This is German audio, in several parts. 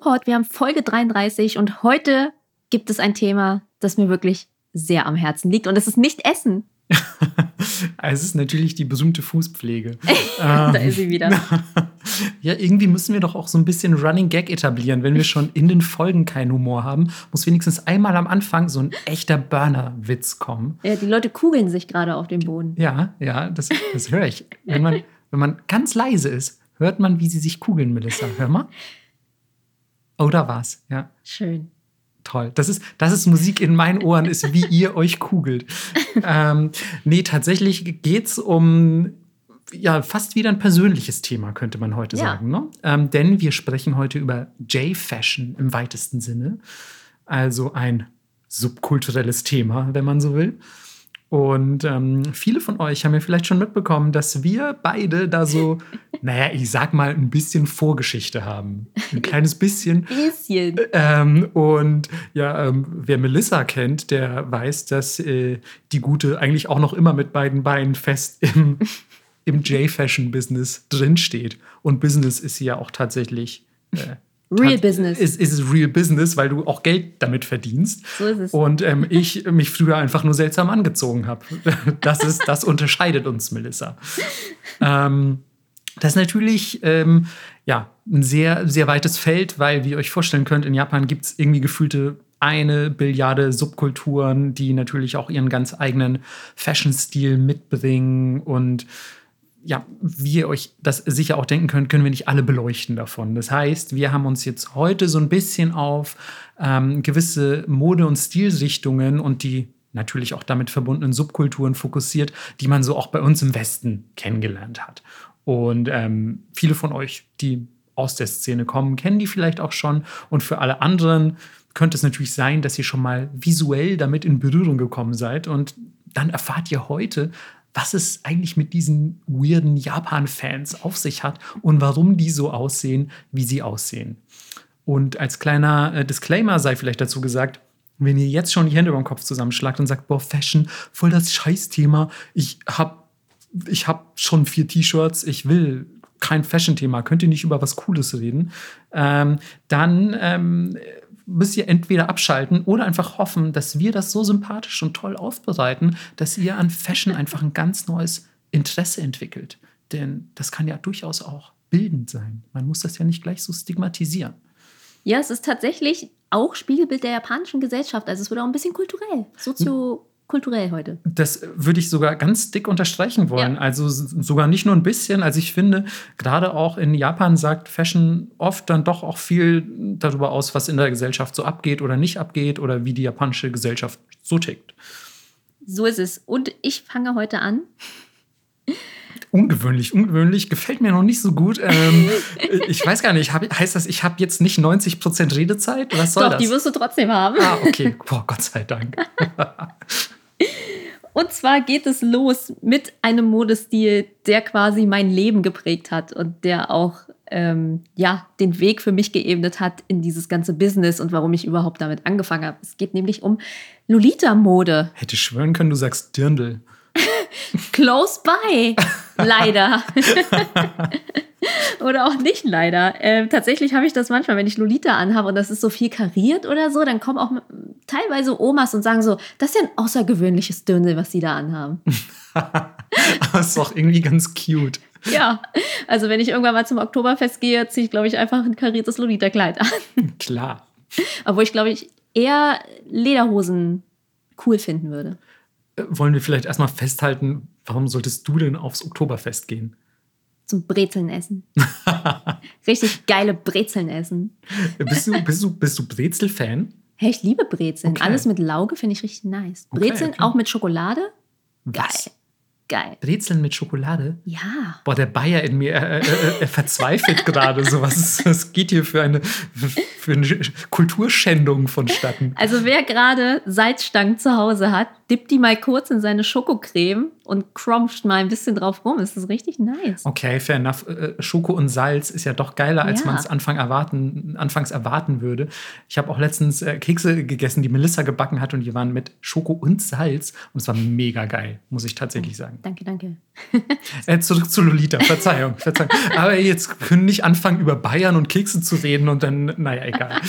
Nipport. Wir haben Folge 33 und heute gibt es ein Thema, das mir wirklich sehr am Herzen liegt und es ist nicht Essen. es ist natürlich die berühmte Fußpflege. da ist sie wieder. ja, irgendwie müssen wir doch auch so ein bisschen Running Gag etablieren. Wenn wir schon in den Folgen keinen Humor haben, muss wenigstens einmal am Anfang so ein echter Burner-Witz kommen. Ja, die Leute kugeln sich gerade auf dem Boden. Ja, ja, das, das höre ich. Wenn man, wenn man ganz leise ist, hört man, wie sie sich kugeln, Melissa. Hör mal. Oder was? Ja. Schön. Toll. Das ist, das ist Musik in meinen Ohren, ist wie ihr euch kugelt. ähm, nee, tatsächlich geht es um ja, fast wieder ein persönliches Thema, könnte man heute ja. sagen. Ne? Ähm, denn wir sprechen heute über J-Fashion im weitesten Sinne. Also ein subkulturelles Thema, wenn man so will. Und ähm, viele von euch haben ja vielleicht schon mitbekommen, dass wir beide da so, naja, ich sag mal, ein bisschen Vorgeschichte haben. Ein kleines bisschen. bisschen. Ähm, und ja, ähm, wer Melissa kennt, der weiß, dass äh, die Gute eigentlich auch noch immer mit beiden Beinen fest im, im J-Fashion-Business drinsteht. Und Business ist sie ja auch tatsächlich. Äh, Real Business. Ist, ist es Real Business, weil du auch Geld damit verdienst. So ist es. Und ähm, ich mich früher einfach nur seltsam angezogen habe. Das, ist, das unterscheidet uns, Melissa. ähm, das ist natürlich ähm, ja, ein sehr, sehr weites Feld, weil, wie ihr euch vorstellen könnt, in Japan gibt es irgendwie gefühlte eine Billiarde Subkulturen, die natürlich auch ihren ganz eigenen Fashion-Stil mitbringen und ja, wie ihr euch das sicher auch denken könnt, können wir nicht alle beleuchten davon. Das heißt, wir haben uns jetzt heute so ein bisschen auf ähm, gewisse Mode- und Stilrichtungen und die natürlich auch damit verbundenen Subkulturen fokussiert, die man so auch bei uns im Westen kennengelernt hat. Und ähm, viele von euch, die aus der Szene kommen, kennen die vielleicht auch schon. Und für alle anderen könnte es natürlich sein, dass ihr schon mal visuell damit in Berührung gekommen seid. Und dann erfahrt ihr heute, was es eigentlich mit diesen weirden Japan-Fans auf sich hat und warum die so aussehen, wie sie aussehen. Und als kleiner äh, Disclaimer sei vielleicht dazu gesagt, wenn ihr jetzt schon die Hände über den Kopf zusammenschlagt und sagt, boah, Fashion, voll das Scheißthema, ich hab, ich hab schon vier T-Shirts, ich will kein Fashion-Thema, könnt ihr nicht über was Cooles reden, ähm, dann ähm, müsst ihr entweder abschalten oder einfach hoffen, dass wir das so sympathisch und toll aufbereiten, dass ihr an Fashion einfach ein ganz neues Interesse entwickelt. Denn das kann ja durchaus auch bildend sein. Man muss das ja nicht gleich so stigmatisieren. Ja, es ist tatsächlich auch Spiegelbild der japanischen Gesellschaft. Also es wird auch ein bisschen kulturell, sozio kulturell heute. Das würde ich sogar ganz dick unterstreichen wollen. Ja. Also sogar nicht nur ein bisschen. Also ich finde, gerade auch in Japan sagt Fashion oft dann doch auch viel darüber aus, was in der Gesellschaft so abgeht oder nicht abgeht oder wie die japanische Gesellschaft so tickt. So ist es. Und ich fange heute an. Ungewöhnlich, ungewöhnlich, gefällt mir noch nicht so gut. Ähm, ich weiß gar nicht, hab, heißt das, ich habe jetzt nicht 90% Redezeit? Was soll Doch, das? die wirst du trotzdem haben. Ah, okay. Boah, Gott sei Dank. Und zwar geht es los mit einem Modestil, der quasi mein Leben geprägt hat und der auch ähm, ja, den Weg für mich geebnet hat in dieses ganze Business und warum ich überhaupt damit angefangen habe. Es geht nämlich um Lolita-Mode. Hätte schwören können, du sagst Dirndl. Close by, leider. oder auch nicht leider. Ähm, tatsächlich habe ich das manchmal, wenn ich Lolita anhabe und das ist so viel kariert oder so, dann kommen auch teilweise Omas und sagen so, das ist ja ein außergewöhnliches Dirndl, was sie da anhaben. das ist doch irgendwie ganz cute. Ja, also wenn ich irgendwann mal zum Oktoberfest gehe, ziehe ich, glaube ich, einfach ein kariertes Lolita-Kleid an. Klar. Obwohl ich, glaube ich, eher Lederhosen cool finden würde. Wollen wir vielleicht erstmal festhalten, warum solltest du denn aufs Oktoberfest gehen? Zum Brezeln essen. Richtig geile Brezeln essen. Bist du, bist du, bist du Brezel-Fan? Hey, ich liebe Brezeln. Okay. Alles mit Lauge finde ich richtig nice. Brezeln okay, okay. auch mit Schokolade? Was? Geil. Brezeln mit Schokolade? Ja. Boah, der Bayer in mir, er, er, er verzweifelt gerade so. Was, was geht hier für eine, für eine Kulturschändung vonstatten. Also wer gerade Salzstangen zu Hause hat, dippt die mal kurz in seine Schokocreme und crumpft mal ein bisschen drauf rum. Ist das richtig nice. Okay, fair enough. Äh, Schoko und Salz ist ja doch geiler, als Ja. man es Anfang erwarten, anfangs erwarten würde. Ich habe auch letztens äh, Kekse gegessen, die Melissa gebacken hat und die waren mit Schoko und Salz und es war mega geil, muss ich tatsächlich sagen. Danke, danke. Äh, zurück zu Lolita, Verzeihung, Verzeihung. Aber jetzt können nicht anfangen, über Bayern und Kekse zu reden und dann, naja, egal.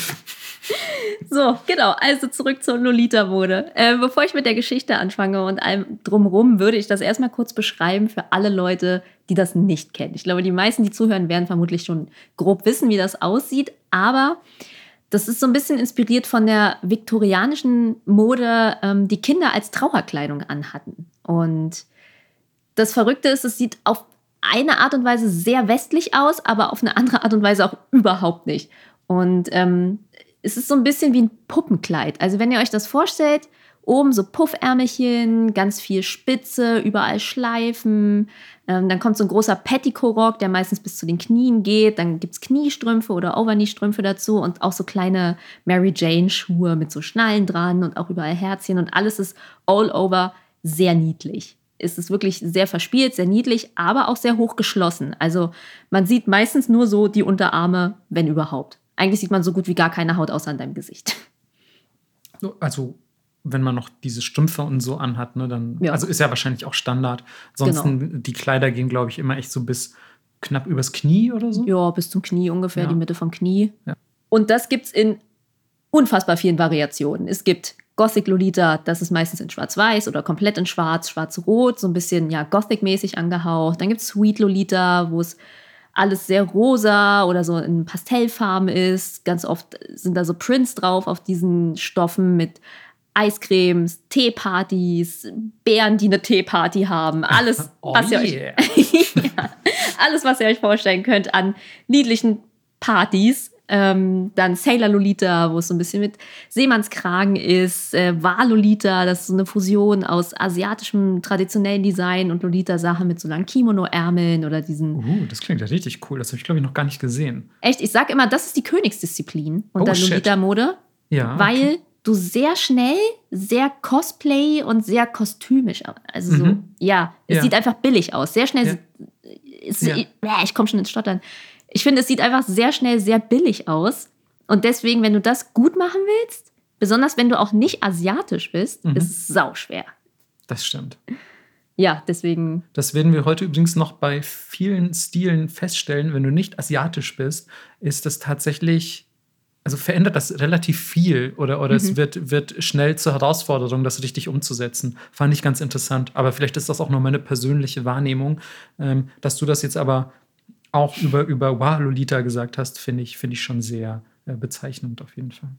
So, genau. Also zurück zur Lolita-Mode. Äh, bevor ich mit der Geschichte anfange und allem drumrum, würde ich das erstmal kurz beschreiben für alle Leute, die das nicht kennen. Ich glaube, die meisten, die zuhören, werden vermutlich schon grob wissen, wie das aussieht. Aber das ist so ein bisschen inspiriert von der viktorianischen Mode, ähm, die Kinder als Trauerkleidung anhatten. Und das Verrückte ist, es sieht auf eine Art und Weise sehr westlich aus, aber auf eine andere Art und Weise auch überhaupt nicht. Und ähm, es ist so ein bisschen wie ein Puppenkleid. Also wenn ihr euch das vorstellt, oben so Puffärmelchen, ganz viel Spitze, überall Schleifen. Ähm, dann kommt so ein großer Petticoat-Rock, der meistens bis zu den Knien geht. Dann gibt es Kniestrümpfe oder Overknee-Strümpfe dazu und auch so kleine Mary Jane-Schuhe mit so Schnallen dran und auch überall Herzchen. Und alles ist all over sehr niedlich. Es ist wirklich sehr verspielt, sehr niedlich, aber auch sehr hoch geschlossen. Also man sieht meistens nur so die Unterarme, wenn überhaupt. Eigentlich sieht man so gut wie gar keine Haut außer an deinem Gesicht. So, Also, wenn man noch diese Strümpfe und so anhat, ne, dann, Ja. also ist ja wahrscheinlich auch Standard. Ansonsten, die Kleider gehen, glaube ich, immer echt so bis knapp übers Knie oder so. Ja, bis zum Knie ungefähr, Ja. die Mitte vom Knie. Ja. Und das gibt es in unfassbar vielen Variationen. Es gibt Gothic Lolita, das ist meistens in Schwarz-Weiß oder komplett in Schwarz, Schwarz-Rot, so ein bisschen ja Gothic-mäßig angehaucht. Dann gibt es Sweet Lolita, wo es alles sehr rosa oder so in Pastellfarben ist. Ganz oft sind da so Prints drauf auf diesen Stoffen mit Eiscremes, Teepartys, Bären, die eine Teeparty haben. Alles, Oh was ihr euch ja, alles, was ihr euch vorstellen könnt an niedlichen Partys. Ähm, dann Sailor Lolita, wo es so ein bisschen mit Seemannskragen ist. Äh, War Lolita, das ist so eine Fusion aus asiatischem traditionellen Design und Lolita-Sachen mit so langen Kimono-Ärmeln oder diesen. Uh, das klingt ja richtig cool. Das habe ich, glaube ich, noch gar nicht gesehen. Echt, ich sag immer, das ist die Königsdisziplin Oh, unter shit. Lolita-Mode, Ja. weil okay. du sehr schnell, sehr Cosplay und sehr kostümisch, also so, Mhm. ja, es Ja. sieht einfach billig aus. Sehr schnell Ja. ist, Ja. ich, ich komme schon ins Stottern. Ich finde, es sieht einfach sehr schnell sehr billig aus. Und deswegen, wenn du das gut machen willst, besonders wenn du auch nicht asiatisch bist, Mhm. ist es sauschwer. Das stimmt. Ja, deswegen, Das werden wir heute übrigens noch bei vielen Stilen feststellen. Wenn du nicht asiatisch bist, ist das tatsächlich, also verändert das relativ viel oder, oder es wird, wird schnell zur Herausforderung, das richtig umzusetzen. Fand ich ganz interessant. Aber vielleicht ist das auch nur meine persönliche Wahrnehmung. Ähm, dass du das jetzt aber auch über, über Wow Lolita gesagt hast, finde ich, finde ich schon sehr äh, bezeichnend auf jeden Fall.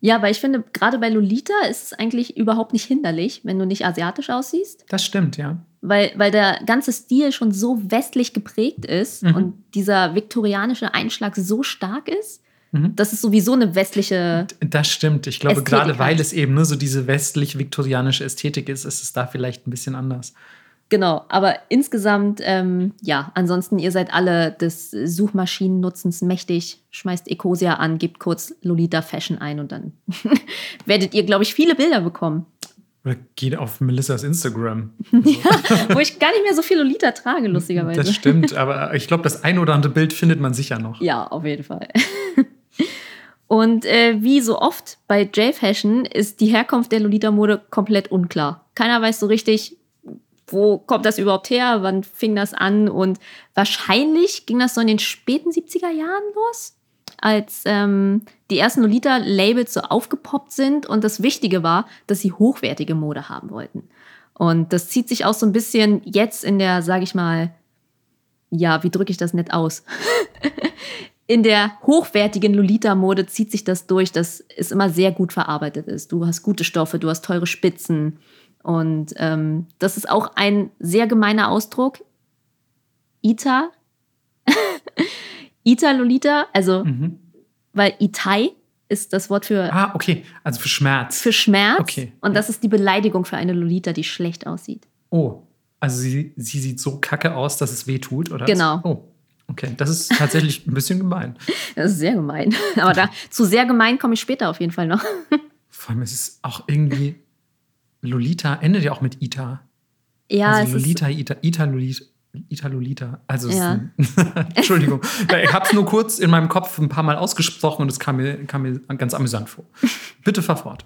ja, weil ich finde, gerade bei Lolita ist es eigentlich überhaupt nicht hinderlich, wenn du nicht asiatisch aussiehst. Das stimmt, ja. weil, weil der ganze Stil schon so westlich geprägt ist Mhm. und dieser viktorianische Einschlag so stark ist, Mhm. dass es sowieso eine westliche. Das stimmt. Ich glaube, Ästhetik gerade weil hat. es eben nur so diese westlich-viktorianische Ästhetik ist, ist es da vielleicht ein bisschen anders. Genau, aber insgesamt, ähm, ja, ansonsten, ihr seid alle des Suchmaschinennutzens mächtig. Schmeißt Ecosia an, gebt kurz Lolita Fashion ein und dann werdet ihr, glaube ich, viele Bilder bekommen. Oder geht auf Melissas Instagram. Wo ich gar nicht mehr so viel Lolita trage, lustigerweise. Das stimmt, aber ich glaube, das ein oder andere Bild findet man sicher noch. Ja, auf jeden Fall. Und äh, wie so oft bei J-Fashion ist die Herkunft der Lolita-Mode komplett unklar. Keiner weiß so richtig, wo kommt das überhaupt her, wann fing das an und wahrscheinlich ging das so in den späten 70er Jahren los, als ähm, die ersten Lolita-Labels so aufgepoppt sind und das Wichtige war, dass sie hochwertige Mode haben wollten. Und das zieht sich auch so ein bisschen jetzt in der, sage ich mal, ja, wie drücke ich das nett aus? in der hochwertigen Lolita-Mode zieht sich das durch, dass es immer sehr gut verarbeitet ist. Du hast gute Stoffe, du hast teure Spitzen. Und ähm, das ist auch ein sehr gemeiner Ausdruck. Ita. Ita Lolita, also, Mhm. weil Itai ist das Wort für, Ah, okay. Also für Schmerz. für Schmerz. Okay, Und das ist die Beleidigung für eine Lolita, die schlecht aussieht. Oh, also sie, sie sieht so kacke aus, dass es weh tut, oder? Genau. Oh, okay. Okay, das ist tatsächlich ein bisschen gemein. Das ist sehr gemein. Aber da, zu sehr gemein komme ich später auf jeden Fall noch. Vor allem ist es auch irgendwie. Lolita endet ja auch mit Ita. Ja, also Lolita, Ita, Ita, Lolita. Ita Lolita. Also, Ja. Entschuldigung. Ich habe es nur kurz in meinem Kopf ein paar Mal ausgesprochen und es kam mir, kam mir ganz amüsant vor. Bitte fahr fort.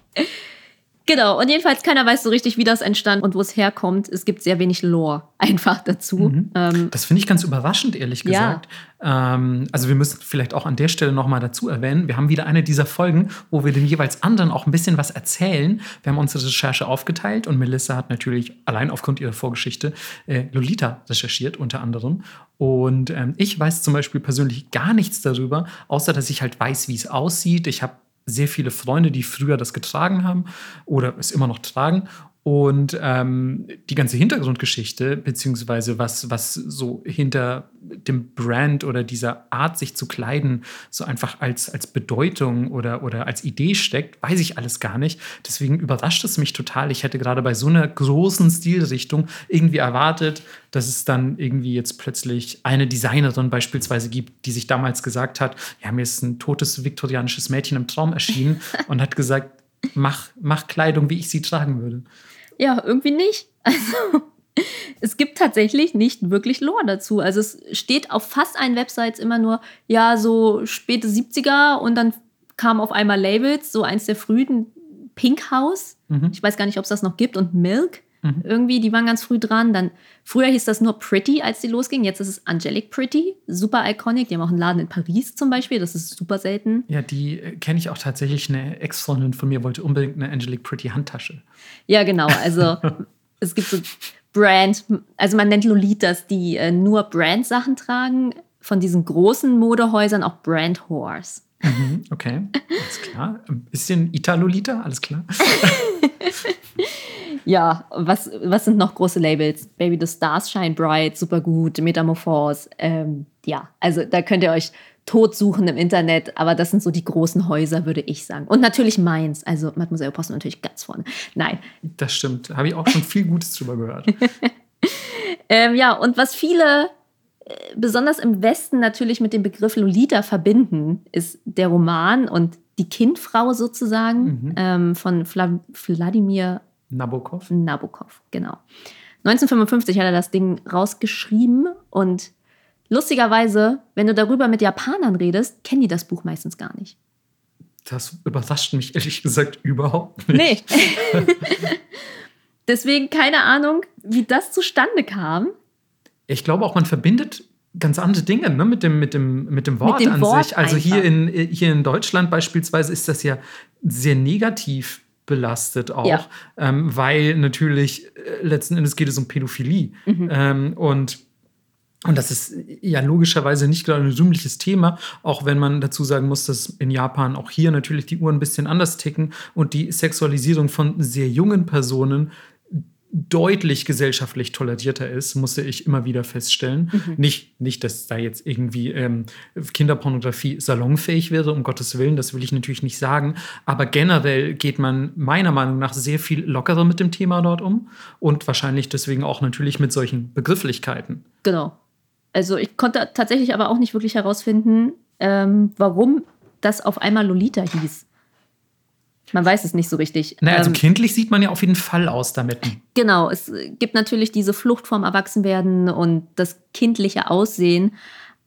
Genau. Und jedenfalls keiner weiß so richtig, wie das entstand und wo es herkommt. Es gibt sehr wenig Lore einfach dazu. Ähm, Das finde ich ganz überraschend, ehrlich Ja. gesagt. Ähm, also wir müssen vielleicht auch an der Stelle nochmal dazu erwähnen, wir haben wieder eine dieser Folgen, wo wir dem jeweils anderen auch ein bisschen was erzählen. Wir haben unsere Recherche aufgeteilt und Melissa hat natürlich allein aufgrund ihrer Vorgeschichte äh, Lolita recherchiert unter anderem. Und ähm, ich weiß zum Beispiel persönlich gar nichts darüber, außer dass ich halt weiß, wie es aussieht. Ich habe sehr viele Freunde, die früher das getragen haben oder es immer noch tragen. Und ähm, die ganze Hintergrundgeschichte, beziehungsweise was, was so hinter dem Brand oder dieser Art, sich zu kleiden, so einfach als, als Bedeutung oder, oder als Idee steckt, weiß ich alles gar nicht. Deswegen überrascht es mich total. Ich hätte gerade bei so einer großen Stilrichtung irgendwie erwartet, dass es dann irgendwie jetzt plötzlich eine Designerin beispielsweise gibt, die sich damals gesagt hat, ja, mir ist ein totes viktorianisches Mädchen im Traum erschienen und hat gesagt, mach, mach Kleidung, wie ich sie tragen würde. Ja, irgendwie nicht. Also, es gibt tatsächlich nicht wirklich Lore dazu. Also, es steht auf fast allen Websites immer nur, ja, so späte 70er und dann kamen auf einmal Labels, so eins der frühen Pink House. Mhm. Ich weiß gar nicht, ob es das noch gibt und Milk. Mhm. Irgendwie, die waren ganz früh dran. Dann, früher hieß das nur Pretty, als die losging. Jetzt ist es Angelic Pretty. Super iconic. Die haben auch einen Laden in Paris zum Beispiel. Das ist super selten. Ja, die äh, kenne ich auch tatsächlich. Eine Ex-Freundin von mir wollte unbedingt eine Angelique Pretty Handtasche. Ja, genau. Also es gibt so Brand, also man nennt Lolitas, die äh, nur Brand-Sachen tragen, von diesen großen Modehäusern auch Brand Whores. Mhm, okay, alles klar. Ein bisschen Italolita, alles klar. Ja, was, was sind noch große Labels? Baby the Stars Shine Bright, super gut, Metamorphose. Ähm, ja, also da könnt ihr euch tot suchen im Internet, aber das sind so die großen Häuser, würde ich sagen. Und natürlich meins, also Mademoiselle Posten natürlich ganz vorne. Nein, Das stimmt. Habe ich auch schon viel Gutes drüber gehört. Ähm, ja, und was viele, besonders im Westen, natürlich mit dem Begriff Lolita verbinden, ist der Roman und die Kindfrau sozusagen Mhm. ähm, von Vla Wladimir Nabokov. Nabokov, genau. 1955 hat er das Ding rausgeschrieben und lustigerweise, wenn du darüber mit Japanern redest, kennen die das Buch meistens gar nicht. Das überrascht mich ehrlich gesagt überhaupt nicht. Nee. Deswegen keine Ahnung, wie das zustande kam. Ich glaube auch, man verbindet ganz andere Dinge ne? mit, dem, mit, dem, mit dem Wort dem an Wort sich. Also hier in, hier in Deutschland beispielsweise ist das ja sehr negativ belastet auch, Ja. ähm, weil natürlich äh, letzten Endes geht es um Pädophilie. Mhm. Ähm, und und das ist ja logischerweise nicht gerade ein rühmliches Thema, auch wenn man dazu sagen muss, dass in Japan auch hier natürlich die Uhren ein bisschen anders ticken und die Sexualisierung von sehr jungen Personen deutlich gesellschaftlich tolerierter ist, musste ich immer wieder feststellen. Nicht, nicht, dass da jetzt irgendwie ähm, Kinderpornografie salonfähig wäre, um Gottes Willen, das will ich natürlich nicht sagen. Aber generell geht man meiner Meinung nach sehr viel lockerer mit dem Thema dort um und wahrscheinlich deswegen auch natürlich mit solchen Begrifflichkeiten. Genau. Also ich konnte tatsächlich aber auch nicht wirklich herausfinden, ähm, warum das auf einmal Lolita hieß. Man weiß es nicht so richtig. Na, also ähm, kindlich sieht man ja auf jeden Fall aus damit. genau, es gibt natürlich diese Flucht vom Erwachsenwerden und das kindliche Aussehen.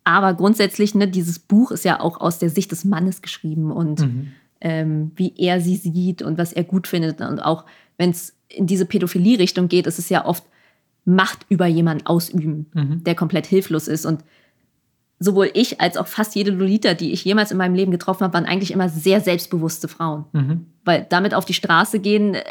Aber grundsätzlich, ne, dieses Buch ist ja auch aus der Sicht des Mannes geschrieben und Mhm. ähm, wie er sie sieht und was er gut findet. Und auch wenn es in diese Pädophilie-Richtung geht, ist es ja oft Macht über jemanden ausüben, Mhm. der komplett hilflos ist. Und sowohl ich als auch fast jede Lolita, die ich jemals in meinem Leben getroffen habe, waren eigentlich immer sehr selbstbewusste Frauen. Mhm. Weil damit auf die Straße gehen, äh,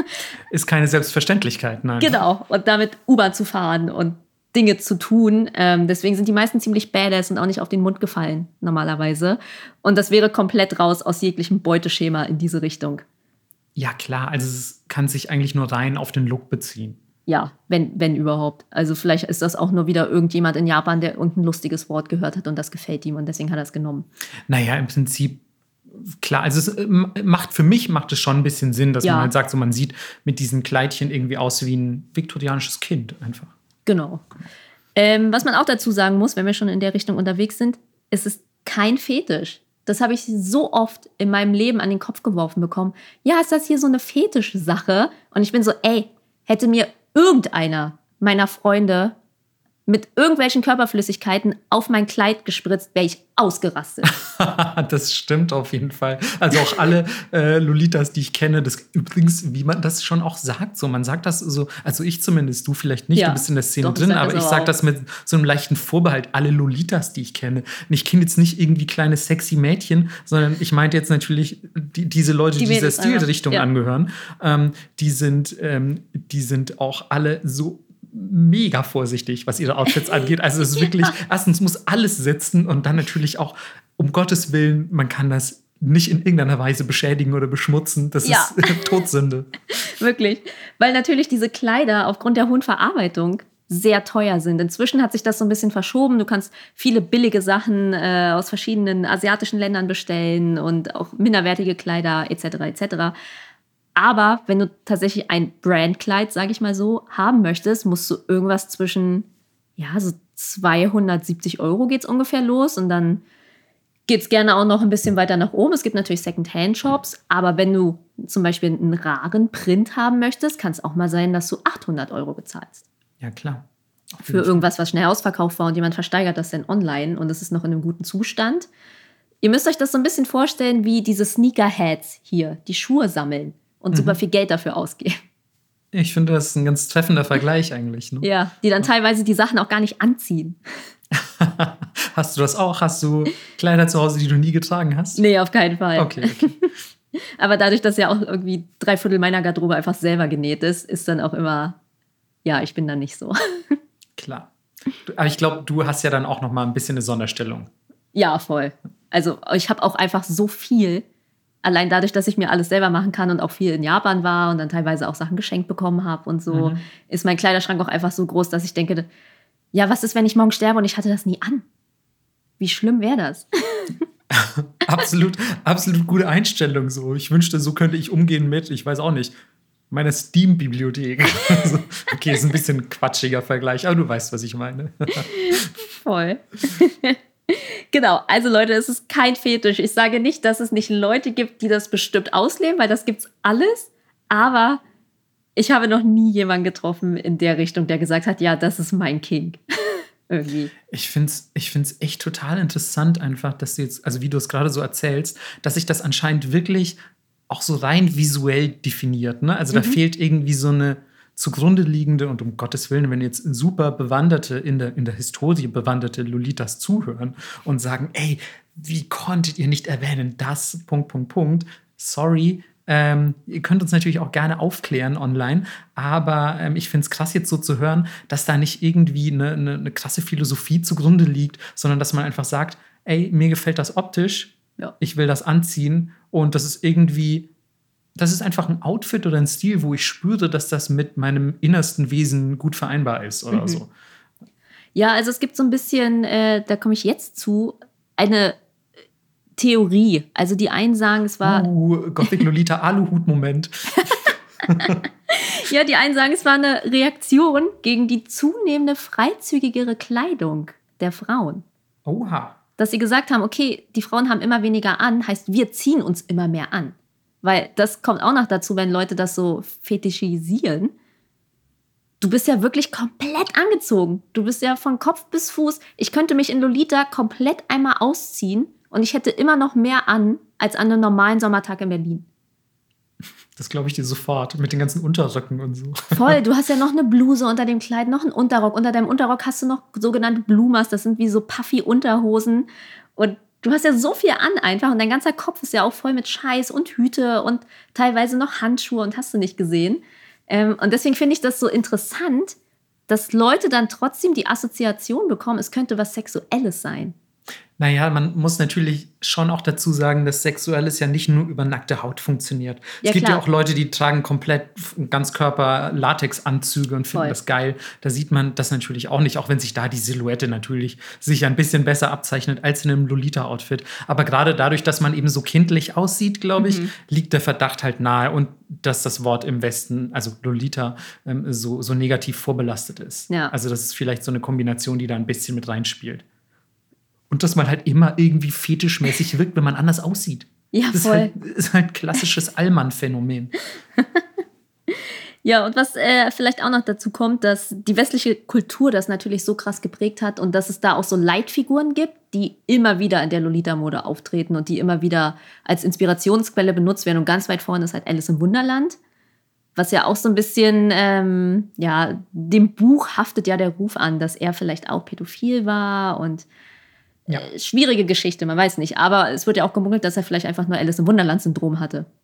Ist keine Selbstverständlichkeit, nein. genau, und damit U-Bahn zu fahren und Dinge zu tun. Ähm, deswegen sind die meisten ziemlich badass und auch nicht auf den Mund gefallen, normalerweise. Und das wäre komplett raus aus jeglichem Beuteschema in diese Richtung. Ja, klar, also es kann sich eigentlich nur rein auf den Look beziehen. Ja, wenn, wenn überhaupt. Also vielleicht ist das auch nur wieder irgendjemand in Japan, der irgendein lustiges Wort gehört hat und das gefällt ihm und deswegen hat er es genommen. Naja, im Prinzip, klar, also es äh, macht für mich macht es schon ein bisschen Sinn, dass Ja. man halt sagt, so man sieht mit diesen Kleidchen irgendwie aus wie ein viktorianisches Kind einfach. Genau. Ähm, was man auch dazu sagen muss, wenn wir schon in der Richtung unterwegs sind, es ist kein Fetisch. Das habe ich so oft in meinem Leben an den Kopf geworfen bekommen. Ja, ist das hier so eine Fetischsache? Und ich bin so, ey, hätte mir irgendeiner meiner Freunde mit irgendwelchen Körperflüssigkeiten auf mein Kleid gespritzt, wäre ich ausgerastet. das stimmt auf jeden Fall. Also auch alle äh, Lolitas, die ich kenne, das übrigens, wie man das schon auch sagt, so man sagt das so, also ich zumindest, du vielleicht nicht, ja, du bist in der Szene doch, drin, aber ich sage das mit so einem leichten Vorbehalt. Alle Lolitas, die ich kenne, und ich kenne jetzt nicht irgendwie kleine sexy Mädchen, sondern ich meinte jetzt natürlich die, diese Leute, die, die dieser Stilrichtung ja. angehören, ähm, die sind, ähm, die sind auch alle so mega vorsichtig, was ihre Outfits angeht. Also es ist wirklich, ja. erstens muss alles sitzen und dann natürlich auch, um Gottes Willen, man kann das nicht in irgendeiner Weise beschädigen oder beschmutzen. Das ja. ist Todsünde. wirklich. Weil natürlich diese Kleider aufgrund der hohen Verarbeitung sehr teuer sind. Inzwischen hat sich das so ein bisschen verschoben. Du kannst viele billige Sachen äh, aus verschiedenen asiatischen Ländern bestellen und auch minderwertige Kleider etc. etc. Aber wenn du tatsächlich ein Brandkleid, sage ich mal so, haben möchtest, musst du irgendwas zwischen, ja, so 270 Euro geht es ungefähr los und dann geht es gerne auch noch ein bisschen weiter nach oben. Es gibt natürlich Second-Hand-Shops, aber wenn du zum Beispiel einen raren Print haben möchtest, kann es auch mal sein, dass du 800 Euro bezahlst. Ja, klar. Für irgendwas, was schnell ausverkauft war und jemand versteigert das dann online und es ist noch in einem guten Zustand. Ihr müsst euch das so ein bisschen vorstellen wie diese Sneakerheads hier, die Schuhe sammeln und mhm. super viel Geld dafür ausgeben. Ich finde, das ist ein ganz treffender Vergleich eigentlich. Ne? Ja, die dann teilweise die Sachen auch gar nicht anziehen. hast du das auch? Hast du Kleider zu Hause, die du nie getragen hast? Nee, auf keinen Fall. Okay, okay. Aber dadurch, dass ja auch irgendwie drei Viertel meiner Garderobe einfach selber genäht ist, ist dann auch immer, ja, ich bin dann nicht so. Klar. Aber ich glaube, du hast ja dann auch noch mal ein bisschen eine Sonderstellung. Ja, voll. Also ich habe auch einfach so viel allein dadurch, dass ich mir alles selber machen kann und auch viel in Japan war und dann teilweise auch Sachen geschenkt bekommen habe und so, mhm. ist mein Kleiderschrank auch einfach so groß, dass ich denke, ja, was ist, wenn ich morgen sterbe und ich hatte das nie an? Wie schlimm wäre das? absolut, absolut gute Einstellung so. Ich wünschte, so könnte ich umgehen mit, ich weiß auch nicht, meiner Steam-Bibliothek. Also, okay, ist ein bisschen quatschiger Vergleich, aber du weißt, was ich meine. Voll. Genau, also Leute, es ist kein Fetisch. Ich sage nicht, dass es nicht Leute gibt, die das bestimmt ausleben, weil das gibt's alles. Aber ich habe noch nie jemanden getroffen in der Richtung, der gesagt hat, ja, das ist mein King. Irgendwie. Ich finde es ich find's echt total interessant, einfach, dass du jetzt, also wie du es gerade so erzählst, dass sich das anscheinend wirklich auch so rein visuell definiert. Ne? Also mhm. da fehlt irgendwie so eine, zugrunde liegende und um Gottes Willen, wenn jetzt super bewanderte, in der, in der Historie bewanderte Lolitas zuhören und sagen, ey, wie konntet ihr nicht erwähnen, das, Punkt, Punkt, Punkt, sorry, ähm, ihr könnt uns natürlich auch gerne aufklären online, aber ähm, ich finde es krass jetzt so zu hören, dass da nicht irgendwie eine, eine, eine, krasse Philosophie zugrunde liegt, sondern dass man einfach sagt, ey, mir gefällt das optisch, ja. ich will das anziehen und das ist irgendwie das ist einfach ein Outfit oder ein Stil, wo ich spüre, dass das mit meinem innersten Wesen gut vereinbar ist oder mhm. so. Ja, also es gibt so ein bisschen, äh, da komme ich jetzt zu, eine Theorie. Also die einen sagen, es war. Uh, Gothic Lolita Aluhut-Moment. ja, die einen sagen, es war eine Reaktion gegen die zunehmende freizügigere Kleidung der Frauen. Oha. Dass sie gesagt haben, okay, die Frauen haben immer weniger an, heißt, wir ziehen uns immer mehr an. Weil das kommt auch noch dazu, wenn Leute das so fetischisieren. Du bist ja wirklich komplett angezogen. Du bist ja von Kopf bis Fuß. Ich könnte mich in Lolita komplett einmal ausziehen und ich hätte immer noch mehr an als an einem normalen Sommertag in Berlin. Das glaube ich dir sofort, mit den ganzen Unterröcken und so. Voll, du hast ja noch eine Bluse unter dem Kleid, noch einen Unterrock. Unter deinem Unterrock hast du noch sogenannte Blumas, das sind wie so puffy Unterhosen. Und du hast ja so viel an einfach und dein ganzer Kopf ist ja auch voll mit Scheiß und Hüte und teilweise noch Handschuhe und hast du nicht gesehen. Ähm, und deswegen finde ich das so interessant, dass Leute dann trotzdem die Assoziation bekommen, es könnte was Sexuelles sein. Naja, man muss natürlich schon auch dazu sagen, dass Sexuelles ja nicht nur über nackte Haut funktioniert. Ja, es gibt klar. ja auch Leute, die tragen komplett Ganzkörper-Latex-Anzüge und finden Voll. das geil. Da sieht man das natürlich auch nicht, auch wenn sich da die Silhouette natürlich sich ein bisschen besser abzeichnet als in einem Lolita-Outfit. Aber gerade dadurch, dass man eben so kindlich aussieht, glaube ich, Mhm. liegt der Verdacht halt nahe und dass das Wort im Westen, also Lolita, ähm, so, so negativ vorbelastet ist. Ja. Also das ist vielleicht so eine Kombination, die da ein bisschen mit reinspielt. Und dass man halt immer irgendwie fetischmäßig wirkt, wenn man anders aussieht. Ja, das ist voll. halt, ist halt ein klassisches Allmann-Phänomen. Ja, und was äh, vielleicht auch noch dazu kommt, dass die westliche Kultur das natürlich so krass geprägt hat und dass es da auch so Leitfiguren gibt, die immer wieder in der Lolita-Mode auftreten und die immer wieder als Inspirationsquelle benutzt werden. Und ganz weit vorne ist halt Alice im Wunderland, was ja auch so ein bisschen, ähm, ja, dem Buch haftet ja der Ruf an, dass er vielleicht auch pädophil war und Ja. äh, schwierige Geschichte, man weiß nicht. Aber es wird ja auch gemunkelt, dass er vielleicht einfach nur Alice im Wunderland-Syndrom hatte.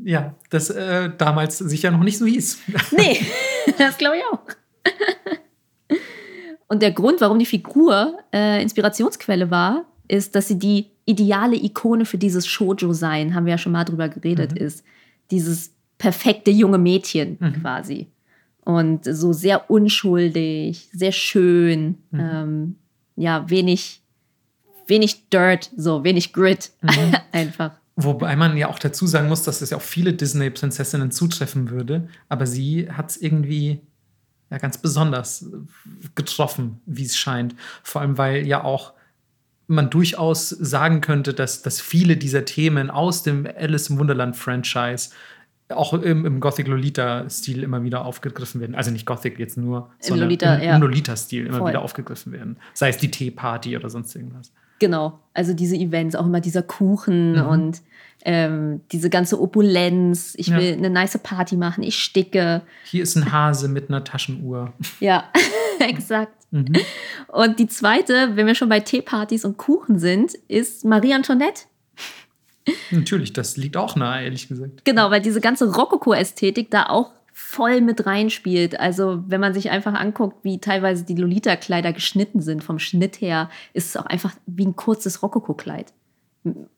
Ja, das äh, damals sicher noch nicht so hieß. Nee, das glaube ich auch. Und der Grund, warum die Figur äh, Inspirationsquelle war, ist, dass sie die ideale Ikone für dieses Shoujo sein, haben wir ja schon mal drüber geredet, ist. Dieses perfekte junge Mädchen quasi. Und so sehr unschuldig, sehr schön, ähm, ja, wenig, wenig Dirt, so wenig Grit einfach. Wobei man ja auch dazu sagen muss, dass es ja auch viele Disney-Prinzessinnen zutreffen würde. Aber sie hat es irgendwie ja, ganz besonders getroffen, wie es scheint. Vor allem, weil ja auch man durchaus sagen könnte, dass, dass viele dieser Themen aus dem Alice im Wunderland-Franchise auch im, im Gothic-Lolita-Stil immer wieder aufgegriffen werden. Also nicht Gothic jetzt nur, sondern Lolita, im, ja. im Lolita-Stil immer Voll. wieder aufgegriffen werden. Sei es die Teeparty oder sonst irgendwas. Genau, also diese Events, auch immer dieser Kuchen und ähm, diese ganze Opulenz. Ich Ja. will eine nice Party machen, ich sticke. Hier ist ein Hase mit einer Taschenuhr. Ja, exakt. Mhm. Und die zweite, wenn wir schon bei Teepartys und Kuchen sind, ist Marie Antoinette. Natürlich, das liegt auch nahe, ehrlich gesagt. Genau, weil diese ganze Rokoko-Ästhetik da auch voll mit reinspielt. Also wenn man sich einfach anguckt, wie teilweise die Lolita-Kleider geschnitten sind, vom Schnitt her, ist es auch einfach wie ein kurzes Rokoko-Kleid.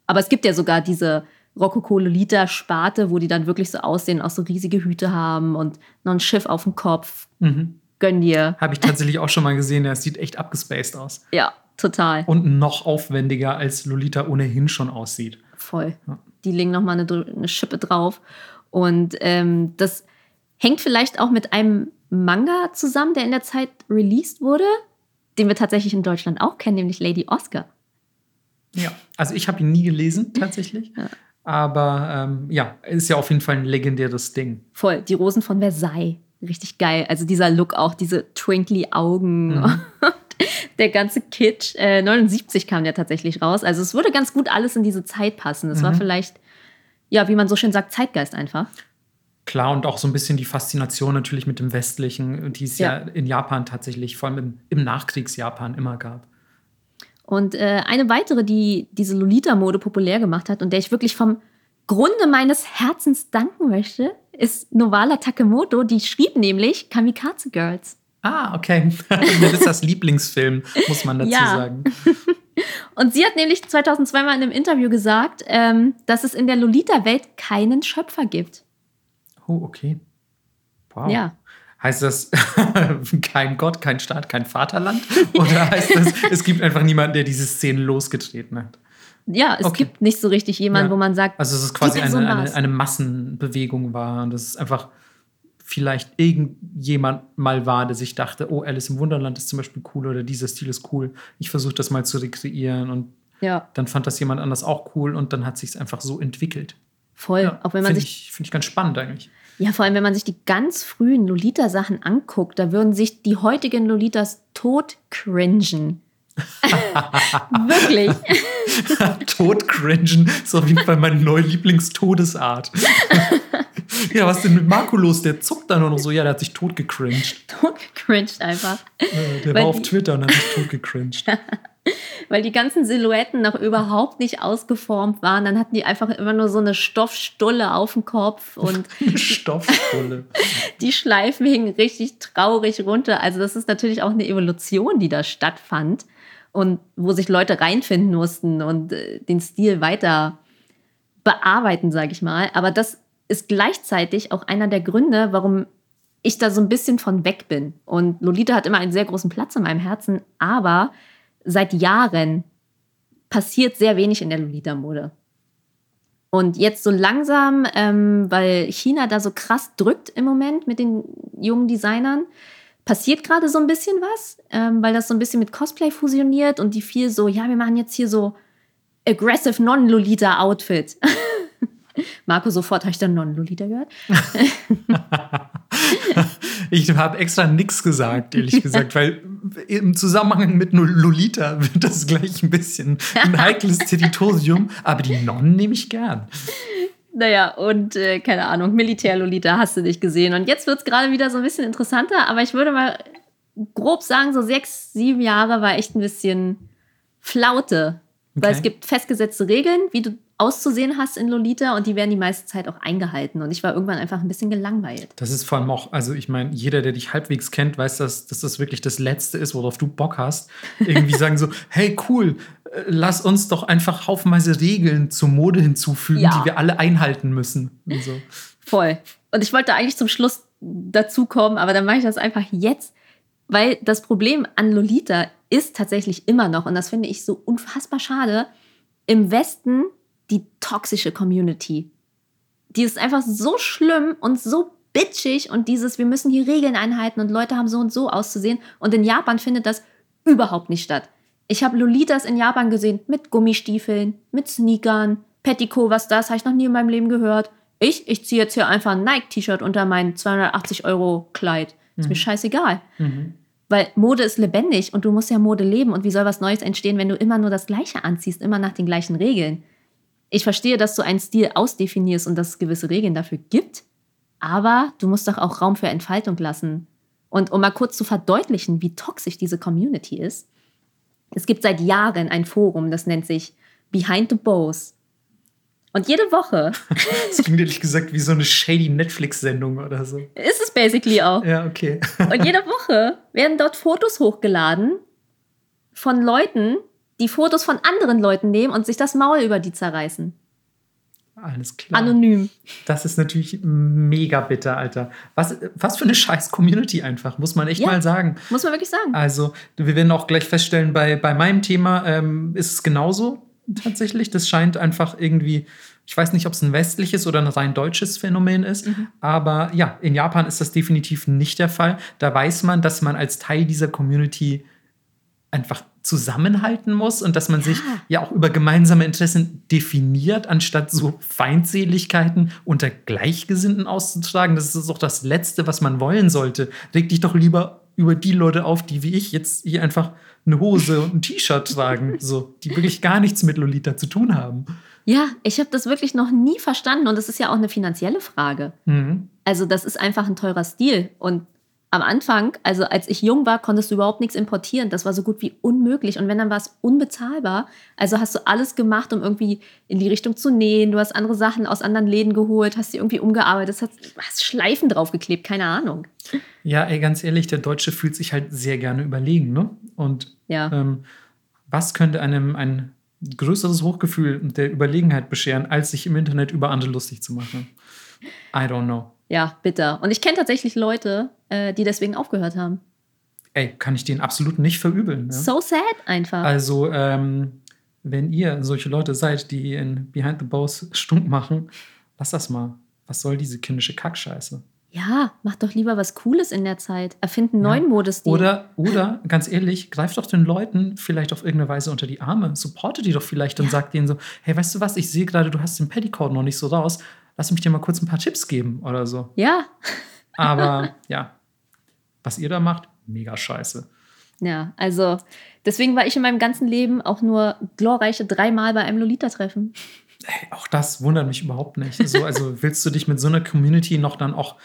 Aber es gibt ja sogar diese Rokoko-Lolita-Sparte, wo die dann wirklich so aussehen, auch so riesige Hüte haben und noch ein Schiff auf dem Kopf. Mhm. Gönn dir. Habe ich tatsächlich auch schon mal gesehen. Das sieht echt abgespaced aus. Ja, total. Und noch aufwendiger, als Lolita ohnehin schon aussieht. Voll. Ja. Die legen nochmal eine, eine Schippe drauf. Und ähm, das hängt vielleicht auch mit einem Manga zusammen, der in der Zeit released wurde, den wir tatsächlich in Deutschland auch kennen, nämlich Lady Oscar. Ja. Also ich habe ihn nie gelesen, tatsächlich. Ja. Aber ähm, ja, ist ja auf jeden Fall ein legendäres Ding. Voll, die Rosen von Versailles. Richtig geil. Also dieser Look auch, diese twinkly Augen. Mhm. Der ganze Kitsch. Äh, 79 kam der tatsächlich raus. Also es würde ganz gut alles in diese Zeit passen. Es war Mhm. vielleicht, ja, wie man so schön sagt, Zeitgeist einfach. Klar, und auch so ein bisschen die Faszination natürlich mit dem Westlichen, die es ja, Ja. in Japan tatsächlich, vor allem im, im Nachkriegsjapan, immer gab. Und äh, eine weitere, die diese Lolita-Mode populär gemacht hat und der ich wirklich vom Grunde meines Herzens danken möchte, ist Novala Takemoto. Die schrieb nämlich Kamikaze Girls. Ah, okay. Melissas Lieblingsfilm, muss man dazu Ja. sagen. Und sie hat nämlich 2002 mal in einem Interview gesagt, ähm, dass es in der Lolita-Welt keinen Schöpfer gibt. Oh, okay. Wow. Ja. Heißt das kein Gott, kein Staat, kein Vaterland? Oder heißt das, es gibt einfach niemanden, der diese Szene losgetreten hat? Ja, es Okay. gibt nicht so richtig jemanden, Ja. wo man sagt, Also, es quasi die Person eine, eine, eine Massenbewegung war und dass es einfach vielleicht irgendjemand mal war, der sich dachte, oh, Alice im Wunderland ist zum Beispiel cool oder dieser Stil ist cool. Ich versuche das mal zu rekreieren und ja, dann fand das jemand anders auch cool und dann hat sich es einfach so entwickelt. voll. auch wenn man Finde sich ich, find ich ganz spannend eigentlich. Ja, vor allem, wenn man sich die ganz frühen Lolita-Sachen anguckt, da würden sich die heutigen Lolitas tot cringen. Wirklich. Tod cringen ist auf jeden Fall meine neue Lieblingstodesart. ja, was denn mit Marco los? Der zuckt da nur noch so. Ja, der hat sich tot gecringed. tot gecringed einfach. Äh, Der Weil war auf Twitter und hat sich tot gecringed. Weil die ganzen Silhouetten noch überhaupt nicht ausgeformt waren. Dann hatten die einfach immer nur so eine Stoffstulle auf dem Kopf und Stoffstulle. die Schleifen hingen richtig traurig runter. Also das ist natürlich auch eine Evolution, die da stattfand. und wo sich Leute reinfinden mussten und äh, den Stil weiter bearbeiten, sage ich mal. Aber das ist gleichzeitig auch einer der Gründe, warum ich da so ein bisschen von weg bin. Und Lolita hat immer einen sehr großen Platz in meinem Herzen, aber seit Jahren passiert sehr wenig in der Lolita-Mode. Und jetzt so langsam, ähm, weil China da so krass drückt im Moment mit den jungen Designern, passiert gerade so ein bisschen was, ähm, weil das so ein bisschen mit Cosplay fusioniert und die viel so, ja, wir machen jetzt hier so aggressive Non-Lolita-Outfit. Marco, sofort habe ich dann Non-Lolita gehört. ich habe extra nichts gesagt, ehrlich gesagt, weil im Zusammenhang mit Lolita wird das gleich ein bisschen ein heikles Territorium, aber die Nonnen nehme ich gern. Naja, und äh, keine Ahnung, Militär-Lolita hast du nicht gesehen. Und jetzt wird es gerade wieder so ein bisschen interessanter, aber ich würde mal grob sagen, so sechs, sieben Jahre war echt ein bisschen Flaute. Okay. Weil es gibt festgesetzte Regeln, wie du auszusehen hast in Lolita und die werden die meiste Zeit auch eingehalten. Und ich war irgendwann einfach ein bisschen gelangweilt. Das ist vor allem auch, also ich meine, jeder, der dich halbwegs kennt, weiß, dass, dass das wirklich das Letzte ist, worauf du Bock hast. Irgendwie sagen so, hey cool, äh, lass uns doch einfach haufenweise Regeln zur Mode hinzufügen, ja. die wir alle einhalten müssen. Und so. Voll. Und ich wollte eigentlich zum Schluss dazu kommen, aber dann mache ich das einfach jetzt, weil das Problem an Lolita ist tatsächlich immer noch, und das finde ich so unfassbar schade, im Westen die toxische Community. Die ist einfach so schlimm und so bitchig und dieses, wir müssen hier Regeln einhalten und Leute haben so und so auszusehen. Und in Japan findet das überhaupt nicht statt. Ich habe Lolitas in Japan gesehen mit Gummistiefeln, mit Sneakern, Petticoat, was das, habe ich noch nie in meinem Leben gehört. Ich, ich ziehe jetzt hier einfach ein Nike-T-Shirt unter mein 280 Euro Kleid. Ist mhm. mir scheißegal. Mhm. Weil Mode ist lebendig und du musst ja Mode leben. Und wie soll was Neues entstehen, wenn du immer nur das Gleiche anziehst, immer nach den gleichen Regeln? Ich verstehe, dass du einen Stil ausdefinierst und dass es gewisse Regeln dafür gibt, aber du musst doch auch Raum für Entfaltung lassen. Und um mal kurz zu verdeutlichen, wie toxisch diese Community ist, es gibt seit Jahren ein Forum, das nennt sich Behind the Bows. Und jede Woche. Das klingt ehrlich gesagt wie so eine shady Netflix-Sendung oder so. Ist es basically auch. Ja, okay. Und jede Woche werden dort Fotos hochgeladen von Leuten, die Fotos von anderen Leuten nehmen und sich das Maul über die zerreißen. Alles klar. Anonym. Das ist natürlich mega bitter, Alter. Was, was für eine scheiß Community einfach, muss man echt ja, mal sagen. Muss man wirklich sagen. Also, wir werden auch gleich feststellen, bei, bei meinem Thema ähm, ist es genauso tatsächlich. Das scheint einfach irgendwie, ich weiß nicht, ob es ein westliches oder ein rein deutsches Phänomen ist, mhm. aber ja, in Japan ist das definitiv nicht der Fall. Da weiß man, dass man als Teil dieser Community einfach zusammenhalten muss und dass man ja. sich ja auch über gemeinsame Interessen definiert, anstatt so Feindseligkeiten unter Gleichgesinnten auszutragen. Das ist doch das Letzte, was man wollen sollte. Reg dich doch lieber über die Leute auf, die wie ich jetzt hier einfach eine Hose und ein T-Shirt tragen, so, die wirklich gar nichts mit Lolita zu tun haben. Ja, ich habe das wirklich noch nie verstanden und das ist ja auch eine finanzielle Frage. Mhm. Also das ist einfach ein teurer Stil und am Anfang, also als ich jung war, konntest du überhaupt nichts importieren. Das war so gut wie unmöglich. Und wenn, dann war es unbezahlbar. Also hast du alles gemacht, um irgendwie in die Richtung zu nähen. Du hast andere Sachen aus anderen Läden geholt, hast sie irgendwie umgearbeitet, hast, hast Schleifen draufgeklebt, keine Ahnung. Ja, ey, ganz ehrlich, der Deutsche fühlt sich halt sehr gerne überlegen. Ne? Und ja. ähm, was könnte einem ein größeres Hochgefühl der Überlegenheit bescheren, als sich im Internet über andere lustig zu machen? I don't know ja, bitter. Und ich kenne tatsächlich Leute, äh, die deswegen aufgehört haben. Ey, kann ich denen absolut nicht verübeln. Ja? So sad einfach. Also, ähm, wenn ihr solche Leute seid, die in Behind the Bows stunk machen, lass das mal. Was soll diese kindische Kackscheiße? Ja, mach doch lieber was Cooles in der Zeit. Erfinden neuen ja. Modestil. Oder, oder, ganz ehrlich, greif doch den Leuten vielleicht auf irgendeine Weise unter die Arme. Supporte die doch vielleicht und ja. sag denen so: Hey, weißt du was, ich sehe gerade, du hast den Petticoat noch nicht so raus lass mich dir mal kurz ein paar Tipps geben oder so. Ja. Aber ja, was ihr da macht, mega scheiße. Ja, also deswegen war ich in meinem ganzen Leben auch nur glorreiche dreimal bei einem Lolita-Treffen. Hey, auch das wundert mich überhaupt nicht. So, also willst du dich mit so einer Community noch dann auch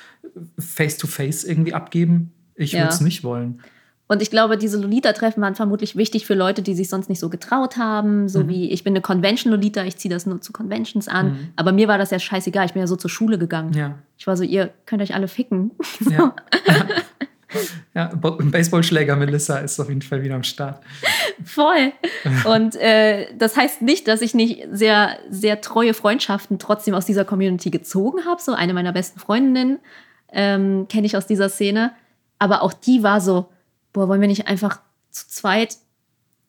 face-to-face -face irgendwie abgeben? Ich ja. würde es nicht wollen. Und ich glaube, diese Lolita-Treffen waren vermutlich wichtig für Leute, die sich sonst nicht so getraut haben. So mhm. wie, ich bin eine Convention-Lolita, ich ziehe das nur zu Conventions an. Mhm. Aber mir war das ja scheißegal, ich bin ja so zur Schule gegangen. Ja. Ich war so, ihr könnt euch alle ficken. Ja. Ja, Baseballschläger Melissa ist auf jeden Fall wieder am Start. Voll. Und äh, das heißt nicht, dass ich nicht sehr, sehr treue Freundschaften trotzdem aus dieser Community gezogen habe. So eine meiner besten Freundinnen ähm, kenne ich aus dieser Szene. Aber auch die war so, boah, wollen wir nicht einfach zu zweit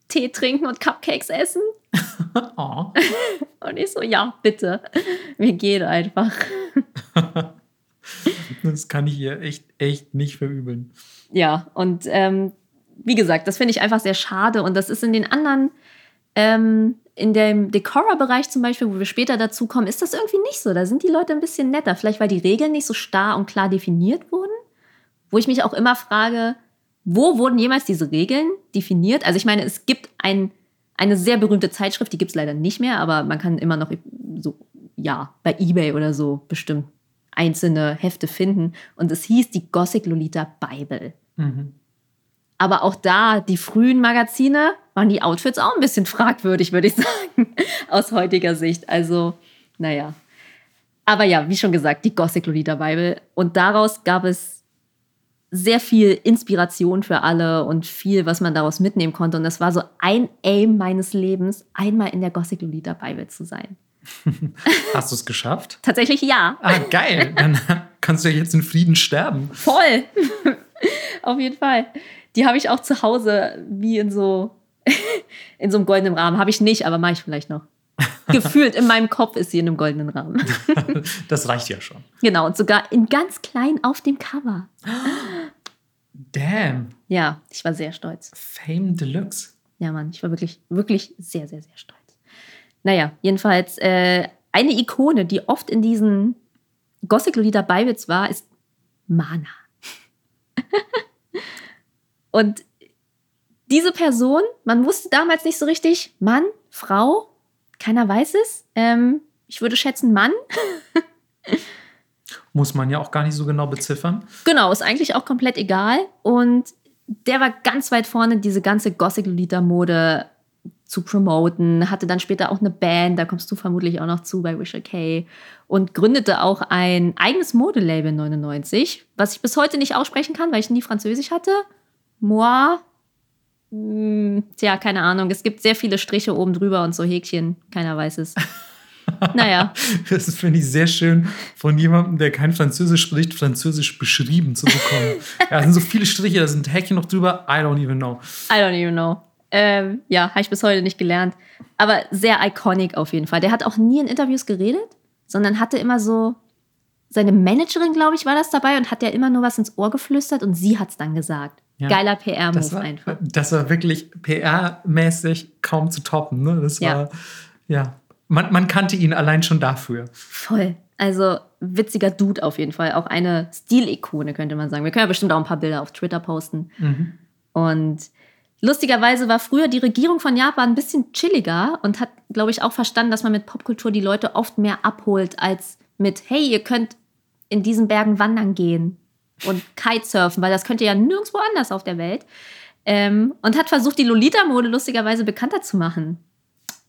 Tee trinken und Cupcakes essen? oh. Und ich so, ja, bitte. Mir geht einfach. das kann ich ihr echt, echt nicht verübeln. Ja, und ähm, wie gesagt, das finde ich einfach sehr schade. Und das ist in den anderen, ähm, in dem Decora-Bereich zum Beispiel, wo wir später dazu kommen, ist das irgendwie nicht so. Da sind die Leute ein bisschen netter. Vielleicht, weil die Regeln nicht so starr und klar definiert wurden. Wo ich mich auch immer frage, wo wurden jemals diese Regeln definiert? Also ich meine, es gibt ein, eine sehr berühmte Zeitschrift, die gibt es leider nicht mehr, aber man kann immer noch so, ja, bei eBay oder so bestimmt einzelne Hefte finden. Und es hieß die Gothic Lolita Bible. Mhm. Aber auch da, die frühen Magazine, waren die Outfits auch ein bisschen fragwürdig, würde ich sagen, aus heutiger Sicht. Also, naja. Aber ja, wie schon gesagt, die Gothic Lolita Bible. Und daraus gab es sehr viel Inspiration für alle und viel, was man daraus mitnehmen konnte. Und das war so ein Aim meines Lebens, einmal in der Gothic Lolita Bible zu sein. Hast du es geschafft? Tatsächlich ja. Ah, geil. Dann kannst du ja jetzt in Frieden sterben. Voll. Auf jeden Fall. Die habe ich auch zu Hause wie in so, in so einem goldenen Rahmen. Habe ich nicht, aber mache ich vielleicht noch. Gefühlt in meinem Kopf ist sie in einem goldenen Rahmen. das reicht ja schon. Genau, und sogar in ganz klein auf dem Cover. Damn. Ja, ich war sehr stolz. Fame Deluxe. Ja, Mann, ich war wirklich, wirklich sehr, sehr, sehr stolz. Naja, jedenfalls äh, eine Ikone, die oft in diesen Gothic Lolita Bibles war, ist Mana. Und diese Person, man wusste damals nicht so richtig, Mann, Frau, keiner weiß es. Ähm, ich würde schätzen, Mann. Muss man ja auch gar nicht so genau beziffern. Genau, ist eigentlich auch komplett egal. Und der war ganz weit vorne, diese ganze Gothic Lolita Mode zu promoten, hatte dann später auch eine Band, da kommst du vermutlich auch noch zu bei Wish K und gründete auch ein eigenes Modelabel 99, was ich bis heute nicht aussprechen kann, weil ich nie Französisch hatte. Moi, hm, tja, keine Ahnung. Es gibt sehr viele Striche oben drüber und so Häkchen, keiner weiß es. Naja. Das finde ich sehr schön, von jemandem, der kein Französisch spricht, Französisch beschrieben zu bekommen. ja, da sind so viele Striche, da sind Häkchen noch drüber. I don't even know. I don't even know. Ähm, ja, habe ich bis heute nicht gelernt. Aber sehr iconic auf jeden Fall. Der hat auch nie in Interviews geredet, sondern hatte immer so, seine Managerin, glaube ich, war das dabei und hat ja immer nur was ins Ohr geflüstert und sie hat es dann gesagt. Ja, Geiler PR-Move einfach. Das war wirklich PR-mäßig kaum zu toppen. Ne? Das war, ja, ja. Man, man kannte ihn allein schon dafür. Voll. Also witziger Dude auf jeden Fall. Auch eine Stilikone, könnte man sagen. Wir können ja bestimmt auch ein paar Bilder auf Twitter posten. Mhm. Und Lustigerweise war früher die Regierung von Japan ein bisschen chilliger und hat, glaube ich, auch verstanden, dass man mit Popkultur die Leute oft mehr abholt als mit, hey, ihr könnt in diesen Bergen wandern gehen und Kitesurfen, weil das könnt ihr ja nirgendwo anders auf der Welt. Ähm, und hat versucht, die Lolita-Mode lustigerweise bekannter zu machen.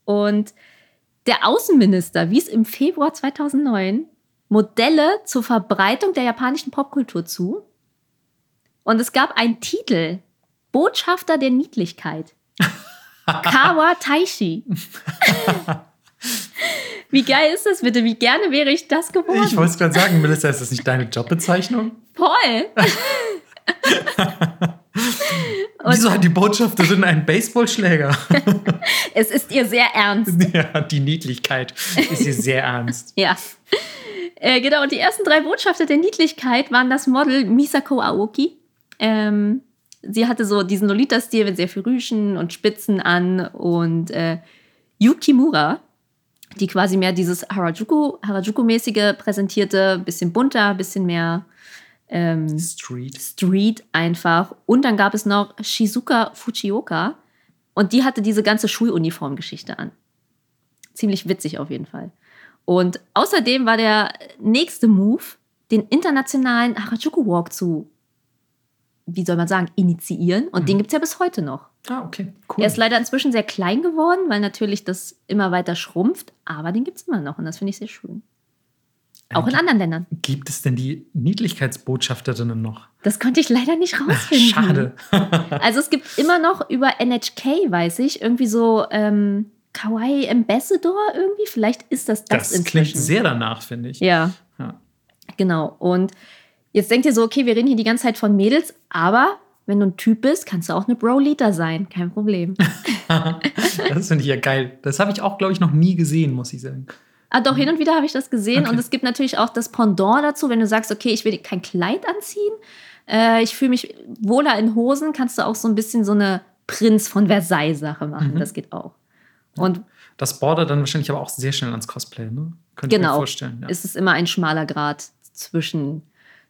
Und der Außenminister wies im Februar 2009 Modelle zur Verbreitung der japanischen Popkultur zu. Und es gab einen Titel, Botschafter der Niedlichkeit. Kawa Taishi. Wie geil ist das bitte? Wie gerne wäre ich das geworden? Ich wollte es gerade sagen, Melissa, ist das nicht deine Jobbezeichnung? Wieso hat die Botschafterin einen Baseballschläger? es ist ihr sehr ernst. Ja, die Niedlichkeit ist ihr sehr ernst. ja. Äh, genau, und die ersten drei Botschafter der Niedlichkeit waren das Model Misako Aoki, ähm, sie hatte so diesen Lolita-Stil mit sehr viel Rüschen und Spitzen an und äh, Yukimura, die quasi mehr dieses Harajuku, Harajuku-mäßige präsentierte, bisschen bunter, bisschen mehr ähm, Street. Street einfach. Und dann gab es noch Shizuka Fujioka und die hatte diese ganze Schuluniform-Geschichte an. Ziemlich witzig auf jeden Fall. Und außerdem war der nächste Move, den internationalen Harajuku Walk zu wie soll man sagen, initiieren. Und mhm. den gibt es ja bis heute noch. Ah, okay, cool. Er ist leider inzwischen sehr klein geworden, weil natürlich das immer weiter schrumpft, aber den gibt es immer noch und das finde ich sehr schön. Auch in anderen Ländern. Gibt es denn die Niedlichkeitsbotschafterinnen noch? Das konnte ich leider nicht rausfinden. Schade. Also es gibt immer noch über NHK, weiß ich, irgendwie so ähm, Kawaii Ambassador irgendwie. Vielleicht ist das das, Das inzwischen. klingt sehr danach, finde ich. Ja, Ja. genau. Und jetzt denkt ihr so, okay, wir reden hier die ganze Zeit von Mädels, aber wenn du ein Typ bist, kannst du auch eine Bro-Leader sein. Kein Problem. Das finde ich ja geil. Das habe ich auch, glaube ich, noch nie gesehen, muss ich sagen. Ah, doch, hin und wieder habe ich das gesehen. Okay. Und es gibt natürlich auch das Pendant dazu, wenn du sagst, okay, ich will kein Kleid anziehen. Äh, ich fühle mich wohler in Hosen, kannst du auch so ein bisschen so eine Prinz von Versailles-Sache machen. Mhm. Das geht auch. Und Das bordert dann wahrscheinlich aber auch sehr schnell ans Cosplay, ne? Könnte ich mir genau, vorstellen. Ja. ist es immer ein schmaler Grad zwischen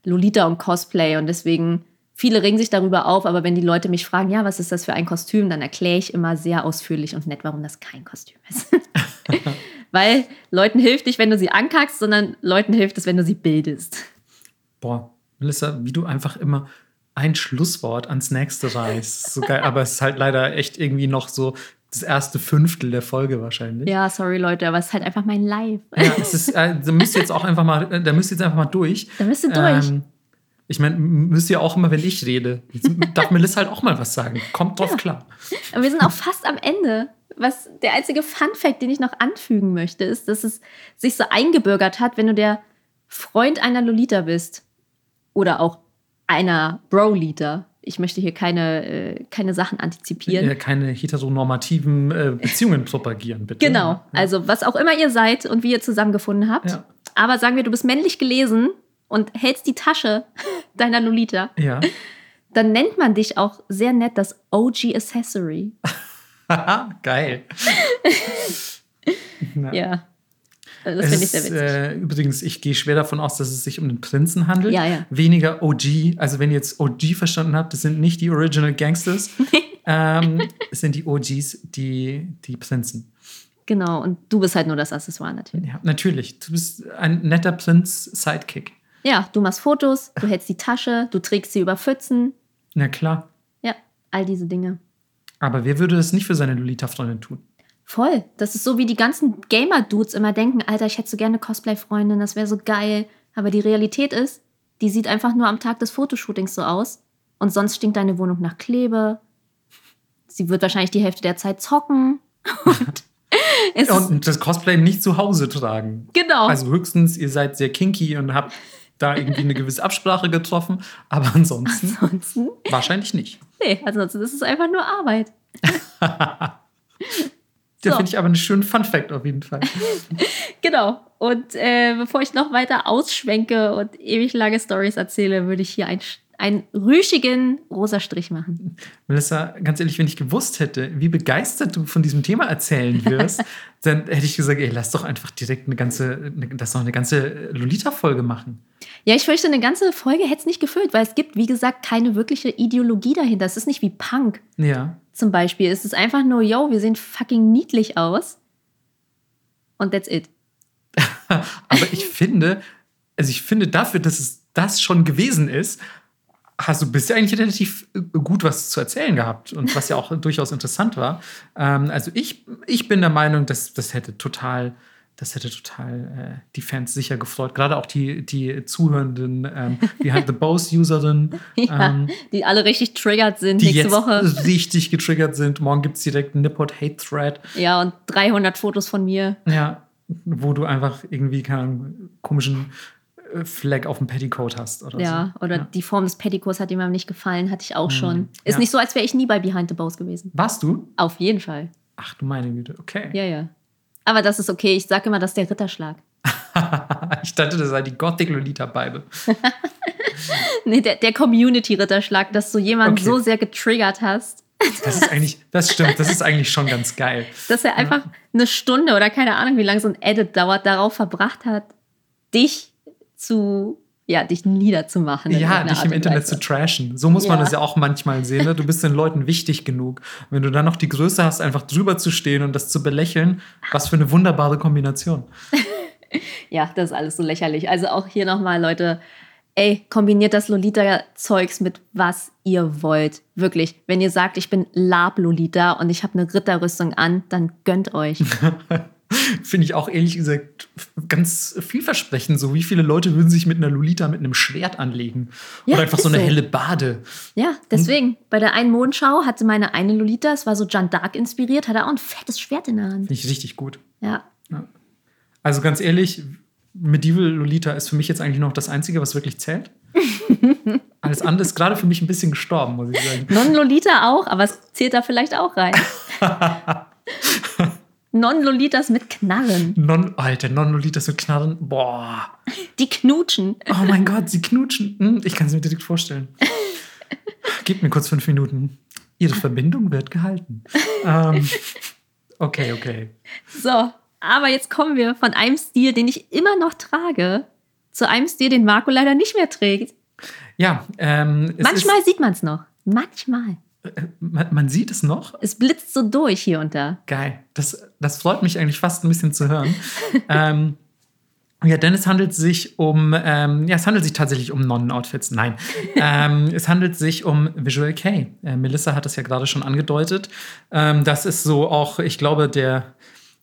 Lolita und Cosplay. Und deswegen, viele regen sich darüber auf, aber wenn die Leute mich fragen, ja, was ist das für ein Kostüm, dann erkläre ich immer sehr ausführlich und nett, warum das kein Kostüm ist. Weil Leuten hilft nicht, wenn du sie ankackst, sondern Leuten hilft es, wenn du sie bildest. Boah, Melissa, wie du einfach immer ein Schlusswort ans nächste reißt. So geil, aber es ist halt leider echt irgendwie noch so das erste Fünftel der Folge wahrscheinlich. Ja, sorry Leute, aber es ist halt einfach mein Live. Ja, es ist, äh, da müsst ihr jetzt auch einfach mal, äh, da müsst ihr jetzt einfach mal durch. Da müsst ihr durch. Ähm, ich meine, müsst ihr auch immer, wenn ich rede. Jetzt darf Melissa halt auch mal was sagen. Kommt drauf klar. Aber wir sind auch fast am Ende. Was der einzige Fun-Fact, den ich noch anfügen möchte, ist, dass es sich so eingebürgert hat, wenn du der Freund einer Lolita bist oder auch einer Bro-Leader. Ich möchte hier keine, äh, keine Sachen antizipieren. Ja, keine heteronormativen äh, Beziehungen propagieren, bitte. Genau, Ja. also was auch immer ihr seid und wie ihr zusammengefunden habt. Ja. Aber sagen wir, du bist männlich gelesen und hältst die Tasche deiner Lolita, Ja. dann nennt man dich auch sehr nett das OG Accessory. Haha, geil. Ja. Ja. Also Das finde ich sehr ist, witzig. äh, übrigens, ich gehe schwer davon aus, dass es sich um den Prinzen handelt. Ja, ja. Weniger OG. Also, wenn ihr jetzt OG verstanden habt, das sind nicht die Original Gangsters. ähm, es sind die OGs, die, die Prinzen. Genau, und du bist halt nur das Accessoire natürlich. Ja, natürlich. Du bist ein netter Prinz-Sidekick. Ja, du machst Fotos, du hältst die Tasche, du trägst sie über Pfützen. Na klar. Ja, all diese Dinge. Aber wer würde das nicht für seine Lolita-Freundin tun? Voll. Das ist so, wie die ganzen Gamer-Dudes immer denken, Alter, ich hätte so gerne Cosplay-Freundin, das wäre so geil. Aber die Realität ist, die sieht einfach nur am Tag des Fotoshootings so aus. Und sonst stinkt deine Wohnung nach Klebe. Sie wird wahrscheinlich die Hälfte der Zeit zocken. Und Und das Cosplay nicht zu Hause tragen. genau. Also höchstens, ihr seid sehr kinky und habt da irgendwie eine gewisse Absprache getroffen. Aber ansonsten ansonsten, wahrscheinlich nicht. nee, ansonsten ist es einfach nur Arbeit. Da So. finde ich aber einen schönen Fun-Fact auf jeden Fall. Genau. Und äh, bevor ich noch weiter ausschwenke und ewig lange Stories erzähle, würde ich hier ein, einen rüschigen rosa Strich machen. Melissa, ganz ehrlich, wenn ich gewusst hätte, wie begeistert du von diesem Thema erzählen wirst, dann hätte ich gesagt, ey, lass doch einfach direkt eine ganze, eine, lass doch eine ganze Lolita-Folge machen. Ja, ich fürchte, eine ganze Folge hätte es nicht gefüllt, weil es gibt, wie gesagt, keine wirkliche Ideologie dahinter. Es ist nicht wie Punk Ja. zum Beispiel. Es ist einfach nur, yo, wir sehen fucking niedlich aus. Und that's it. Aber ich finde, also ich finde dafür, dass es das schon gewesen ist, hast du bisher eigentlich relativ gut was zu erzählen gehabt und was ja auch durchaus interessant war. Ähm, also ich, ich bin der Meinung, dass das hätte total, das hätte total äh, die Fans sicher gefreut. Gerade auch die, die zuhörenden ähm, Behind the Bows-Userinnen, Ja, ähm, die alle richtig triggert sind die nächste jetzt Woche. richtig getriggert sind. Morgen gibt es direkt einen Nippot-Hate-Thread. Ja, und 300 Fotos von mir. Ja, wo du einfach irgendwie keinen komischen äh, Fleck auf dem Petticoat hast oder Ja, so. oder Ja. die Form des Petticoats hat jemandem nicht gefallen, hatte ich auch schon. Ist ja. nicht so, als wäre ich nie bei Behind the Bows gewesen. Warst du? Auf jeden Fall. Ach du meine Güte, okay. Ja, ja. Aber das ist okay. Ich sage immer, das ist der Ritterschlag. ich dachte, das sei die Gothic Lolita Bible. Nee, der, der Community-Ritterschlag, dass du jemanden Okay. so sehr getriggert hast, Das ist eigentlich, das stimmt, das ist eigentlich schon ganz geil. dass er einfach eine Stunde oder keine Ahnung, wie lange so ein Edit dauert, darauf verbracht hat, dich zu, ja, dich niederzumachen. Ja, dich Art im Internet zu trashen. So muss man Ja. das ja auch manchmal sehen. Ne? Du bist den Leuten wichtig genug. Und wenn du dann noch die Größe hast, einfach drüber zu stehen und das zu belächeln, was für eine wunderbare Kombination. Ja, das ist alles so lächerlich. Also auch hier nochmal, Leute, ey, kombiniert das Lolita-Zeugs mit was ihr wollt. Wirklich. Wenn ihr sagt, ich bin Lab-Lolita und ich habe eine Ritterrüstung an, dann gönnt euch. Finde ich auch ehrlich gesagt ganz vielversprechend. So, wie viele Leute würden sich mit einer Lolita mit einem Schwert anlegen? Ja, Oder einfach so eine so. helle Bade. Ja, deswegen. Bei der einen Mondschau hatte meine eine Lolita, es war so Jeanne d'Arc inspiriert, hatte auch ein fettes Schwert in der Hand. Finde ich richtig gut. Ja. Also ganz ehrlich, Medieval Lolita ist für mich jetzt eigentlich noch das Einzige, was wirklich zählt. Alles andere ist gerade für mich ein bisschen gestorben, muss ich sagen. Non-Lolita auch, aber es zählt da vielleicht auch rein. Non-Lolitas mit Knarren. Non, Alter, Non-Lolitas mit Knarren. Boah. Die knutschen. Oh mein Gott, sie knutschen. Hm, Ich kann es mir direkt vorstellen. Gib mir kurz fünf Minuten. Ihre Verbindung wird gehalten. Ähm, okay, okay. So, aber jetzt kommen wir von einem Stil, den ich immer noch trage, zu einem Stil, den Marco leider nicht mehr trägt. Ja, ähm, Manchmal sieht man es noch. Manchmal. Man, man sieht es noch. Es blitzt so durch hier und da. Geil. Das, das freut mich eigentlich fast ein bisschen zu hören. ähm, ja, denn es handelt sich um, ähm, ja, es handelt sich tatsächlich um Nonnen-Outfits. Nein, ähm, es handelt sich um Visual K. Äh, Melissa hat es ja gerade schon angedeutet. Ähm, das ist so auch, ich glaube, der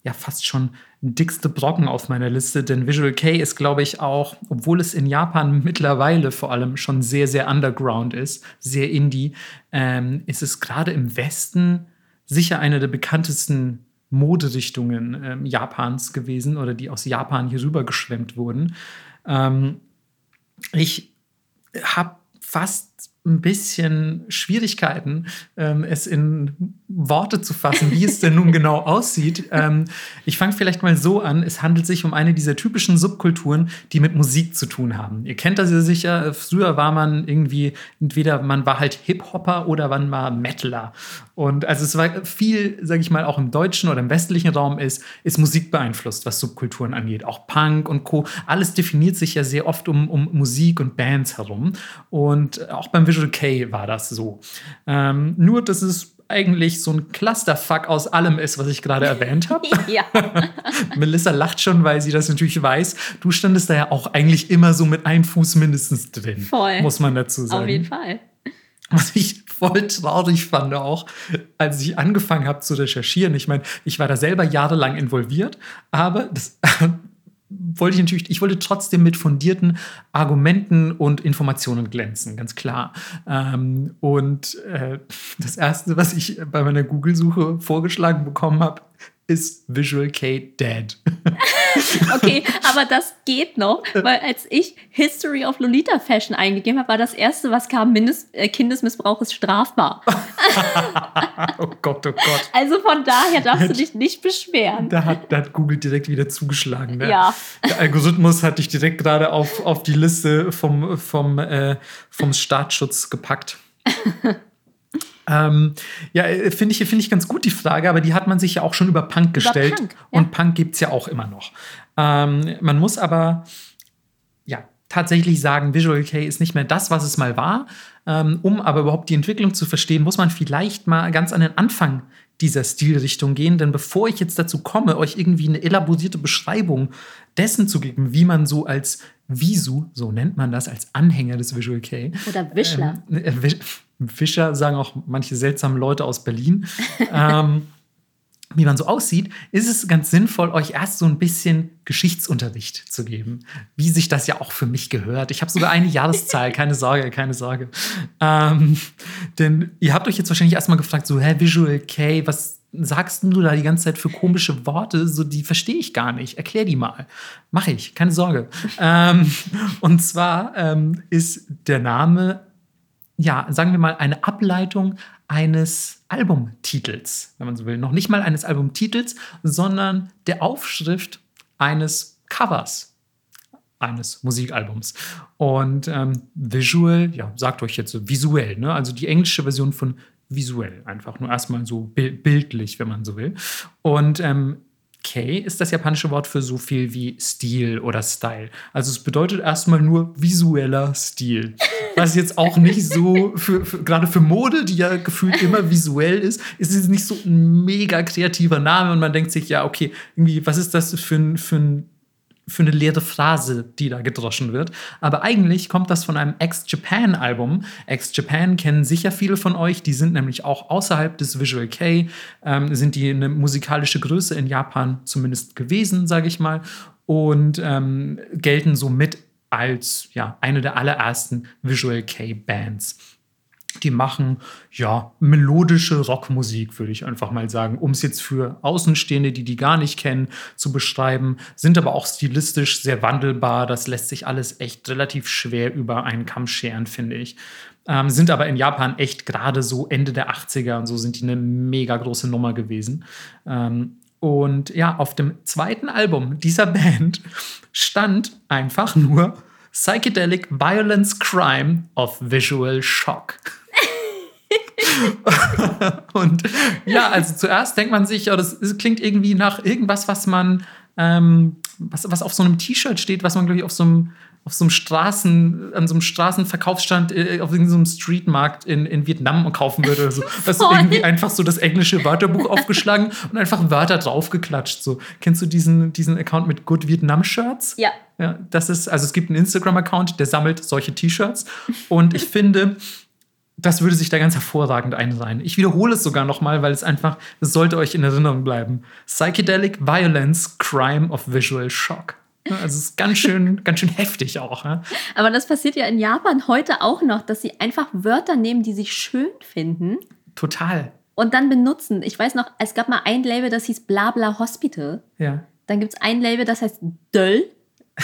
ja fast schon dickste Brocken auf meiner Liste, denn Visual K ist, glaube ich, auch, obwohl es in Japan mittlerweile vor allem schon sehr, sehr underground ist, sehr indie, ähm, ist es gerade im Westen sicher eine der bekanntesten Moderichtungen ähm, Japans gewesen oder die aus Japan hier rüber geschwemmt wurden. Ähm, ich habe fast ein bisschen Schwierigkeiten, ähm, es in Worte zu fassen, wie es denn nun genau aussieht. Ähm, ich fange vielleicht mal so an. Es handelt sich um eine dieser typischen Subkulturen, die mit Musik zu tun haben. Ihr kennt das ja sicher. Früher war man irgendwie, entweder man war halt Hip-Hopper oder man war Metaler. Und also es war viel, sage ich mal, auch im deutschen oder im westlichen Raum ist, ist Musik beeinflusst, was Subkulturen angeht. Auch Punk und Co. Alles definiert sich ja sehr oft um, um Musik und Bands herum. Und auch beim Visual K war das so. Ähm, nur, dass es eigentlich so ein Clusterfuck aus allem ist, was ich gerade erwähnt habe. Ja. Melissa lacht schon, weil sie das natürlich weiß. Du standest da ja auch eigentlich immer so mit einem Fuß mindestens drin. Voll. Muss man dazu sagen. Auf jeden Fall. Was ich voll traurig fand auch, als ich angefangen habe zu recherchieren. Ich meine, ich war da selber jahrelang involviert, aber das wollte ich natürlich, ich wollte trotzdem mit fundierten Argumenten und Informationen glänzen, ganz klar. Ähm, und äh, das erste, was ich bei meiner Google-Suche vorgeschlagen bekommen habe, ist Visual K Dead. Okay, aber das geht noch, weil als ich History of Lolita Fashion eingegeben habe, war das erste, was kam, Mindest, äh, Kindesmissbrauch ist strafbar. oh Gott, oh Gott. Also von daher darfst du dich nicht beschweren. Da hat, da hat Google direkt wieder zugeschlagen. Ne? Ja. Der Algorithmus hat dich direkt gerade auf, auf die Liste vom, vom, äh, vom Staatsschutz gepackt. ähm, ja, äh, finde ich, find ich ganz gut die Frage, aber die hat man sich ja auch schon über Punk gestellt. Punk, ja. Und Punk gibt es ja auch immer noch. Ähm, man muss aber ja, tatsächlich sagen, Visual K ist nicht mehr das, was es mal war. Ähm, um aber überhaupt die Entwicklung zu verstehen, muss man vielleicht mal ganz an den Anfang dieser Stilrichtung gehen. Denn bevor ich jetzt dazu komme, euch irgendwie eine elaborierte Beschreibung dessen zu geben, wie man so als Visu, so nennt man das, als Anhänger des Visual K. Oder Wischler. Ähm, äh, Wischer sagen auch manche seltsamen Leute aus Berlin. ähm, wie man so aussieht, ist es ganz sinnvoll, euch erst so ein bisschen Geschichtsunterricht zu geben, wie sich das ja auch für mich gehört. Ich habe sogar eine Jahreszahl, keine Sorge, keine Sorge. Ähm, denn ihr habt euch jetzt wahrscheinlich erstmal gefragt, so, hä, Visual K, was sagst du da die ganze Zeit für komische Worte? So, die verstehe ich gar nicht. Erklär die mal. Mache ich, keine Sorge. ähm, und zwar ähm, ist der Name ja, sagen wir mal, eine Ableitung eines Albumtitels, wenn man so will. Noch nicht mal eines Albumtitels, sondern der Aufschrift eines Covers eines Musikalbums. Und ähm, Visual, ja, sagt euch jetzt so visuell, ne? also die englische Version von visuell, einfach nur erstmal so bi- bildlich, wenn man so will. Und ähm, Kei ist das japanische Wort für so viel wie Stil oder Style. Also es bedeutet erstmal nur visueller Stil. Was jetzt auch nicht so, für, für, gerade für Mode, die ja gefühlt immer visuell ist, ist es nicht so ein mega kreativer Name und man denkt sich, ja, okay, irgendwie, was ist das für ein, für ein für eine leere Phrase, die da gedroschen wird. Aber eigentlich kommt das von einem Ex-Japan-Album. Ex-Japan kennen sicher viele von euch. Die sind nämlich auch außerhalb des Visual K, ähm, sind die eine musikalische Größe in Japan zumindest gewesen, sage ich mal. Und ähm, gelten somit als ja, eine der allerersten Visual K-Bands. Die machen ja melodische Rockmusik, würde ich einfach mal sagen, um es jetzt für Außenstehende, die die gar nicht kennen, zu beschreiben. Sind aber auch stilistisch sehr wandelbar. Das lässt sich alles echt relativ schwer über einen Kamm scheren, finde ich. Ähm, sind aber in Japan echt gerade so Ende der 80er und so sind die eine mega große Nummer gewesen. Ähm, und ja, auf dem zweiten Album dieser Band stand einfach nur Psychedelic Violence Crime of Visual Shock. und ja, also zuerst denkt man sich, ja, das, klingt irgendwie nach irgendwas, was man, ähm, was, was auf so einem T-Shirt steht, was man, glaube ich, auf so einem, auf so einem Straßen, an so einem Straßenverkaufsstand, äh, auf irgendeinem Streetmarkt in, in Vietnam kaufen würde. Oder so. Das ist irgendwie einfach so das englische Wörterbuch aufgeschlagen und einfach Wörter draufgeklatscht. So. Kennst du diesen, diesen Account mit Good Vietnam Shirts? Ja. Ja, das ist, also es gibt einen Instagram-Account, der sammelt solche T-Shirts. Und ich finde, das würde sich da ganz hervorragend einreihen. Ich wiederhole es sogar nochmal, weil es einfach, es sollte euch in Erinnerung bleiben. Psychedelic Violence, Crime of Visual Shock. Also es ist ganz schön, ganz schön heftig auch. Ja? Aber das passiert ja in Japan heute auch noch, dass sie einfach Wörter nehmen, die sie schön finden. Total. Und dann benutzen. Ich weiß noch, es gab mal ein Label, das hieß Blabla Hospital. Ja. Dann gibt es ein Label, das heißt Döll.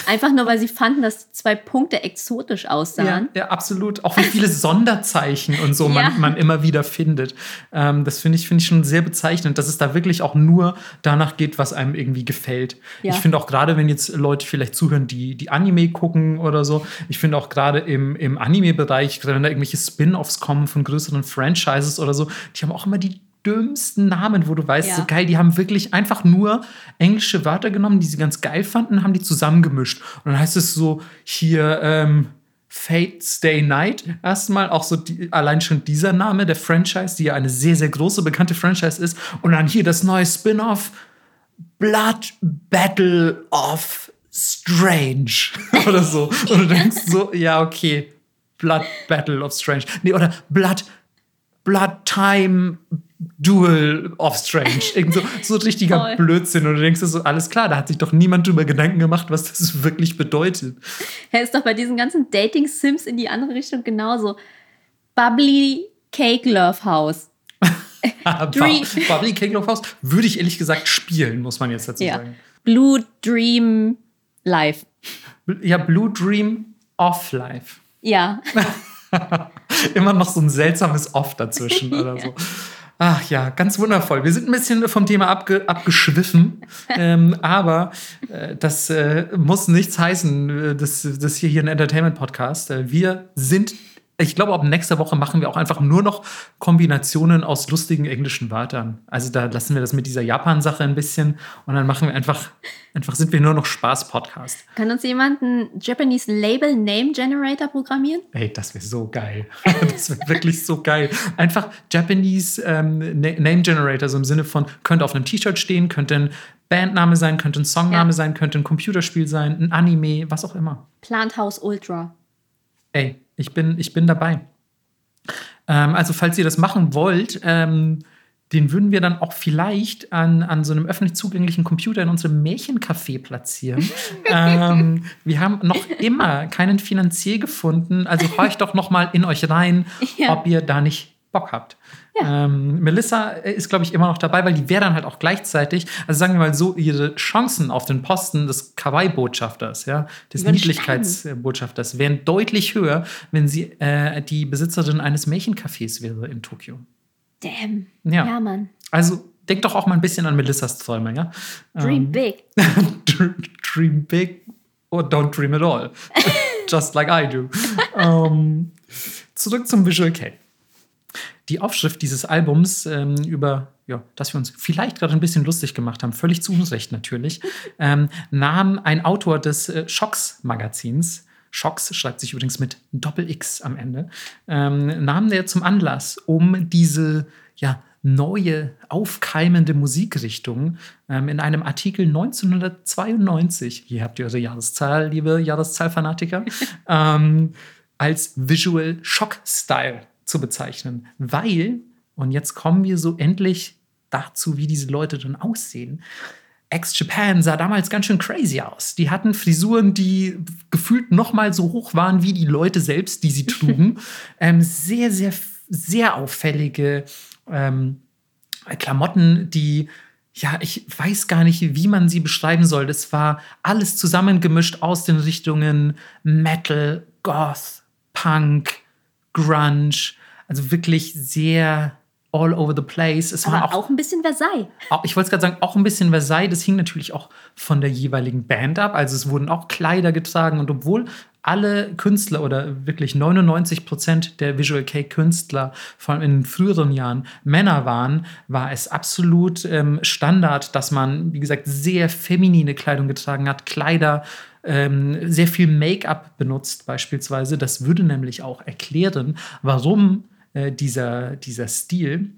Einfach nur, weil sie fanden, dass zwei Punkte exotisch aussahen. Ja, ja absolut. Auch wie viele Sonderzeichen und so man, Ja. man immer wieder findet. Ähm, das finde ich, finde ich schon sehr bezeichnend, dass es da wirklich auch nur danach geht, was einem irgendwie gefällt. Ja. Ich finde auch gerade, wenn jetzt Leute vielleicht zuhören, die, die Anime gucken oder so, ich finde auch gerade im, im Anime-Bereich, gerade wenn da irgendwelche Spin-Offs kommen von größeren Franchises oder so, die haben auch immer die dümmsten Namen, wo du weißt, Ja. so geil, die haben wirklich einfach nur englische Wörter genommen, die sie ganz geil fanden, haben die zusammengemischt. Und dann heißt es so hier, ähm, Fate Stay Night erstmal, auch so die, allein schon dieser Name der Franchise, die ja eine sehr, sehr große, bekannte Franchise ist. Und dann hier das neue Spin-off Blood Battle of Strange oder so. Und du denkst so, ja, okay, Blood Battle of Strange. Nee, oder Blood, Blood Time Duel of Strange. Irgend so, so richtiger Voll. Blödsinn. Und du denkst so, alles klar, da hat sich doch niemand drüber Gedanken gemacht, was das wirklich bedeutet. Hey, ist doch bei diesen ganzen Dating-Sims in die andere Richtung genauso. Bubbly Cake Love House. Dream- Bubbly King of House würde ich ehrlich gesagt spielen, muss man jetzt dazu Ja. sagen. Blue Dream Life. Ja, Blue Dream Off Life. Ja. Immer noch so ein seltsames Off dazwischen oder so. Ach ja, ganz wundervoll. Wir sind ein bisschen vom Thema abge abgeschwiffen, ähm, aber äh, das äh, muss nichts heißen. äh, Das, das hier, hier ein Entertainment-Podcast. Äh, wir sind, ich glaube, ab nächster Woche machen wir auch einfach nur noch Kombinationen aus lustigen englischen Wörtern. Also da lassen wir das mit dieser Japan-Sache ein bisschen und dann machen wir einfach, einfach sind wir nur noch Spaß-Podcast. Kann uns jemand einen Japanese Label Name Generator programmieren? Ey, das wäre so geil. Das wäre wirklich so geil. Einfach Japanese ähm, Na- Name Generator, so im Sinne von, könnte auf einem T-Shirt stehen, könnte ein Bandname sein, könnte ein Songname Ja. sein, könnte ein Computerspiel sein, ein Anime, was auch immer. Plant House Ultra. Ey, ich bin, ich bin dabei. Ähm, also, falls ihr das machen wollt, ähm, den würden wir dann auch vielleicht an, an so einem öffentlich zugänglichen Computer in unserem Märchencafé platzieren. ähm, wir haben noch immer keinen Finanzier gefunden. Also horcht doch noch mal in euch rein, Ja. ob ihr da nicht Bock habt. Ähm, Melissa ist, glaube ich, immer noch dabei, weil die wäre dann halt auch gleichzeitig, also sagen wir mal so, ihre Chancen auf den Posten des Kawaii-Botschafters, ja, des Niedlichkeitsbotschafters, wären deutlich höher, wenn sie äh, die Besitzerin eines Märchencafés wäre in Tokio. Damn. Ja. Ja, Mann. Also denkt doch auch mal ein bisschen an Melissas Träume, ja? Dream Ähm, big. dream, dream big or don't dream at all. Just like I do. ähm, zurück zum Visual K. Die Aufschrift dieses Albums, ähm, über ja, das wir uns vielleicht gerade ein bisschen lustig gemacht haben, völlig zu Unrecht natürlich, ähm, nahm ein Autor des äh, Shocks-Magazins, Shocks schreibt sich übrigens mit Doppel-X am Ende, ähm, nahm der zum Anlass, um diese ja, neue, aufkeimende Musikrichtung ähm, in einem Artikel 1992, hier habt ihr eure Jahreszahl, liebe Jahreszahlfanatiker, ähm, als Visual Shock Style zu bezeichnen. Weil, und jetzt kommen wir so endlich dazu, wie diese Leute dann aussehen. Ex-Japan sah damals ganz schön crazy aus. Die hatten Frisuren, die gefühlt noch mal so hoch waren wie die Leute selbst, die sie trugen. ähm, sehr, sehr, sehr auffällige ähm, Klamotten, die ja, ich weiß gar nicht, wie man sie beschreiben soll. Das war alles zusammengemischt aus den Richtungen Metal, Goth, Punk, Grunge. Also wirklich sehr all over the place. Es war auch, auch, ein bisschen Versailles. Auch, ich wollte gerade sagen, auch ein bisschen Versailles. Das hing natürlich auch von der jeweiligen Band ab. Also es wurden auch Kleider getragen und obwohl alle Künstler oder wirklich 99 Prozent der Visual Kei Künstler, vor allem in früheren Jahren, Männer waren, war es absolut ähm, Standard, dass man, wie gesagt, sehr feminine Kleidung getragen hat, Kleider, ähm, sehr viel Make-up benutzt beispielsweise. Das würde nämlich auch erklären, warum äh, dieser, dieser Stil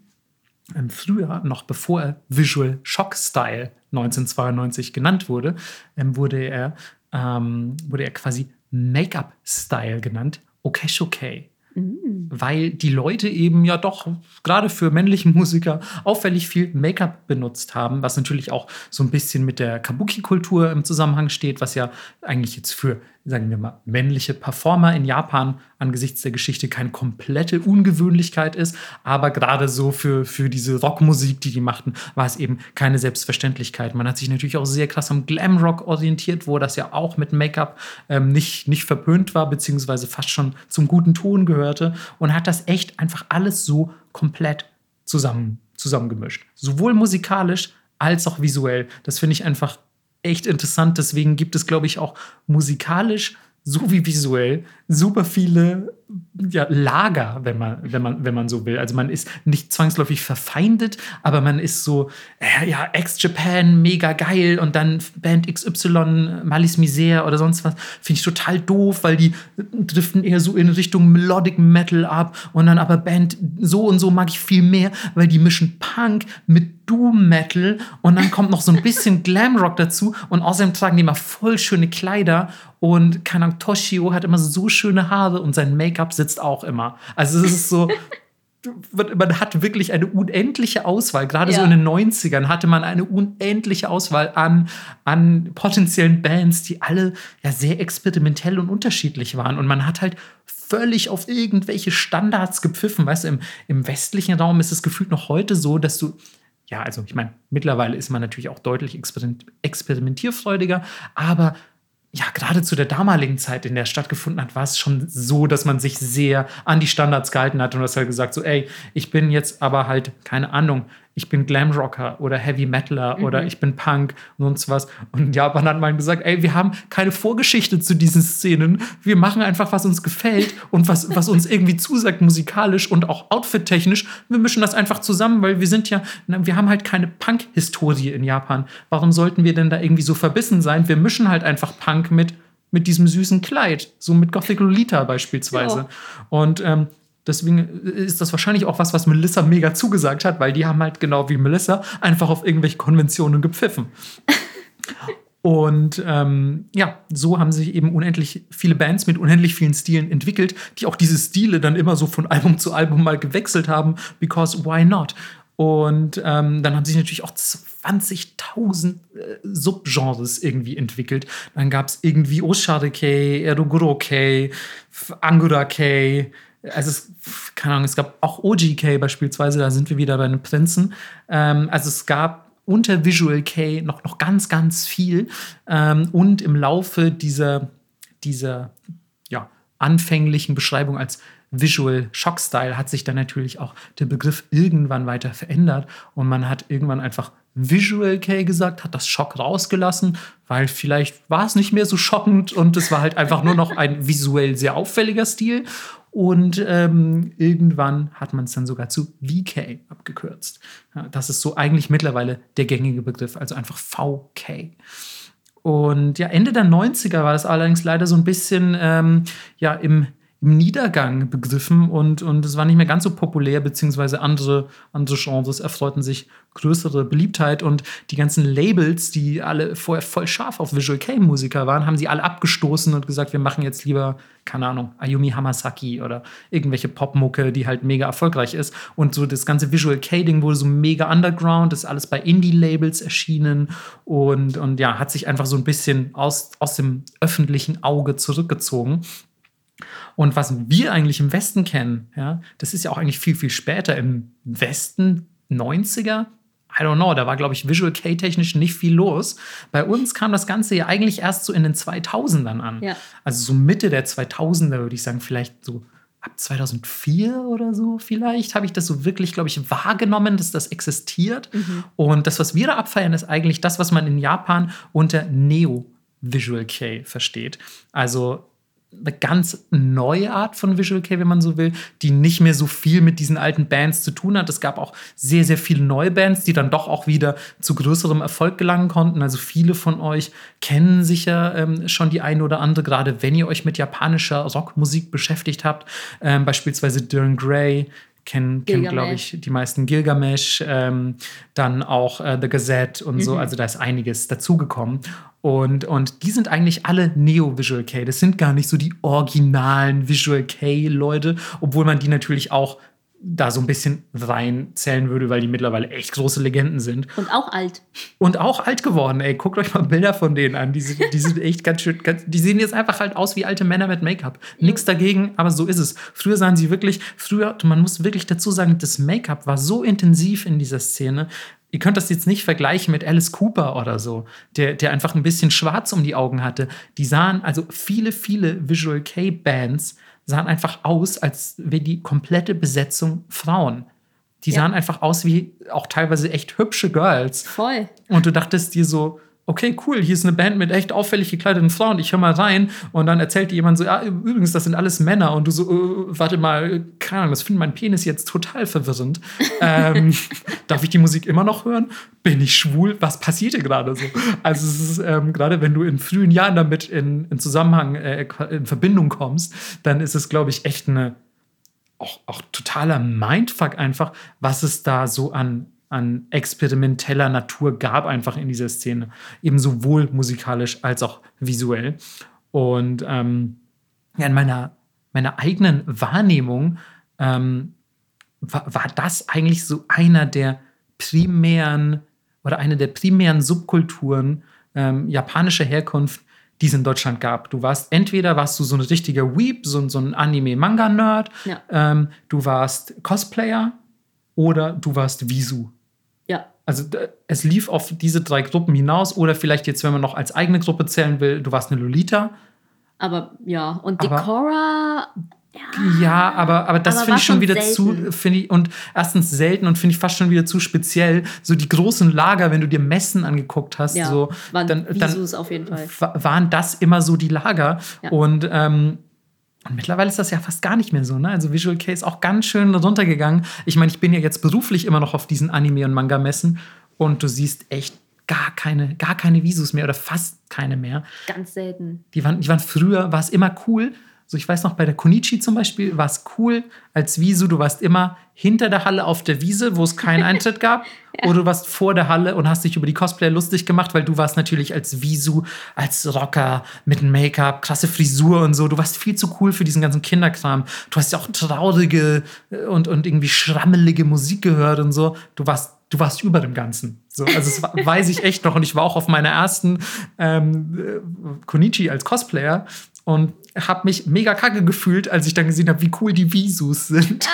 ähm, früher, noch bevor er Visual Shock Style 1992 genannt wurde, ähm, wurde, er, ähm, wurde er quasi Make-up Style genannt, Okeshoke. Mhm. Weil die Leute eben ja doch gerade für männliche Musiker auffällig viel Make-up benutzt haben, was natürlich auch so ein bisschen mit der Kabuki-Kultur im Zusammenhang steht, was ja eigentlich jetzt für sagen wir mal, männliche Performer in Japan angesichts der Geschichte keine komplette Ungewöhnlichkeit ist. Aber gerade so für, für diese Rockmusik, die die machten, war es eben keine Selbstverständlichkeit. Man hat sich natürlich auch sehr krass am Glamrock orientiert, wo das ja auch mit Make-up ähm, nicht, nicht verpönt war, beziehungsweise fast schon zum guten Ton gehörte und hat das echt einfach alles so komplett zusammen, zusammengemischt. Sowohl musikalisch als auch visuell. Das finde ich einfach echt interessant. Deswegen gibt es, glaube ich, auch musikalisch sowie visuell super viele ja, Lager, wenn man, wenn, man, wenn man so will. Also man ist nicht zwangsläufig verfeindet, aber man ist so, äh, ja, Ex-Japan, mega geil und dann Band XY, Malis Misère oder sonst was, finde ich total doof, weil die driften eher so in Richtung Melodic Metal ab und dann aber Band so und so mag ich viel mehr, weil die mischen Punk mit Doom Metal und dann kommt noch so ein bisschen Glamrock dazu und außerdem tragen die immer voll schöne Kleider und Kanang Toshio hat immer so schöne Haare und sein Make-up sitzt auch immer. Also es ist so man hat wirklich eine unendliche Auswahl. Gerade ja. so in den 90ern hatte man eine unendliche Auswahl an, an potenziellen Bands, die alle ja sehr experimentell und unterschiedlich waren. Und man hat halt völlig auf irgendwelche Standards gepfiffen. Weißt du, im, im westlichen Raum ist es gefühlt noch heute so, dass du ja, also ich meine, mittlerweile ist man natürlich auch deutlich experimentierfreudiger, aber ja, gerade zu der damaligen Zeit, in der stattgefunden hat, war es schon so, dass man sich sehr an die Standards gehalten hat und das halt gesagt, so, ey, ich bin jetzt aber halt, keine Ahnung, ich bin Glamrocker oder Heavy Metaler mhm. oder ich bin Punk und sonst was. Und in Japan hat man gesagt, ey, wir haben keine Vorgeschichte zu diesen Szenen. Wir machen einfach, was uns gefällt und was, was uns irgendwie zusagt, musikalisch und auch outfit-technisch. Wir mischen das einfach zusammen, weil wir sind ja, wir haben halt keine Punk-Historie in Japan. Warum sollten wir denn da irgendwie so verbissen sein? Wir mischen halt einfach Punk mit mit diesem süßen Kleid, so mit Gothic Lolita beispielsweise. Ja. Und ähm, Deswegen ist das wahrscheinlich auch was, was Melissa mega zugesagt hat, weil die haben halt genau wie Melissa einfach auf irgendwelche Konventionen gepfiffen. Und ähm, ja, so haben sich eben unendlich viele Bands mit unendlich vielen Stilen entwickelt, die auch diese Stile dann immer so von Album zu Album mal gewechselt haben, because why not? Und ähm, dann haben sich natürlich auch 20.000 äh, Subgenres irgendwie entwickelt. Dann gab es irgendwie Osharike, Eroguro-Kei, Angura-Kei, also es, keine Ahnung, es gab auch OGK beispielsweise, da sind wir wieder bei den Prinzen. Ähm, also es gab unter Visual K noch, noch ganz, ganz viel. Ähm, und im Laufe dieser, dieser ja, anfänglichen Beschreibung als Visual Shock Style hat sich dann natürlich auch der Begriff irgendwann weiter verändert und man hat irgendwann einfach Visual K gesagt, hat das Schock rausgelassen, weil vielleicht war es nicht mehr so schockend und es war halt einfach nur noch ein visuell sehr auffälliger Stil. Und ähm, irgendwann hat man es dann sogar zu VK abgekürzt. Ja, das ist so eigentlich mittlerweile der gängige Begriff, also einfach VK. Und ja, Ende der 90er war das allerdings leider so ein bisschen ähm, ja, im, im Niedergang begriffen und, und es war nicht mehr ganz so populär, beziehungsweise andere, andere Genres erfreuten sich größere Beliebtheit und die ganzen Labels, die alle vorher voll scharf auf Visual K-Musiker waren, haben sie alle abgestoßen und gesagt, wir machen jetzt lieber, keine Ahnung, Ayumi Hamasaki oder irgendwelche Popmucke, die halt mega erfolgreich ist. Und so das ganze Visual K-Ding wurde so mega underground, ist alles bei Indie-Labels erschienen und, und ja, hat sich einfach so ein bisschen aus, aus dem öffentlichen Auge zurückgezogen. Und was wir eigentlich im Westen kennen, ja, das ist ja auch eigentlich viel, viel später im Westen, 90er, I don't know, da war, glaube ich, Visual K-technisch nicht viel los. Bei uns kam das Ganze ja eigentlich erst so in den 2000ern an. Ja. Also so Mitte der 2000er, würde ich sagen, vielleicht so ab 2004 oder so vielleicht, habe ich das so wirklich, glaube ich, wahrgenommen, dass das existiert. Und das, was wir da abfeiern, ist eigentlich das, was man in Japan unter Neo Visual K versteht. Also eine ganz neue Art von Visual K, wenn man so will, die nicht mehr so viel mit diesen alten Bands zu tun hat. Es gab auch sehr, sehr viele neue Bands, die dann doch auch wieder zu größerem Erfolg gelangen konnten. Also viele von euch kennen sicher ähm, schon die eine oder andere, gerade wenn ihr euch mit japanischer Rockmusik beschäftigt habt. Ähm, beispielsweise Dylan Gray, kennen, kennen glaube ich, die meisten Gilgamesh, ähm, dann auch äh, The Gazette und so. Mhm. Also da ist einiges dazugekommen. Und, und die sind eigentlich alle Neo-Visual K. Das sind gar nicht so die originalen Visual K-Leute, obwohl man die natürlich auch da so ein bisschen reinzählen würde, weil die mittlerweile echt große Legenden sind. Und auch alt. Und auch alt geworden, ey. Guckt euch mal Bilder von denen an. Die sind, die sind echt ganz schön. Ganz, die sehen jetzt einfach halt aus wie alte Männer mit Make-up. Nichts dagegen, aber so ist es. Früher sahen sie wirklich, früher, man muss wirklich dazu sagen, das Make-up war so intensiv in dieser Szene. Ihr könnt das jetzt nicht vergleichen mit Alice Cooper oder so, der, der einfach ein bisschen schwarz um die Augen hatte. Die sahen, also viele, viele Visual K-Bands sahen einfach aus, als wäre die komplette Besetzung Frauen. Die Ja. sahen einfach aus wie auch teilweise echt hübsche Girls. Voll. Und du dachtest dir so, okay, cool, hier ist eine Band mit echt auffällig gekleideten Frauen, ich höre mal rein. Und dann erzählt dir jemand so, ja, übrigens, das sind alles Männer. Und du so, äh, warte mal, keine Ahnung, das findet mein Penis jetzt total verwirrend. ähm, darf ich die Musik immer noch hören? Bin ich schwul? Was passiert hier gerade so? Also es ist ähm, gerade, wenn du in frühen Jahren damit in, in Zusammenhang, äh, in Verbindung kommst, dann ist es, glaube ich, echt eine auch, auch totaler Mindfuck einfach, was es da so an, an experimenteller Natur gab, einfach in dieser Szene. Eben sowohl musikalisch als auch visuell. Und ähm, ja, in meiner, meiner eigenen Wahrnehmung ähm, war, war das eigentlich so einer der primären oder eine der primären Subkulturen ähm, japanischer Herkunft, die es in Deutschland gab. Du warst entweder warst du so ein richtiger Weep, so, ein- so ein Anime-Manga-Nerd, Ja. ähm, du warst Cosplayer oder du warst Visu. Ja. Also es lief auf diese drei Gruppen hinaus oder vielleicht jetzt, wenn man noch als eigene Gruppe zählen will, du warst eine Lolita. Aber ja. Und Decora. Ja, aber, aber das finde ich schon wieder selten. zu, finde ich, und erstens selten und finde ich fast schon wieder zu speziell. So die großen Lager, wenn du dir Messen angeguckt hast, Ja, so, waren dann, dann auf jeden Fall. wa- waren das immer so die Lager. Ja. Und, ähm, und mittlerweile ist das ja fast gar nicht mehr so. Ne? Also Visual K ist auch ganz schön runtergegangen. Ich meine, ich bin ja jetzt beruflich immer noch auf diesen Anime- und Manga-Messen und du siehst echt gar keine, gar keine Visus mehr oder fast keine mehr. Ganz selten. Die waren, die waren früher, war es immer cool. So, ich weiß noch, bei der Konichi zum Beispiel war es cool als Visu. Du warst immer hinter der Halle auf der Wiese, wo es keinen Eintritt gab. Oder du warst vor der Halle und hast dich über die Cosplayer lustig gemacht, weil du warst natürlich als Visu, als Rocker mit einem Make-up, krasse Frisur und so. Du warst viel zu cool für diesen ganzen Kinderkram. Du hast ja auch traurige äh, und, und irgendwie schrammelige Musik gehört und so. Du warst du warst über dem Ganzen. So, also das weiß ich echt noch. Und ich war auch auf meiner ersten ähm, äh, Konichi als Cosplayer und habe mich mega kacke gefühlt, als ich dann gesehen habe, wie cool die Visus sind.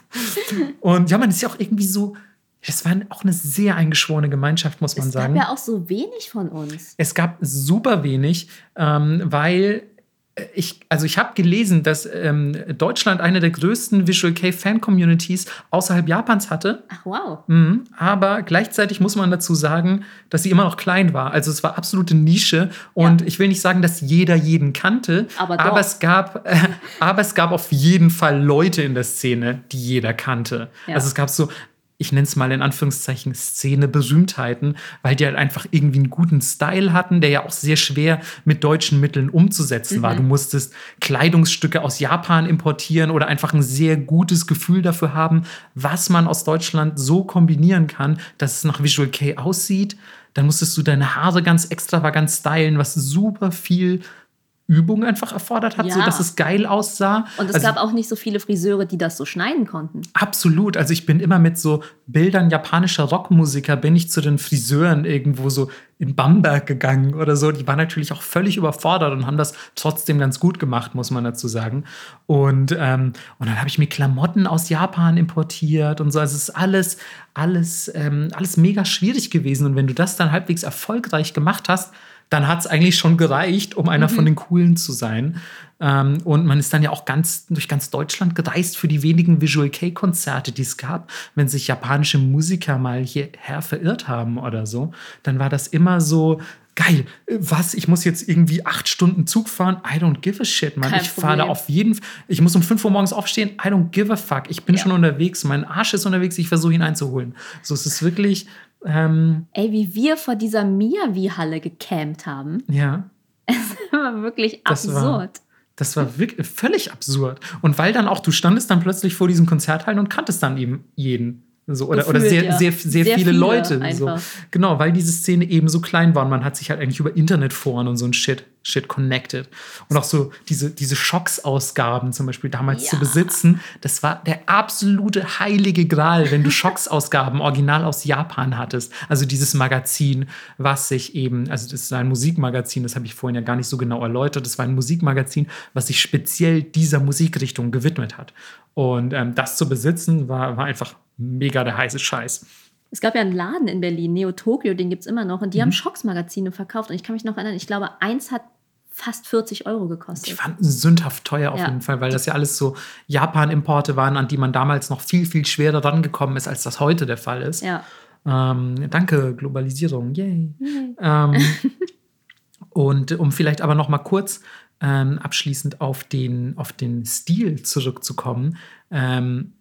und ja, man ist ja auch irgendwie so, es war auch eine sehr eingeschworene Gemeinschaft, muss man Es sagen. gab ja auch so wenig von uns. Es gab super wenig, ähm, weil ich, also ich habe gelesen, dass ähm, Deutschland eine der größten Visual K Fan-Communities außerhalb Japans hatte. Ach, wow. Mhm, aber gleichzeitig muss man dazu sagen, dass sie immer noch klein war. Also es war absolute Nische und ich will nicht sagen, dass jeder jeden kannte, Aber aber es gab, äh, aber es gab auf jeden Fall Leute in der Szene, die jeder kannte. Ja. Also es gab so ich nenne es mal in Anführungszeichen Szene-Berühmtheiten, weil die halt einfach irgendwie einen guten Style hatten, der ja auch sehr schwer mit deutschen Mitteln umzusetzen mhm. war. Du musstest Kleidungsstücke aus Japan importieren oder einfach ein sehr gutes Gefühl dafür haben, was man aus Deutschland so kombinieren kann, dass es nach Visual K aussieht. Dann musstest du deine Haare ganz extravagant stylen, was super viel Übung einfach erfordert hat, ja. so dass es geil aussah. Und es also, gab auch nicht so viele Friseure, die das so schneiden konnten. Absolut. Also ich bin immer mit so Bildern japanischer Rockmusiker, bin ich zu den Friseuren irgendwo so in Bamberg gegangen oder so. Die waren natürlich auch völlig überfordert und haben das trotzdem ganz gut gemacht, muss man dazu sagen. Und, ähm, und dann habe ich mir Klamotten aus Japan importiert und so. Also es ist alles, alles, ähm, alles mega schwierig gewesen. Und wenn du das dann halbwegs erfolgreich gemacht hast, dann hat es eigentlich schon gereicht, um einer mhm. von den Coolen zu sein. Ähm, und man ist dann ja auch ganz durch ganz Deutschland gereist für die wenigen Visual K-Konzerte, die es gab. Wenn sich japanische Musiker mal hierher verirrt haben oder so, dann war das immer so, geil, was, ich muss jetzt irgendwie acht Stunden Zug fahren? I don't give a shit, man. Kein ich fahre da auf jeden Fall, ich muss um fünf Uhr morgens aufstehen, I don't give a fuck. Ich bin ja. schon unterwegs, mein Arsch ist unterwegs, ich versuche ihn einzuholen. So, es ist wirklich, ähm, Ey, wie wir vor dieser Miavi-Halle gecampt haben. Ja. Es war wirklich das absurd. War, das war wirklich völlig absurd. Und weil dann auch, du standest dann plötzlich vor diesem Konzerthallen und kanntest dann eben jeden. So, oder, Gefühlt, oder sehr, ja. sehr, sehr, sehr, viele, viele Leute. So. Genau, weil diese Szene eben so klein war. Und man hat sich halt eigentlich über Internetforen und so ein Shit, Shit connected. Und auch so diese, diese Schocks-Ausgaben zum Beispiel damals ja. zu besitzen, das war der absolute heilige Gral, wenn du Schocks-Ausgaben original aus Japan hattest. Also dieses Magazin, was sich eben, also das ist ein Musikmagazin, das habe ich vorhin ja gar nicht so genau erläutert. Das war ein Musikmagazin, was sich speziell dieser Musikrichtung gewidmet hat. Und ähm, das zu besitzen, war, war einfach mega der heiße Scheiß. Es gab ja einen Laden in Berlin, Neo Tokyo, den gibt es immer noch. Und die mhm. haben Schocks-Magazine verkauft. Und ich kann mich noch erinnern, ich glaube, eins hat fast 40 Euro gekostet. Die fanden sündhaft teuer auf ja. jeden Fall, weil das ja alles so Japan-Importe waren, an die man damals noch viel, viel schwerer rangekommen ist, als das heute der Fall ist. Ja. Ähm, danke, Globalisierung. Yay. Yay. Ähm, und um vielleicht aber noch mal kurz ähm, abschließend auf den, auf den Stil zurückzukommen. Ähm,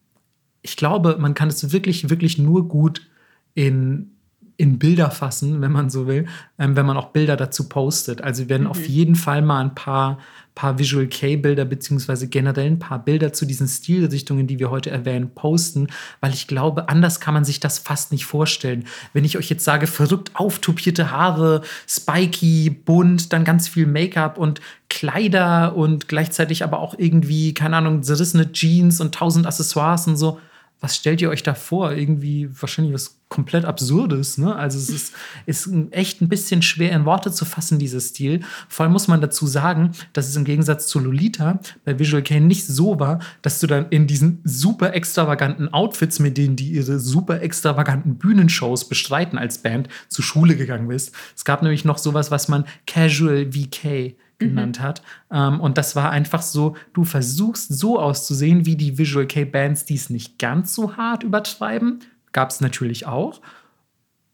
ich glaube, man kann es wirklich, wirklich nur gut in, in Bilder fassen, wenn man so will, ähm, wenn man auch Bilder dazu postet. Also wir werden mhm. auf jeden Fall mal ein paar, paar Visual K-Bilder beziehungsweise generell ein paar Bilder zu diesen Stilrichtungen, die wir heute erwähnen, posten, weil ich glaube, anders kann man sich das fast nicht vorstellen. Wenn ich euch jetzt sage, verrückt auftupierte Haare, spiky, bunt, dann ganz viel Make-up und Kleider und gleichzeitig aber auch irgendwie, keine Ahnung, zerrissene Jeans und tausend Accessoires und so was stellt ihr euch da vor? Irgendwie wahrscheinlich was komplett Absurdes. Ne? Also es ist, ist echt ein bisschen schwer in Worte zu fassen, dieser Stil. Vor allem muss man dazu sagen, dass es im Gegensatz zu Lolita bei Visual Kane nicht so war, dass du dann in diesen super extravaganten Outfits, mit denen die ihre super extravaganten Bühnenshows bestreiten als Band, zur Schule gegangen bist. Es gab nämlich noch sowas, was man Casual VK genannt mhm. hat. Ähm, und das war einfach so, du versuchst so auszusehen wie die Visual K-Bands, die es nicht ganz so hart übertreiben. Gab es natürlich auch.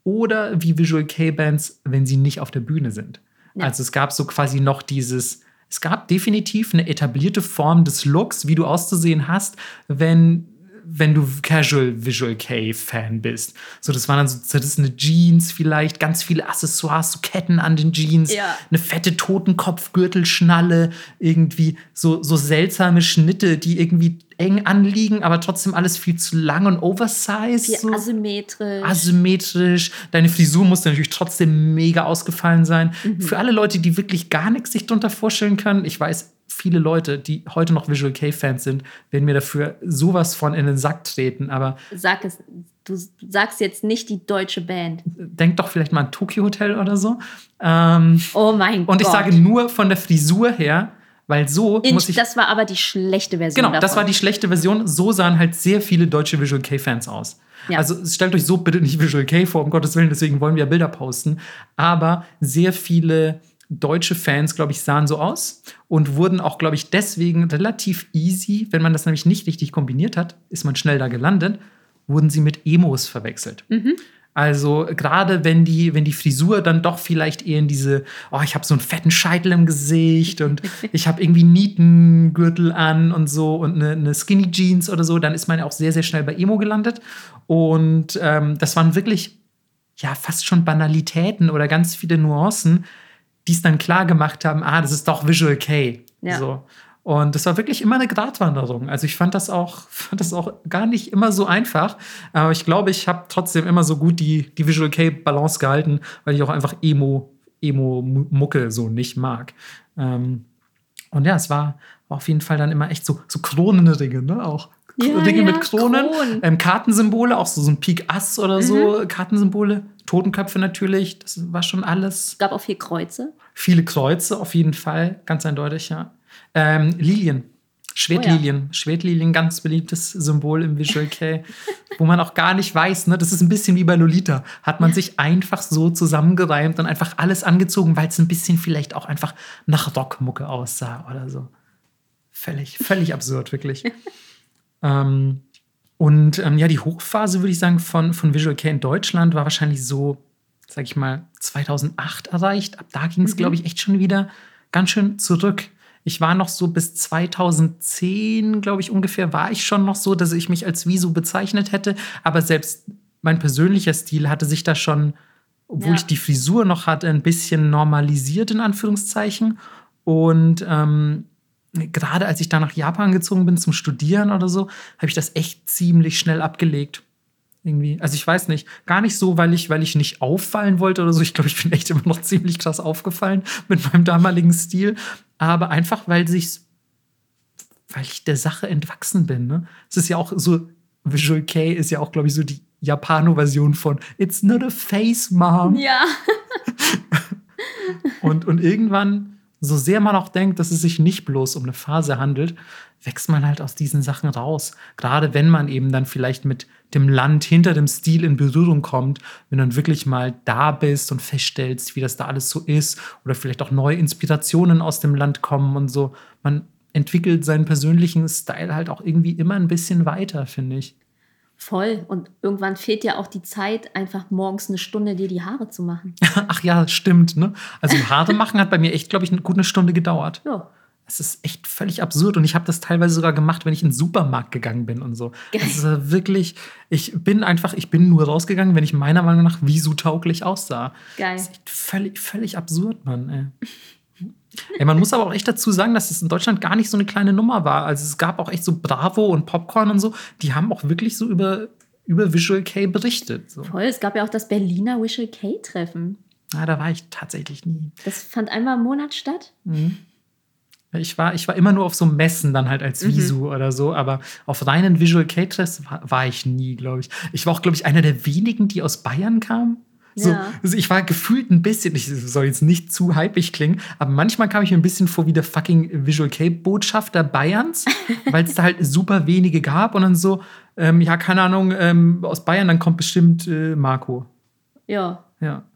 Oder wie Visual K-Bands, wenn sie nicht auf der Bühne sind. Ja. Also es gab so quasi noch dieses, es gab definitiv eine etablierte Form des Looks, wie du auszusehen hast, wenn wenn du Casual Visual K-Fan bist. So, das waren dann so zerrissene Jeans vielleicht, ganz viele Accessoires, so Ketten an den Jeans, ja. eine fette Totenkopfgürtelschnalle, irgendwie so, so seltsame Schnitte, die irgendwie eng anliegen, aber trotzdem alles viel zu lang und oversized. So. Asymmetrisch. Asymmetrisch. Deine Frisur muss natürlich trotzdem mega ausgefallen sein. Mhm. Für alle Leute, die wirklich gar nichts sich darunter vorstellen können, ich weiß, viele Leute, die heute noch Visual K-Fans sind, werden mir dafür sowas von in den Sack treten. Aber sag es, du sagst jetzt nicht die deutsche Band. Denk doch vielleicht mal an Tokyo Hotel oder so. Ähm, oh mein Gott. Und ich sage nur von der Frisur her, weil so In, muss ich. Das war aber die schlechte Version. Genau, davon. das war die schlechte Version. So sahen halt sehr viele deutsche Visual K-Fans aus. Ja. Also stellt euch so bitte nicht Visual K vor, um Gottes Willen, deswegen wollen wir ja Bilder posten. Aber sehr viele deutsche Fans, glaube ich, sahen so aus und wurden auch, glaube ich, deswegen relativ easy, wenn man das nämlich nicht richtig kombiniert hat, ist man schnell da gelandet, wurden sie mit Emos verwechselt. Mhm. Also gerade wenn die, wenn die Frisur dann doch vielleicht eher in diese, oh, ich habe so einen fetten Scheitel im Gesicht und ich habe irgendwie Nietengürtel an und so und eine, eine, Skinny Jeans oder so, dann ist man ja auch sehr, sehr schnell bei Emo gelandet. Und ähm, das waren wirklich ja fast schon Banalitäten oder ganz viele Nuancen, die es dann klar gemacht haben, ah, das ist doch Visual K. Ja. So. Und das war wirklich immer eine Gratwanderung. Also ich fand das auch, fand das auch gar nicht immer so einfach. Aber ich glaube, ich habe trotzdem immer so gut die, die Visual K Balance gehalten, weil ich auch einfach Emo, Emo-Mucke so nicht mag. Ähm, und ja, es war auf jeden Fall dann immer echt so, so Kronenringe, ne? Auch ja, Dinge ja, mit Kronen, Kronen. Ähm, Kartensymbole, auch so, so ein Pik Ass oder mhm. so, Kartensymbole, Totenköpfe natürlich, das war schon alles. Es gab auch viele Kreuze. Viele Kreuze, auf jeden Fall, ganz eindeutig, ja. Ähm, Lilien. Schwertlilien. Oh ja. Schwertlilien, ganz beliebtes Symbol im Visual K, wo man auch gar nicht weiß, ne, das ist ein bisschen wie bei Lolita. Hat man sich einfach so zusammengereimt und einfach alles angezogen, weil es ein bisschen vielleicht auch einfach nach Rockmucke aussah oder so. Völlig, völlig absurd, wirklich. ähm, und ähm, ja, die Hochphase, würde ich sagen, von, von Visual K in Deutschland war wahrscheinlich so, sag ich mal, 2008 erreicht. Ab da ging es, mhm. glaube ich, echt schon wieder ganz schön zurück. Ich war noch so bis 2010, glaube ich, ungefähr, war ich schon noch so, dass ich mich als Visu bezeichnet hätte. Aber selbst mein persönlicher Stil hatte sich da schon, obwohl ja. ich die Frisur noch hatte, ein bisschen normalisiert, in Anführungszeichen. Und ähm, gerade als ich da nach Japan gezogen bin zum Studieren oder so, habe ich das echt ziemlich schnell abgelegt. Irgendwie. Also ich weiß nicht, gar nicht so, weil ich, weil ich nicht auffallen wollte oder so. Ich glaube, ich bin echt immer noch ziemlich krass aufgefallen mit meinem damaligen Stil aber einfach, weil sich, weil ich der Sache entwachsen bin. Ne? Es ist ja auch so, Visual K ist ja auch, glaube ich, so die Japano-Version von It's not a face, Mom. Ja. und, und irgendwann, so sehr man auch denkt, dass es sich nicht bloß um eine Phase handelt, wächst man halt aus diesen Sachen raus. Gerade wenn man eben dann vielleicht mit dem Land hinter dem Stil in Berührung kommt, wenn du dann wirklich mal da bist und feststellst, wie das da alles so ist oder vielleicht auch neue Inspirationen aus dem Land kommen und so. Man entwickelt seinen persönlichen Style halt auch irgendwie immer ein bisschen weiter, finde ich. Voll. Und irgendwann fehlt ja auch die Zeit, einfach morgens eine Stunde dir die Haare zu machen. Ach ja, stimmt. Ne? Also Haare machen hat bei mir echt, glaube ich, eine gute Stunde gedauert. Ja. Es ist echt völlig absurd und ich habe das teilweise sogar gemacht, wenn ich in den Supermarkt gegangen bin und so. Geil. Das ist wirklich, ich bin einfach, ich bin nur rausgegangen, wenn ich meiner Meinung nach tauglich aussah. Geil. Das ist echt völlig, völlig absurd, Mann. Ey. Ey, man muss aber auch echt dazu sagen, dass es in Deutschland gar nicht so eine kleine Nummer war. Also es gab auch echt so Bravo und Popcorn und so, die haben auch wirklich so über, über Visual K berichtet. So. Voll, es gab ja auch das Berliner Visual K-Treffen. Ja, da war ich tatsächlich nie. Das fand einmal im Monat statt. Mhm. Ich war, ich war immer nur auf so Messen dann halt als mhm. Visu mhm. oder so, aber auf reinen Visual K-Tests war, war, ich nie, glaube ich. Ich war auch, glaube ich, einer der wenigen, die aus Bayern kamen. So, ja. also ich war gefühlt ein bisschen, ich soll jetzt nicht zu hypig klingen, aber manchmal kam ich mir ein bisschen vor wie der fucking Visual K-Botschafter Bayerns, weil es da halt super wenige gab und dann so, ähm, ja, keine Ahnung, ähm, aus Bayern, dann kommt bestimmt äh, Marco. Ja. Ja.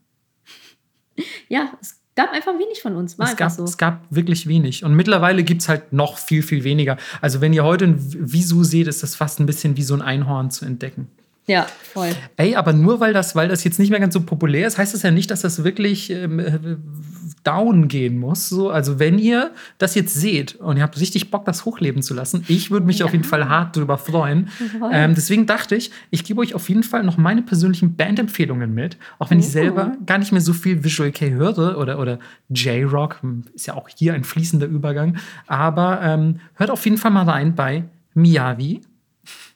Ja, es gab einfach wenig von uns. War es, gab, so. es gab wirklich wenig. Und mittlerweile gibt es halt noch viel, viel weniger. Also, wenn ihr heute ein Visu seht, ist das fast ein bisschen wie so ein Einhorn zu entdecken. Ja, voll. Ey, aber nur weil das, weil das jetzt nicht mehr ganz so populär ist, heißt das ja nicht, dass das wirklich ähm, down gehen muss. So, also wenn ihr das jetzt seht und ihr habt richtig Bock, das hochleben zu lassen, ich würde mich ja. auf jeden Fall hart darüber freuen. Ähm, deswegen dachte ich, ich gebe euch auf jeden Fall noch meine persönlichen Bandempfehlungen mit, auch wenn oh. ich selber gar nicht mehr so viel Visual K höre oder, oder J-Rock, hm, ist ja auch hier ein fließender Übergang. Aber ähm, hört auf jeden Fall mal rein bei Miyavi.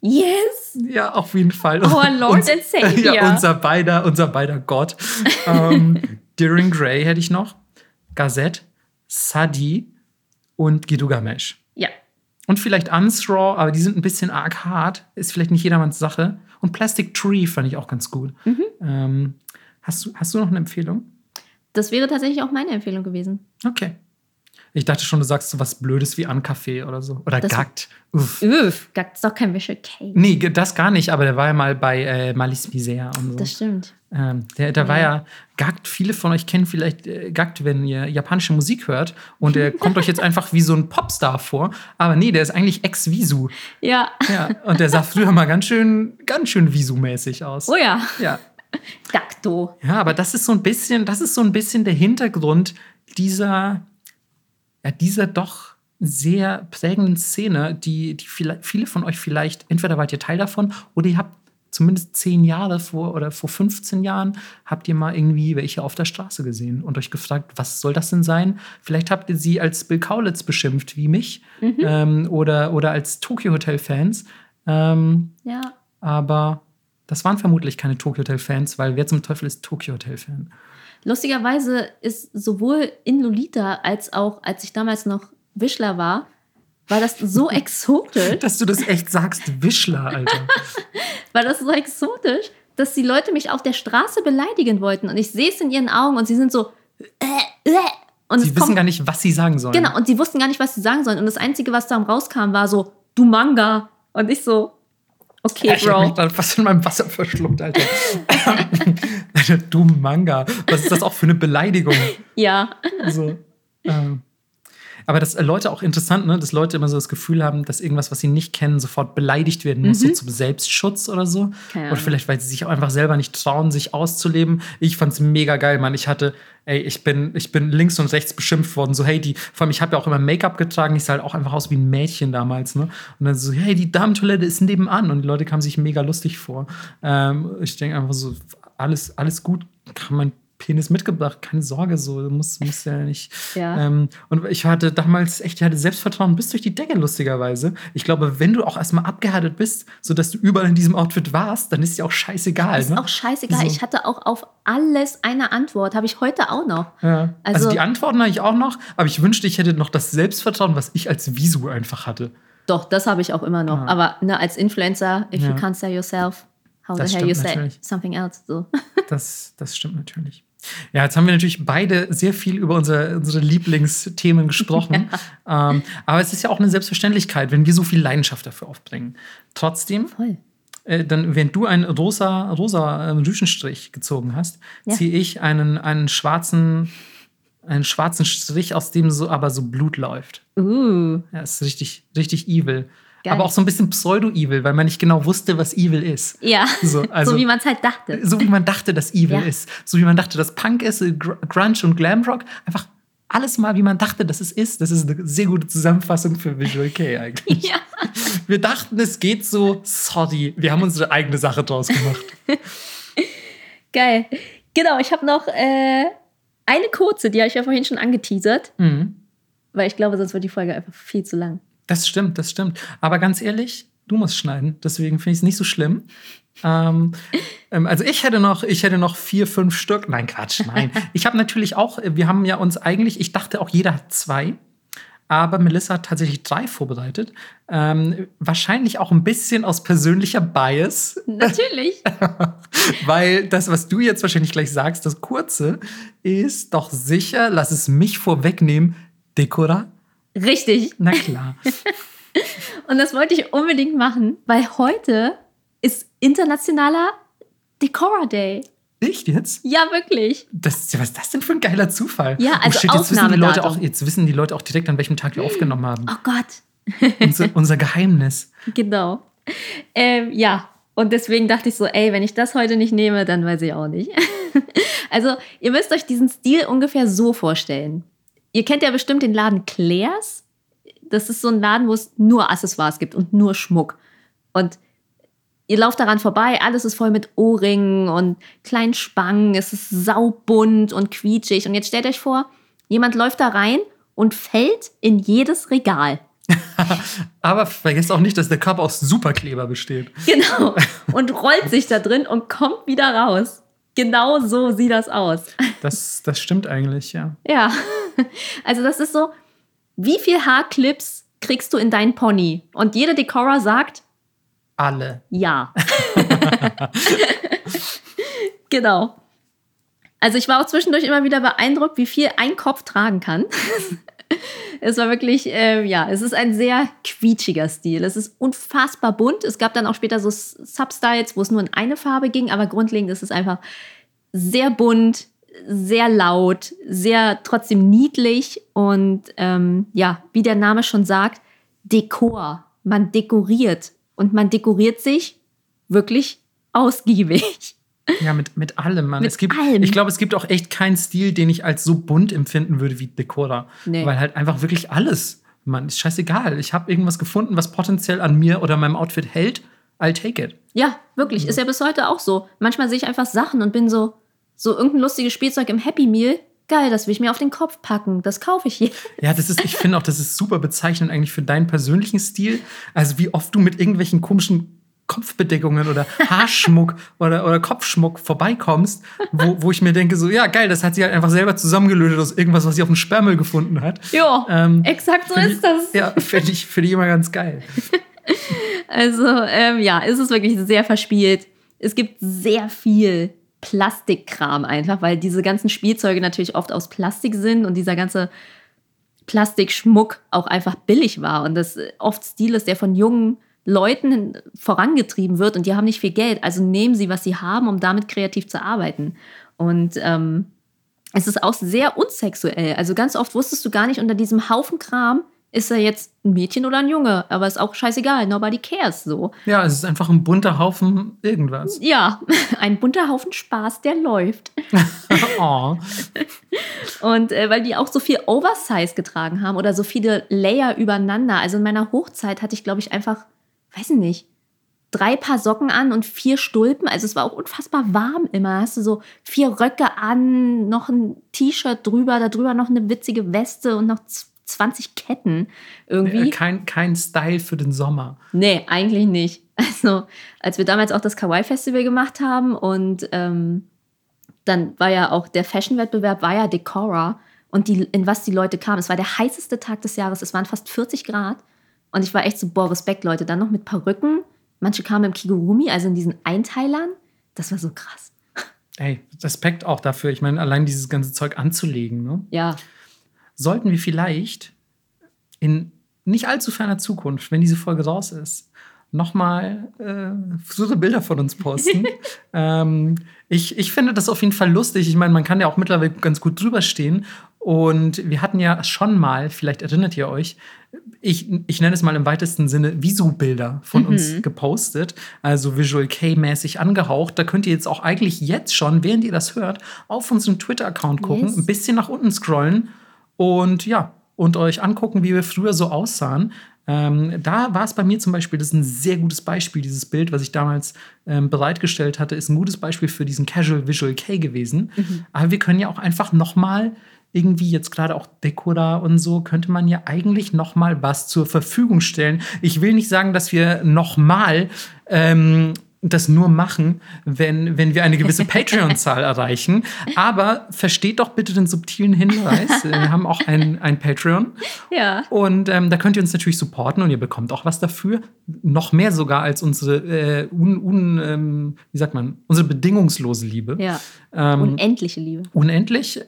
Yes! Ja, auf jeden Fall. Our Lord Uns, and Savior. Ja, unser beider, unser beider Gott. ähm, Deering Gray hätte ich noch. Gazette, Sadi und Gilgamesh. Ja. Und vielleicht Unsraw, aber die sind ein bisschen arg hart. Ist vielleicht nicht jedermanns Sache. Und Plastic Tree fand ich auch ganz gut. Mhm. Ähm, hast, du, hast du noch eine Empfehlung? Das wäre tatsächlich auch meine Empfehlung gewesen. Okay. Ich dachte schon, du sagst so was Blödes wie Ankaffee oder so. Oder das Gackt. Uff. Uff. Gackt ist doch kein Visual Cake. Nee, das gar nicht, aber der war ja mal bei äh, Malice Misère und so. Das stimmt. Ähm, der der ja. war ja Gackt. Viele von euch kennen vielleicht äh, Gackt, wenn ihr japanische Musik hört. Und der kommt euch jetzt einfach wie so ein Popstar vor. Aber nee, der ist eigentlich Ex-Visu. Ja. ja. Und der sah früher mal ganz schön, ganz schön Visu-mäßig aus. Oh ja. Ja. Dakto. Ja, aber das ist so ein bisschen, das ist so ein bisschen der Hintergrund dieser, ja, dieser doch sehr prägenden Szene, die, die viele, viele von euch vielleicht, entweder wart ihr Teil davon oder ihr habt zumindest zehn Jahre vor oder vor 15 Jahren habt ihr mal irgendwie welche auf der Straße gesehen und euch gefragt, was soll das denn sein? Vielleicht habt ihr sie als Bill Kaulitz beschimpft, wie mich, mhm. ähm, oder, oder als Tokyo Hotel-Fans. Ähm, ja. Aber das waren vermutlich keine Tokyo Hotel-Fans, weil wer zum Teufel ist Tokyo Hotel-Fan? Lustigerweise ist sowohl in Lolita als auch, als ich damals noch Wischler war, war das so exotisch. Dass du das echt sagst, Wischler, Alter. war das so exotisch, dass die Leute mich auf der Straße beleidigen wollten. Und ich sehe es in ihren Augen und sie sind so. Äh, äh. Und sie wissen kommt, gar nicht, was sie sagen sollen. Genau, und sie wussten gar nicht, was sie sagen sollen. Und das Einzige, was da rauskam, war so, du Manga. Und ich so, okay, ja, ich Bro. Ich hab mich fast in meinem Wasser verschluckt, Alter. du Manga. Was ist das auch für eine Beleidigung? Ja. So, ähm. Aber dass äh, Leute auch interessant, ne, dass Leute immer so das Gefühl haben, dass irgendwas, was sie nicht kennen, sofort beleidigt werden muss, mhm. so zum Selbstschutz oder so. Oder vielleicht, weil sie sich auch einfach selber nicht trauen, sich auszuleben. Ich fand's mega geil, Mann. Ich hatte, ey, ich bin, ich bin links und rechts beschimpft worden. So, hey, die, vor allem, ich habe ja auch immer Make-up getragen, ich sah halt auch einfach aus wie ein Mädchen damals, ne? Und dann so, hey, die Damentoilette ist nebenan. Und die Leute kamen sich mega lustig vor. Ähm, ich denke einfach so, alles, alles gut, kann man Penis mitgebracht, keine Sorge, so muss, muss ja nicht. Ja. Ähm, und ich hatte damals echt, ich hatte Selbstvertrauen bis durch die Decke, lustigerweise. Ich glaube, wenn du auch erstmal abgehärtet bist, sodass du überall in diesem Outfit warst, dann ist dir auch scheißegal. Ist ne? auch scheißegal. So. Ich hatte auch auf alles eine Antwort, habe ich heute auch noch. Ja. Also, also die Antworten habe ich auch noch, aber ich wünschte, ich hätte noch das Selbstvertrauen, was ich als Visu einfach hatte. Doch, das habe ich auch immer noch. Ja. Aber ne, als Influencer, if you can't say yourself, how das the hell you say something else? So. Das, das stimmt natürlich. Ja, jetzt haben wir natürlich beide sehr viel über unsere, unsere Lieblingsthemen gesprochen. Ja. Ähm, aber es ist ja auch eine Selbstverständlichkeit, wenn wir so viel Leidenschaft dafür aufbringen. Trotzdem, äh, dann, wenn du einen rosa, rosa äh, Rüschenstrich gezogen hast, ja. ziehe ich einen, einen schwarzen einen schwarzen Strich, aus dem so aber so Blut läuft. Uh. Ja, ist richtig, richtig evil. Geil. Aber auch so ein bisschen Pseudo-Evil, weil man nicht genau wusste, was Evil ist. Ja, so, also, so wie man es halt dachte. So wie man dachte, dass Evil ja. ist. So wie man dachte, dass Punk ist, Grunge und Glamrock. Einfach alles mal, wie man dachte, dass es ist. Das ist eine sehr gute Zusammenfassung für Visual K eigentlich. Ja. Wir dachten, es geht so, sorry, wir haben unsere eigene Sache draus gemacht. Geil. Genau, ich habe noch äh, eine kurze, die habe ich ja vorhin schon angeteasert. Mhm. Weil ich glaube, sonst wird die Folge einfach viel zu lang. Das stimmt, das stimmt. Aber ganz ehrlich, du musst schneiden. Deswegen finde ich es nicht so schlimm. Ähm, ähm, also ich hätte noch, ich hätte noch vier, fünf Stück. Nein, Quatsch, nein. Ich habe natürlich auch, wir haben ja uns eigentlich, ich dachte auch jeder hat zwei. Aber Melissa hat tatsächlich drei vorbereitet. Ähm, wahrscheinlich auch ein bisschen aus persönlicher Bias. Natürlich. Weil das, was du jetzt wahrscheinlich gleich sagst, das kurze, ist doch sicher, lass es mich vorwegnehmen, Dekora Richtig. Na klar. Und das wollte ich unbedingt machen, weil heute ist internationaler Decora Day. Echt jetzt? Ja, wirklich. Das, was ist das denn für ein geiler Zufall? Ja, also oh, shit, jetzt wissen, die Leute auch, jetzt wissen die Leute auch direkt, an welchem Tag wir aufgenommen haben. Oh Gott. unser, unser Geheimnis. Genau. Ähm, ja, und deswegen dachte ich so, ey, wenn ich das heute nicht nehme, dann weiß ich auch nicht. also, ihr müsst euch diesen Stil ungefähr so vorstellen. Ihr kennt ja bestimmt den Laden Claire's. Das ist so ein Laden, wo es nur Accessoires gibt und nur Schmuck. Und ihr lauft daran vorbei, alles ist voll mit Ohrringen und kleinen Spangen, es ist saubunt und quietschig. Und jetzt stellt euch vor, jemand läuft da rein und fällt in jedes Regal. Aber vergesst auch nicht, dass der Körper aus Superkleber besteht. Genau. Und rollt sich da drin und kommt wieder raus. Genau so sieht das aus. Das, das stimmt eigentlich, ja. Ja. Also, das ist so, wie viel Haarclips kriegst du in dein Pony? Und jeder Decorer sagt, alle. Ja. genau. Also ich war auch zwischendurch immer wieder beeindruckt, wie viel ein Kopf tragen kann. es war wirklich, äh, ja, es ist ein sehr quietschiger Stil. Es ist unfassbar bunt. Es gab dann auch später so Substyles, wo es nur in eine Farbe ging, aber grundlegend ist es einfach sehr bunt, sehr laut, sehr trotzdem niedlich und ähm, ja, wie der Name schon sagt, Dekor. Man dekoriert und man dekoriert sich wirklich ausgiebig. Ja, mit, mit allem, Mann. Mit es gibt, allem. Ich glaube, es gibt auch echt keinen Stil, den ich als so bunt empfinden würde wie Decora. Nee. Weil halt einfach wirklich alles, Mann, ist scheißegal. Ich habe irgendwas gefunden, was potenziell an mir oder meinem Outfit hält. I'll take it. Ja, wirklich. Ist ja bis heute auch so. Manchmal sehe ich einfach Sachen und bin so, so irgendein lustiges Spielzeug im Happy Meal. Geil, das will ich mir auf den Kopf packen. Das kaufe ich hier. Ja, das ist, ich finde auch, das ist super bezeichnend eigentlich für deinen persönlichen Stil. Also wie oft du mit irgendwelchen komischen Kopfbedeckungen oder Haarschmuck oder, oder Kopfschmuck vorbeikommst, wo, wo ich mir denke, so, ja, geil, das hat sie halt einfach selber zusammengelötet aus irgendwas, was sie auf dem Sperrmüll gefunden hat. Ja, Ähm, exakt so ist ich- das. Ja, finde ich, find ich immer ganz geil. Also, ähm, ja, es ist wirklich sehr verspielt. Es gibt sehr viel Plastikkram einfach, weil diese ganzen Spielzeuge natürlich oft aus Plastik sind und dieser ganze Plastikschmuck auch einfach billig war und das oft Stil ist, der von jungen Leuten vorangetrieben wird und die haben nicht viel Geld, also nehmen sie, was sie haben, um damit kreativ zu arbeiten. Und ähm, es ist auch sehr unsexuell. Also ganz oft wusstest du gar nicht, unter diesem Haufen Kram ist er jetzt ein Mädchen oder ein Junge, aber ist auch scheißegal, nobody cares so. Ja, es ist einfach ein bunter Haufen irgendwas. Ja, ein bunter Haufen Spaß, der läuft. oh. Und äh, weil die auch so viel Oversize getragen haben oder so viele Layer übereinander. Also in meiner Hochzeit hatte ich, glaube ich, einfach, weiß ich nicht, drei Paar Socken an und vier Stulpen. Also es war auch unfassbar warm immer. Hast du so vier Röcke an, noch ein T-Shirt drüber, da drüber noch eine witzige Weste und noch z- 20 Ketten irgendwie. Äh, Kein, kein Style für den Sommer. Nee, eigentlich nicht. Also, als wir damals auch das Kawaii-Festival gemacht haben und ähm, dann war ja auch der Fashion-Wettbewerb, war ja Decora und die, in was die Leute kamen. Es war der heißeste Tag des Jahres, es waren fast 40 Grad und ich war echt so, boah, Respekt, Leute. Dann noch mit Perücken. Manche kamen im Kigurumi, also in diesen Einteilern. Das war so krass. Ey, Respekt auch dafür. Ich meine, allein dieses ganze Zeug anzulegen. Ne? Ja, Sollten wir vielleicht in nicht allzu ferner Zukunft, wenn diese Folge raus ist, nochmal äh, so Bilder von uns posten. ähm, ich, ich finde das auf jeden Fall lustig. Ich meine, man kann ja auch mittlerweile ganz gut drüber stehen. Und wir hatten ja schon mal, vielleicht erinnert ihr euch, ich, ich nenne es mal im weitesten Sinne Visu-Bilder von uns gepostet, also Visual K-mäßig angehaucht. Da könnt ihr jetzt auch eigentlich jetzt schon, während ihr das hört, auf unseren Twitter-Account gucken, Yes. ein bisschen nach unten scrollen und ja, und euch angucken, wie wir früher so aussahen. Ähm, da war es bei mir zum Beispiel, das ist ein sehr gutes Beispiel, dieses Bild, was ich damals ähm, bereitgestellt hatte, ist ein gutes Beispiel für diesen Casual Visual K gewesen. Aber wir können ja auch einfach noch mal irgendwie jetzt gerade auch Decora und so könnte man ja eigentlich noch mal was zur Verfügung stellen. Ich will nicht sagen, dass wir noch mal ähm, das nur machen, wenn, wenn wir eine gewisse Patreon-Zahl erreichen. Aber versteht doch bitte den subtilen Hinweis. Wir haben auch ein, ein Patreon. ja. Und ähm, da könnt ihr uns natürlich supporten und ihr bekommt auch was dafür. Noch mehr sogar als unsere, äh, un, un, ähm, wie sagt man, unsere bedingungslose Liebe. Ja. Ähm, Unendliche Liebe. unendlich.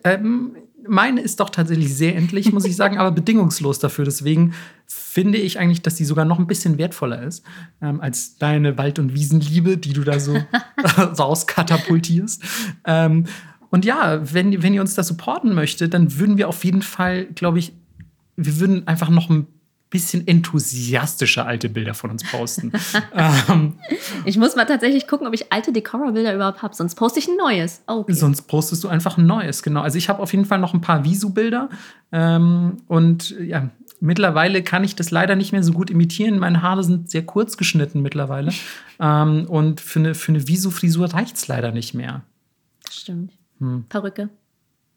Meine ist doch tatsächlich sehr endlich, muss ich sagen, aber bedingungslos dafür. Deswegen finde ich eigentlich, dass die sogar noch ein bisschen wertvoller ist ähm, als deine Wald- und Wiesenliebe, die du da so rauskatapultierst. Ähm, und ja, wenn, wenn ihr uns da supporten möchtet, dann würden wir auf jeden Fall, glaube ich, wir würden einfach noch ein bisschen enthusiastischer alte Bilder von uns posten. ähm, Ich muss mal tatsächlich gucken, ob ich alte Decora-Bilder überhaupt habe, sonst poste ich ein neues. Oh, okay. Sonst postest du einfach ein neues, genau. Also ich habe auf jeden Fall noch ein paar Visu-Bilder. Ähm, und ja, mittlerweile kann ich das leider nicht mehr so gut imitieren. Meine Haare sind sehr kurz geschnitten mittlerweile. ähm, und für eine, für eine Visu-Frisur reicht es leider nicht mehr. Stimmt. Hm. Perücke.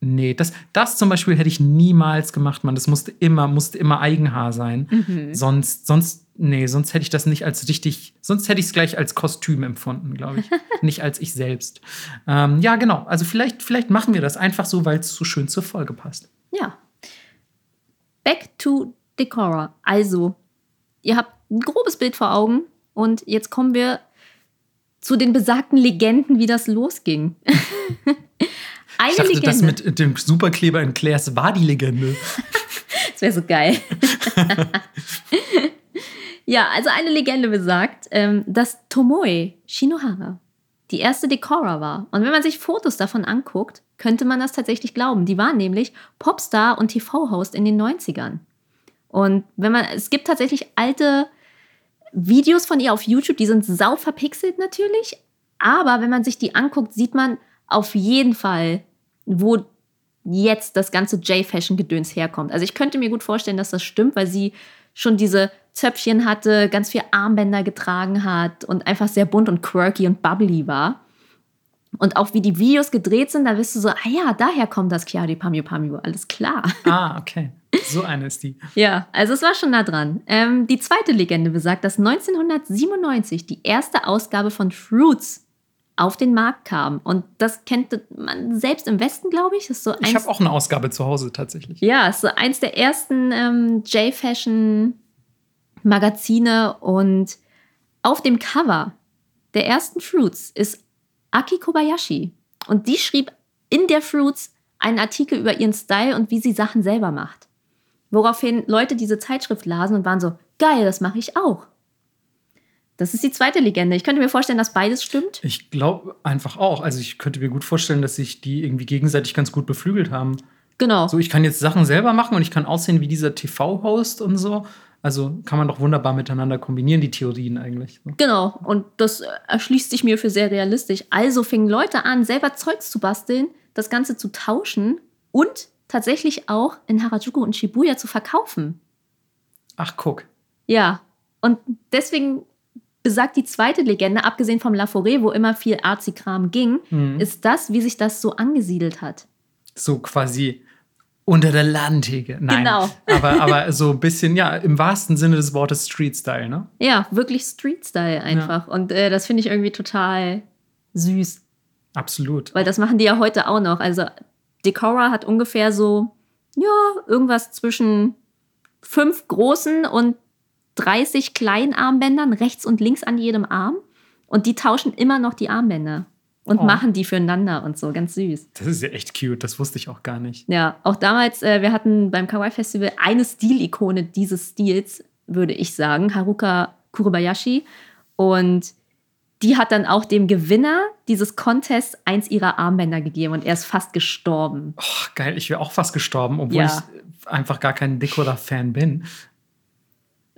Nee, das, das zum Beispiel hätte ich niemals gemacht, Mann. Das musste immer, musste immer Eigenhaar sein. Mhm. Sonst, sonst, nee, sonst hätte ich das nicht als richtig, sonst hätte ich es gleich als Kostüm empfunden, glaube ich. nicht als ich selbst. Ähm, ja, genau. Also vielleicht, vielleicht machen wir das einfach so, weil es so schön zur Folge passt. Ja. Back to Decora. Also, ihr habt ein grobes Bild vor Augen und jetzt kommen wir zu den besagten Legenden, wie das losging. Eine Ich dachte, Legende. das mit dem Superkleber in Claire's war die Legende. Das wäre so geil. ja, also eine Legende besagt, ähm, dass Tomoe Shinohara die erste Decora war. Und wenn man sich Fotos davon anguckt, könnte man das tatsächlich glauben. Die war nämlich Popstar und TV-Host in den 90ern. Und wenn man, es gibt tatsächlich alte Videos von ihr auf YouTube, die sind sau verpixelt natürlich, Aber wenn man sich die anguckt, sieht man auf jeden Fall, wo jetzt das ganze J-Fashion-Gedöns herkommt. Also ich könnte mir gut vorstellen, dass das stimmt, weil sie schon diese Zöpfchen hatte, ganz viel Armbänder getragen hat und einfach sehr bunt und quirky und bubbly war. Und auch wie die Videos gedreht sind, da wirst du so, ah ja, daher kommt das Chiari Pamio Pamio, alles klar. Ah, okay. So eine ist die. ja, also es war schon nah dran. Ähm, die zweite Legende besagt, dass 1997 die erste Ausgabe von Fruits auf den Markt kam. Und das kennt man selbst im Westen, glaube ich. Ist so ich habe auch eine Ausgabe zu Hause tatsächlich. Ja, ist so eins der ersten ähm, J-Fashion-Magazine. Und auf dem Cover der ersten Fruits ist Aki Kobayashi. Und die schrieb in der Fruits einen Artikel über ihren Style und wie sie Sachen selber macht. Woraufhin Leute diese Zeitschrift lasen und waren so, geil, das mache ich auch. Das ist die zweite Legende. Ich könnte mir vorstellen, dass beides stimmt. Ich glaube einfach auch. Also ich könnte mir gut vorstellen, dass sich die irgendwie gegenseitig ganz gut beflügelt haben. Genau. So, ich kann jetzt Sachen selber machen und ich kann aussehen wie dieser TV-Host und so. Also kann man doch wunderbar miteinander kombinieren, die Theorien eigentlich. Genau, und das erschließt sich mir für sehr realistisch. Also fingen Leute an, selber Zeugs zu basteln, das Ganze zu tauschen und tatsächlich auch in Harajuku und Shibuya zu verkaufen. Ach, guck. Ja, und deswegen besagt die zweite Legende, abgesehen vom La Forêt, wo immer viel Arzi-Kram ging, mhm. ist das, wie sich das so angesiedelt hat. So quasi unter der Ladenteke. Nein. Genau. aber, aber so ein bisschen, ja, im wahrsten Sinne des Wortes Street-Style, ne? Ja, wirklich Street-Style einfach. Ja. Und äh, das finde ich irgendwie total süß. Absolut. Weil das machen die ja heute auch noch. Also Decora hat ungefähr so, ja, irgendwas zwischen fünf großen und 30 kleinen Armbändern rechts und links an jedem Arm. Und die tauschen immer noch die Armbänder und oh. machen die füreinander und so, ganz süß. Das ist ja echt cute, das wusste ich auch gar nicht. Ja, auch damals, äh, wir hatten beim Kawaii Festival eine Stilikone dieses Stils, würde ich sagen, Haruka Kurobayashi. Und die hat dann auch dem Gewinner dieses Contests eins ihrer Armbänder gegeben und er ist fast gestorben. Oh, geil, ich wäre auch fast gestorben, obwohl ja. ich einfach gar kein Dekora-Fan bin.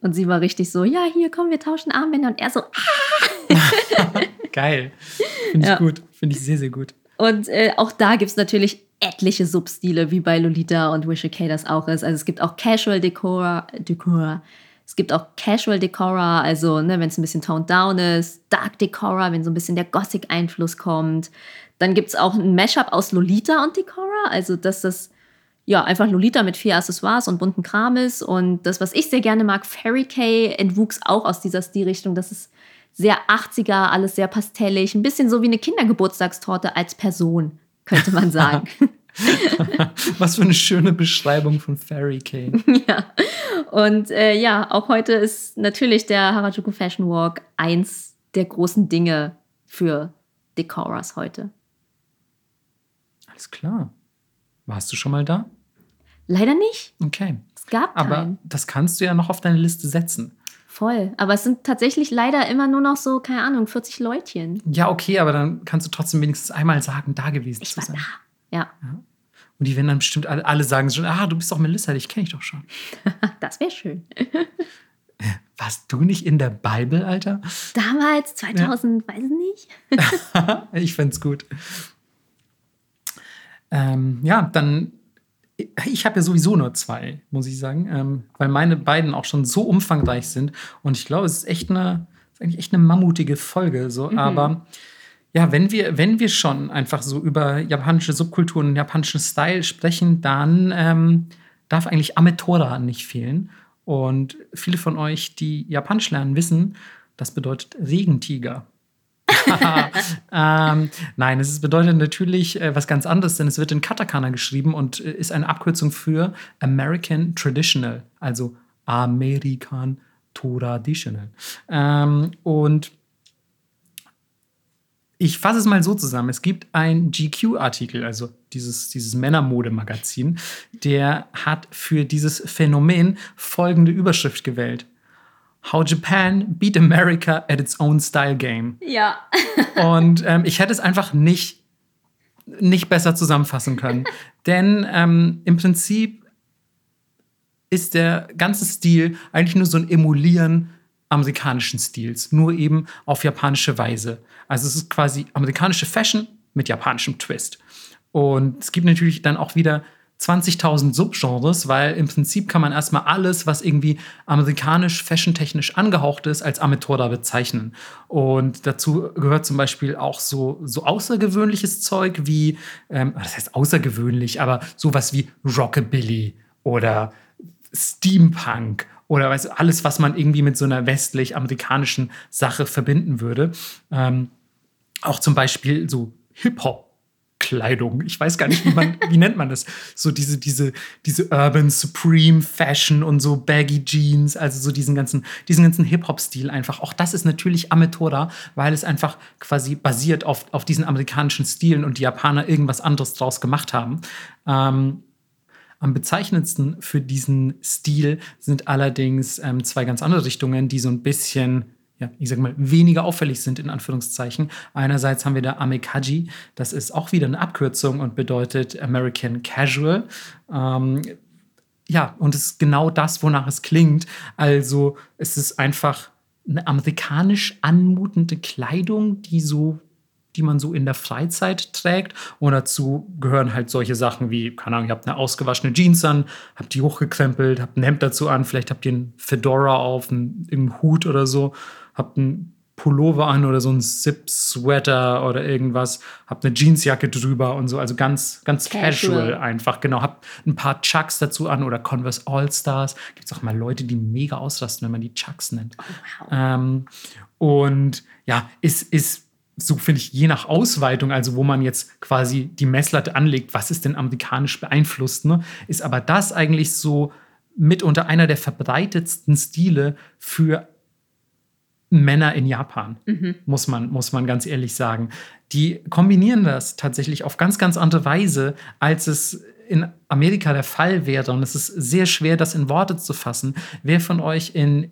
Und sie war richtig so, ja, hier, komm, wir tauschen Armbänder. Und er so, ah! Geil. Finde ich ja. gut. Finde ich sehr, sehr gut. Und äh, auch da gibt es natürlich etliche Substile, wie bei Lolita und Wish K das auch ist. Also es gibt auch Casual Decora, Decora. Es gibt auch Casual Decora, also ne, wenn es ein bisschen toned down ist. Dark Decora, wenn so ein bisschen der Gothic-Einfluss kommt. Dann gibt es auch ein Mashup aus Lolita und Decora, also dass das ja einfach Lolita mit vier Accessoires und bunten Kram ist. Und das, was ich sehr gerne mag, Fairy Kay, entwuchs auch aus dieser Stilrichtung. Das ist sehr 80er, alles sehr pastellig, ein bisschen so wie eine Kindergeburtstagstorte als Person, könnte man sagen. Was für eine schöne Beschreibung von Fairy Kane. ja. Und äh, ja, auch heute ist natürlich der Harajuku Fashion Walk eins der großen Dinge für Decoras heute. Alles klar. Warst du schon mal da? Leider nicht. Okay. Es gab keinen. Aber das kannst du ja noch auf deine Liste setzen. Voll. Aber es sind tatsächlich leider immer nur noch so, keine Ahnung, 40 Leutchen. Ja, okay, aber dann kannst du trotzdem wenigstens einmal sagen, da gewesen ich zu sein. Da. Ja. ja. Und die werden dann bestimmt alle, alle sagen schon, ah, du bist doch Melissa, dich kenne ich doch schon. das wäre schön. Warst du nicht in der Bibel, Alter? Damals, 2000, ja. weiß nicht. ich fände es gut. Ähm, ja, dann ich habe ja sowieso nur zwei, muss ich sagen, ähm, weil meine beiden auch schon so umfangreich sind. Und ich glaube, es ist echt eine, ist eigentlich echt eine mammutige Folge. So. Mhm. Aber ja, wenn wir, wenn wir schon einfach so über japanische Subkulturen und japanischen Style sprechen, dann ähm, darf eigentlich Ametora nicht fehlen. Und viele von euch, die Japanisch lernen, wissen, das bedeutet Regentiger. ähm, nein, es bedeutet natürlich äh, was ganz anderes, denn es wird in Katakana geschrieben und äh, ist eine Abkürzung für American Traditional, also American Traditional. Ähm, und ich fasse es mal so zusammen. Es gibt ein GQ-Artikel, also dieses, dieses Männermode-Magazin, der hat für dieses Phänomen folgende Überschrift gewählt. How Japan Beat America at its own style game. Ja. Und ähm, ich hätte es einfach nicht, nicht besser zusammenfassen können. Denn ähm, im Prinzip ist der ganze Stil eigentlich nur so ein Emulieren amerikanischen Stils, nur eben auf japanische Weise. Also es ist quasi amerikanische Fashion mit japanischem Twist. Und es gibt natürlich dann auch wieder 20.000 Subgenres, weil im Prinzip kann man erstmal alles, was irgendwie amerikanisch, fashiontechnisch angehaucht ist, als Ametora bezeichnen. Und dazu gehört zum Beispiel auch so, so außergewöhnliches Zeug wie, ähm, das heißt außergewöhnlich, aber sowas wie Rockabilly oder Steampunk oder weiß, alles, was man irgendwie mit so einer westlich-amerikanischen Sache verbinden würde. Ähm, auch zum Beispiel so Hip-Hop Kleidung. Ich weiß gar nicht, wie man, wie nennt man das? So diese, diese, diese Urban Supreme Fashion und so Baggy Jeans, also so diesen ganzen, diesen ganzen Hip-Hop-Stil einfach. Auch das ist natürlich Ametora, weil es einfach quasi basiert auf, auf diesen amerikanischen Stilen und die Japaner irgendwas anderes draus gemacht haben. Ähm, am bezeichnendsten für diesen Stil sind allerdings ähm, zwei ganz andere Richtungen, die so ein bisschen ja, ich sag mal, weniger auffällig sind, in Anführungszeichen. Einerseits haben wir da Amekaji, das ist auch wieder eine Abkürzung und bedeutet American Casual. Ähm, ja, und es ist genau das, wonach es klingt. Also es ist einfach eine amerikanisch anmutende Kleidung, die so die man so in der Freizeit trägt. Und dazu gehören halt solche Sachen wie, keine Ahnung, ihr habt eine ausgewaschene Jeans an, habt die hochgekrempelt, habt ein Hemd dazu an, vielleicht habt ihr einen Fedora auf, einen, einen Hut oder so habt einen Pullover an oder so ein Zip-Sweater oder irgendwas, habt eine Jeansjacke drüber und so, also ganz, ganz casual, casual einfach, genau. Habt ein paar Chucks dazu an oder Converse All-Stars. Gibt es auch mal Leute, die mega ausrasten, wenn man die Chucks nennt. Oh, wow. ähm, und ja, ist, ist so finde ich, je nach Ausweitung, also wo man jetzt quasi die Messlatte anlegt, was ist denn amerikanisch beeinflusst, ne, ist aber das eigentlich so mitunter einer der verbreitetsten Stile für Männer in Japan, mhm. muss, man, muss man ganz ehrlich sagen. Die kombinieren das tatsächlich auf ganz, ganz andere Weise, als es in Amerika der Fall wäre. Und es ist sehr schwer, das in Worte zu fassen. Wer von euch in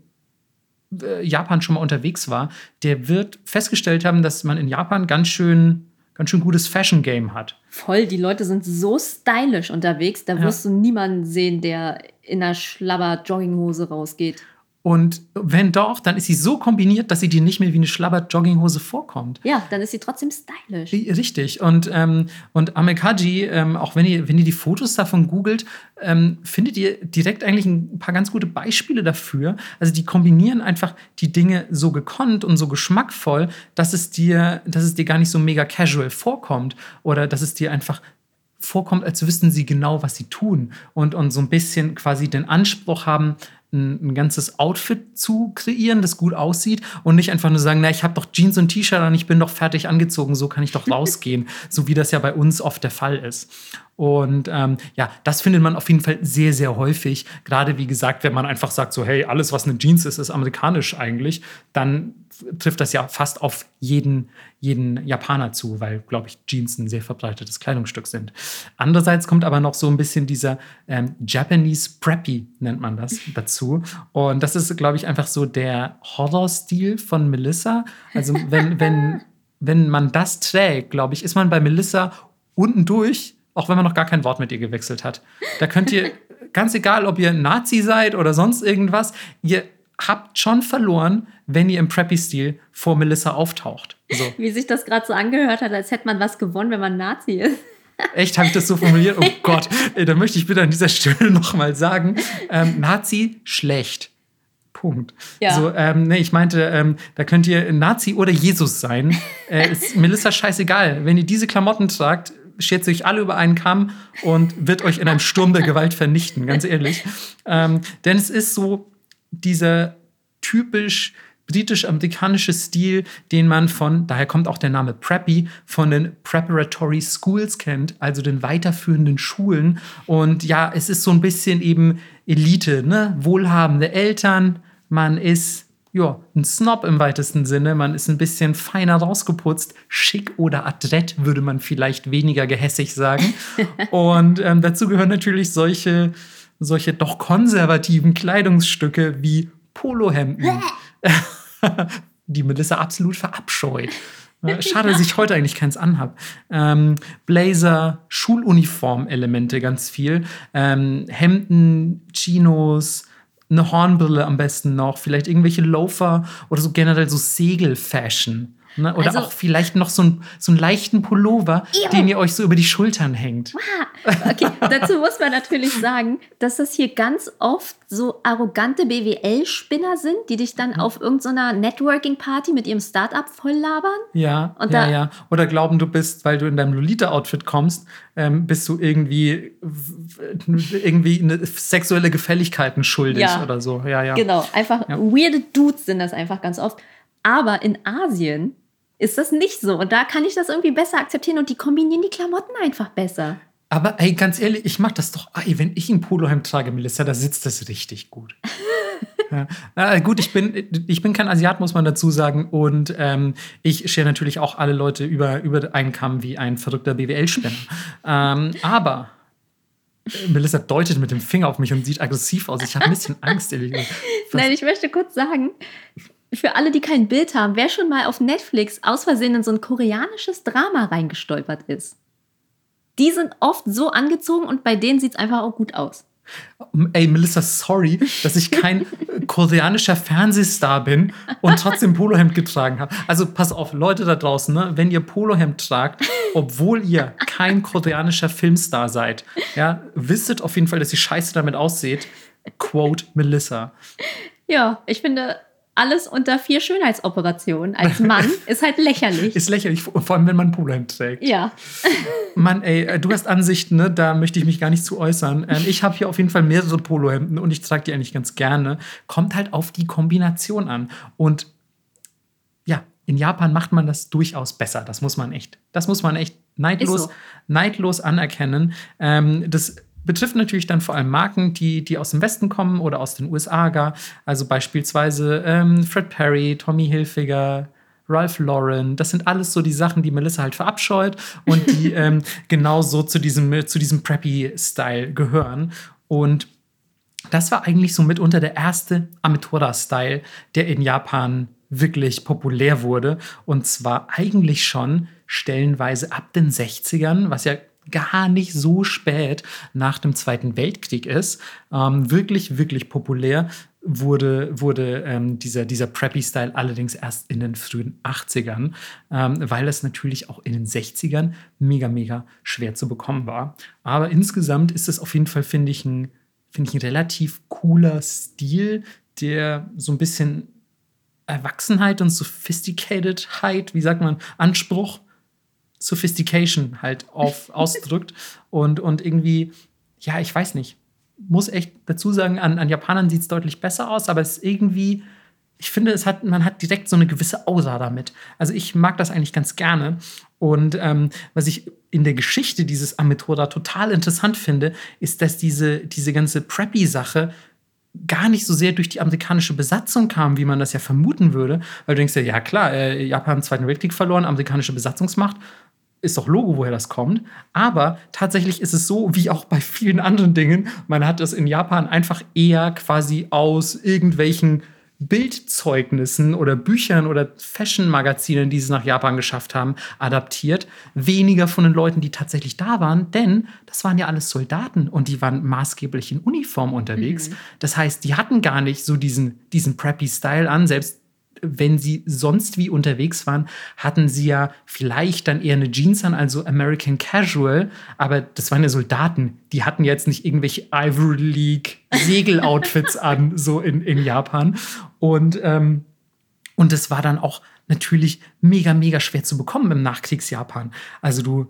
äh, Japan schon mal unterwegs war, der wird festgestellt haben, dass man in Japan ganz schön ganz schön gutes Fashion Game hat. Voll, die Leute sind so stylisch unterwegs, da wirst ja. du niemanden sehen, der in einer Schlabber Jogginghose rausgeht. Und wenn doch, dann ist sie so kombiniert, dass sie dir nicht mehr wie eine Schlabber-Jogginghose vorkommt. Ja, dann ist sie trotzdem stylisch. Richtig. Und, ähm, und Amekaji, ähm, auch wenn ihr, wenn ihr die Fotos davon googelt, ähm, findet ihr direkt eigentlich ein paar ganz gute Beispiele dafür. Also die kombinieren einfach die Dinge so gekonnt und so geschmackvoll, dass es dir, dass es dir gar nicht so mega casual vorkommt. Oder dass es dir einfach vorkommt, als wüssten sie genau, was sie tun und, und so ein bisschen quasi den Anspruch haben, ein, ein, ganzes Outfit zu kreieren, das gut aussieht und nicht einfach nur sagen, na, ich habe doch Jeans und T-Shirt an, ich bin doch fertig angezogen, so kann ich doch rausgehen, so wie das ja bei uns oft der Fall ist. Und ähm, ja, das findet man auf jeden Fall sehr, sehr häufig. Gerade wie gesagt, wenn man einfach sagt, so, hey, alles, was eine Jeans ist, ist amerikanisch eigentlich, dann trifft das ja fast auf jeden, jeden Japaner zu, weil, glaube ich, Jeans ein sehr verbreitetes Kleidungsstück sind. Andererseits kommt aber noch so ein bisschen dieser ähm, Japanese Preppy, nennt man das, dazu. Und das ist, glaube ich, einfach so der Horror-Stil von Melissa. Also, wenn, wenn, wenn man das trägt, glaube ich, ist man bei Melissa unten durch auch wenn man noch gar kein Wort mit ihr gewechselt hat. Da könnt ihr, ganz egal, ob ihr Nazi seid oder sonst irgendwas, ihr habt schon verloren, wenn ihr im Preppy-Stil vor Melissa auftaucht. So. Wie sich das gerade so angehört hat, als hätte man was gewonnen, wenn man Nazi ist. Echt, habe ich das so formuliert? Oh Gott, da möchte ich bitte an dieser Stelle nochmal sagen, ähm, Nazi schlecht. Punkt. Ja. So, ähm, nee, ich meinte, ähm, da könnt ihr Nazi oder Jesus sein. Äh, ist Melissa scheißegal. Wenn ihr diese Klamotten tragt, schert sich alle über einen Kamm und wird euch in einem Sturm der Gewalt vernichten, ganz ehrlich. Ähm, denn es ist so dieser typisch britisch-amerikanische Stil, den man von, daher kommt auch der Name Preppy, von den Preparatory Schools kennt, also den weiterführenden Schulen. Und ja, es ist so ein bisschen eben Elite, ne? Wohlhabende Eltern, man ist ja, ein Snob im weitesten Sinne. Man ist ein bisschen feiner rausgeputzt. Schick oder adrett würde man vielleicht weniger gehässig sagen. Und ähm, dazu gehören natürlich solche, solche doch konservativen Kleidungsstücke wie Polohemden, die Melissa absolut verabscheut. Äh, schade, dass ich heute eigentlich keins anhab. Ähm, Blazer, Schuluniform-Elemente ganz viel. Ähm, Hemden, Chinos, eine Hornbrille am besten noch, vielleicht irgendwelche Loafer oder so generell so Segelfashion. Ne? Oder Also- auch vielleicht noch so, ein, so einen leichten Pullover, Ew. den ihr euch so über die Schultern hängt. Okay, dazu muss man natürlich sagen, dass das hier ganz oft so arrogante BWL-Spinner sind, die dich Mhm. dann auf irgendeiner Networking-Party mit ihrem Startup voll labern. Ja, Und ja, ja. Oder glauben, du bist, weil du in deinem Lolita-Outfit kommst, ähm, bist du irgendwie, irgendwie eine sexuelle Gefälligkeiten schuldig Ja. oder so. Ja, ja. Genau, einfach Ja. weirde Dudes sind das einfach ganz oft. Aber in Asien ist das nicht so. Und da kann ich das irgendwie besser akzeptieren und die kombinieren die Klamotten einfach besser. Aber ey, ganz ehrlich, ich mach das doch. Ey, wenn ich ein Polohemd trage, Melissa, da sitzt das richtig gut. ja. Na, gut, ich bin, ich bin kein Asiat, muss man dazu sagen. Und ähm, ich schere natürlich auch alle Leute über, über einen Kamm wie ein verrückter BWL-Spinner. ähm, aber äh, Melissa deutet mit dem Finger auf mich und sieht aggressiv aus. Ich habe ein bisschen Angst, ehrlich gesagt. Nein, ich möchte kurz sagen, für alle, die kein Bild haben, wer schon mal auf Netflix aus Versehen in so ein koreanisches Drama reingestolpert ist, die sind oft so angezogen und bei denen sieht es einfach auch gut aus. Ey, Melissa, sorry, dass ich kein koreanischer Fernsehstar bin und trotzdem Polohemd getragen habe. Also pass auf, Leute da draußen, ne? wenn ihr Polohemd tragt, obwohl ihr kein koreanischer Filmstar seid, ja, wisset auf jeden Fall, dass ihr scheiße damit ausseht. Quote Melissa. Ja, ich finde, alles unter vier Schönheitsoperationen als Mann ist halt lächerlich. Ist lächerlich, vor allem wenn man Polohemd trägt. ja, Mann, ey, äh, du hast Ansichten, ne? da möchte ich mich gar nicht zu äußern. Ähm, ich habe hier auf jeden Fall mehrere Polohemden und ich trage die eigentlich ganz gerne. Kommt halt auf die Kombination an. Und ja, in Japan macht man das durchaus besser. Das muss man echt, das muss man echt neidlos, so. neidlos anerkennen. Ähm, das betrifft natürlich dann vor allem Marken, die, die aus dem Westen kommen oder aus den USA gar. Also beispielsweise ähm, Fred Perry, Tommy Hilfiger, Ralph Lauren, das sind alles so die Sachen, die Melissa halt verabscheut und die ähm, genauso zu diesem, zu diesem Preppy-Style gehören. Und das war eigentlich so mitunter der erste Amitora-Style, der in Japan wirklich populär wurde. Und zwar eigentlich schon stellenweise ab den 60ern, was ja gar nicht so spät nach dem Zweiten Weltkrieg ist. Ähm, wirklich, wirklich populär wurde, wurde ähm, dieser, dieser Preppy-Style allerdings erst in den frühen 80ern, ähm, weil es natürlich auch in den 60ern mega, mega schwer zu bekommen war. Aber insgesamt ist es auf jeden Fall, finde ich, ein finde ich, ein relativ cooler Stil, der so ein bisschen Erwachsenheit und Sophisticatedheit, wie sagt man, Anspruch, Sophistication halt auf, ausdrückt. Und, und irgendwie, ja, ich weiß nicht, muss echt dazu sagen, an, an Japanern sieht es deutlich besser aus, aber es ist irgendwie, ich finde, es hat, man hat direkt so eine gewisse Aura damit. Also ich mag das eigentlich ganz gerne. Und ähm, was ich in der Geschichte dieses Amitora total interessant finde, ist, dass diese, diese ganze Preppy-Sache gar nicht so sehr durch die amerikanische Besatzung kam, wie man das ja vermuten würde. Weil du denkst ja, ja klar, äh, Japan im Zweiten Weltkrieg verloren, amerikanische Besatzungsmacht, ist doch Logo, woher das kommt. Aber tatsächlich ist es so, wie auch bei vielen anderen Dingen, man hat es in Japan einfach eher quasi aus irgendwelchen Bildzeugnissen oder Büchern oder Fashion-Magazinen, die es nach Japan geschafft haben, adaptiert. Weniger von den Leuten, die tatsächlich da waren, denn das waren ja alles Soldaten und die waren maßgeblich in Uniform unterwegs. Das heißt, die hatten gar nicht so diesen, diesen Preppy-Style an, selbst wenn sie sonst wie unterwegs waren, hatten sie ja vielleicht dann eher eine Jeans an, also American Casual, aber das waren ja Soldaten, die hatten jetzt nicht irgendwelche Ivory League Segel-Outfits an, so in, in Japan. Und, ähm, und das war dann auch natürlich mega, mega schwer zu bekommen im Nachkriegsjapan. Also du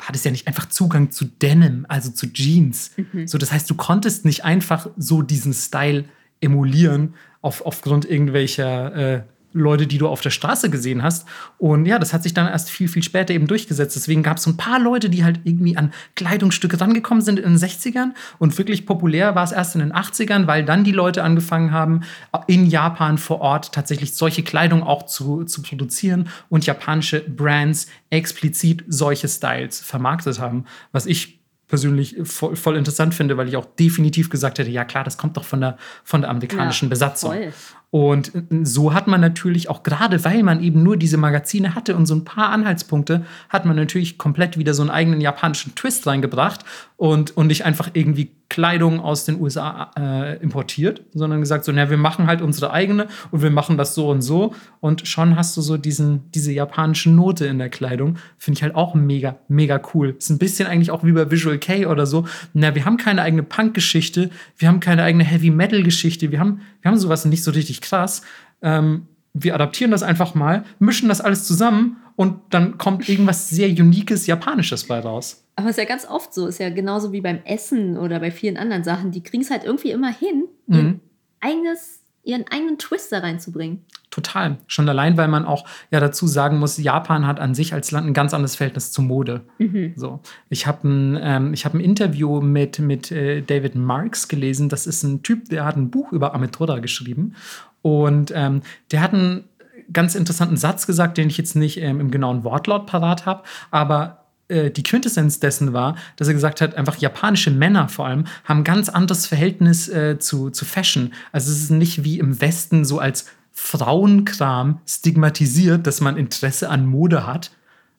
hattest ja nicht einfach Zugang zu Denim, also zu Jeans. So, das heißt, du konntest nicht einfach so diesen Style emulieren auf, aufgrund irgendwelcher äh, Leute, die du auf der Straße gesehen hast. Und ja, das hat sich dann erst viel, viel später eben durchgesetzt. Deswegen gab es so ein paar Leute, die halt irgendwie an Kleidungsstücke rangekommen sind in den 60ern. Und wirklich populär war es erst in den 80ern, weil dann die Leute angefangen haben, in Japan vor Ort tatsächlich solche Kleidung auch zu, zu produzieren und japanische Brands explizit solche Styles vermarktet haben. Was ich persönlich voll, voll interessant finde, weil ich auch definitiv gesagt hätte, ja klar, das kommt doch von der, von der amerikanischen Ja, Besatzung. voll. Und so hat man natürlich auch gerade, weil man eben nur diese Magazine hatte und so ein paar Anhaltspunkte, hat man natürlich komplett wieder so einen eigenen japanischen Twist reingebracht und, und nicht einfach irgendwie Kleidung aus den USA äh, importiert, sondern gesagt so, na, wir machen halt unsere eigene und wir machen das so und so. Und schon hast du so diesen, diese japanische Note in der Kleidung. Finde ich halt auch mega, mega cool. Ist ein bisschen eigentlich auch wie bei Visual K oder so. Na, wir haben keine eigene Punk-Geschichte, wir haben keine eigene Heavy-Metal-Geschichte, wir haben, wir haben sowas nicht so richtig krass. Ähm, wir adaptieren das einfach mal, mischen das alles zusammen und dann kommt irgendwas sehr Unikes, Japanisches bei raus. Aber es ist ja ganz oft so, ist ja genauso wie beim Essen oder bei vielen anderen Sachen. Die kriegen es halt irgendwie immer hin, mhm. ihr eigenes, ihren eigenen Twist da reinzubringen. Total. Schon allein, weil man auch ja dazu sagen muss, Japan hat an sich als Land ein ganz anderes Verhältnis zur Mode. Mhm. So. Ich habe ein, ähm, hab ein Interview mit, mit äh, David Marks gelesen. Das ist ein Typ, der hat ein Buch über Ametora geschrieben. Und ähm, der hat einen ganz interessanten Satz gesagt, den ich jetzt nicht ähm, im genauen Wortlaut parat habe, aber äh, die Quintessenz dessen war, dass er gesagt hat, einfach japanische Männer vor allem haben ein ganz anderes Verhältnis äh, zu, zu Fashion. Also es ist nicht wie im Westen so als Frauenkram stigmatisiert, dass man Interesse an Mode hat,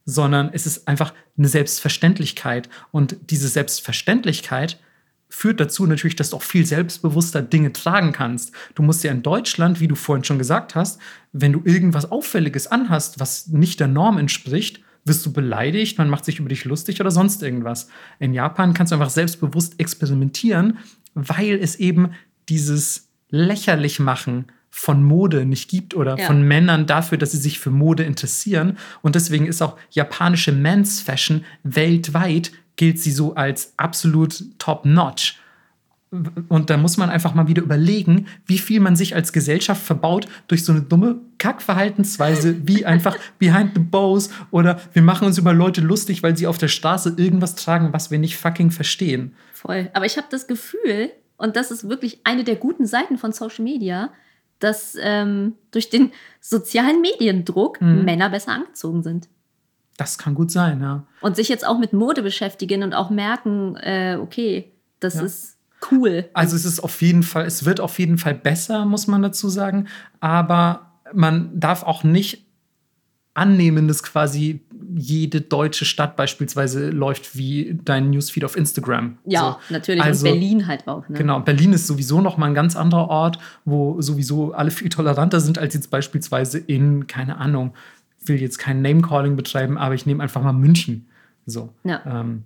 sondern es ist einfach eine Selbstverständlichkeit. Und diese Selbstverständlichkeit führt dazu natürlich, dass du auch viel selbstbewusster Dinge tragen kannst. Du musst ja in Deutschland, wie du vorhin schon gesagt hast, wenn du irgendwas Auffälliges anhast, was nicht der Norm entspricht, wirst du beleidigt, man macht sich über dich lustig oder sonst irgendwas. In Japan kannst du einfach selbstbewusst experimentieren, weil es eben dieses lächerlich machen von Mode nicht gibt oder ja. von Männern dafür, dass sie sich für Mode interessieren. Und deswegen ist auch japanische Men's Fashion weltweit gilt sie so als absolut top-notch. Und da muss man einfach mal wieder überlegen, wie viel man sich als Gesellschaft verbaut durch so eine dumme Kackverhaltensweise wie einfach behind the bows oder wir machen uns über Leute lustig, weil sie auf der Straße irgendwas tragen, was wir nicht fucking verstehen. Voll. Aber ich habe das Gefühl, und das ist wirklich eine der guten Seiten von Social Media, dass ähm, durch den sozialen Mediendruck mhm. Männer besser angezogen sind. Das kann gut sein, ja. Und sich jetzt auch mit Mode beschäftigen und auch merken, äh, okay, das ja. ist cool. Also es ist auf jeden Fall, es wird auf jeden Fall besser, muss man dazu sagen. Aber man darf auch nicht annehmen, dass quasi jede deutsche Stadt beispielsweise läuft wie dein Newsfeed auf Instagram. Ja, so. natürlich. Also, und Berlin halt auch. Ne? Genau, Berlin ist sowieso noch mal ein ganz anderer Ort, wo sowieso alle viel toleranter sind als jetzt beispielsweise in, keine Ahnung, will jetzt kein Name-Calling betreiben, aber ich nehme einfach mal München. So. Ja. Ähm,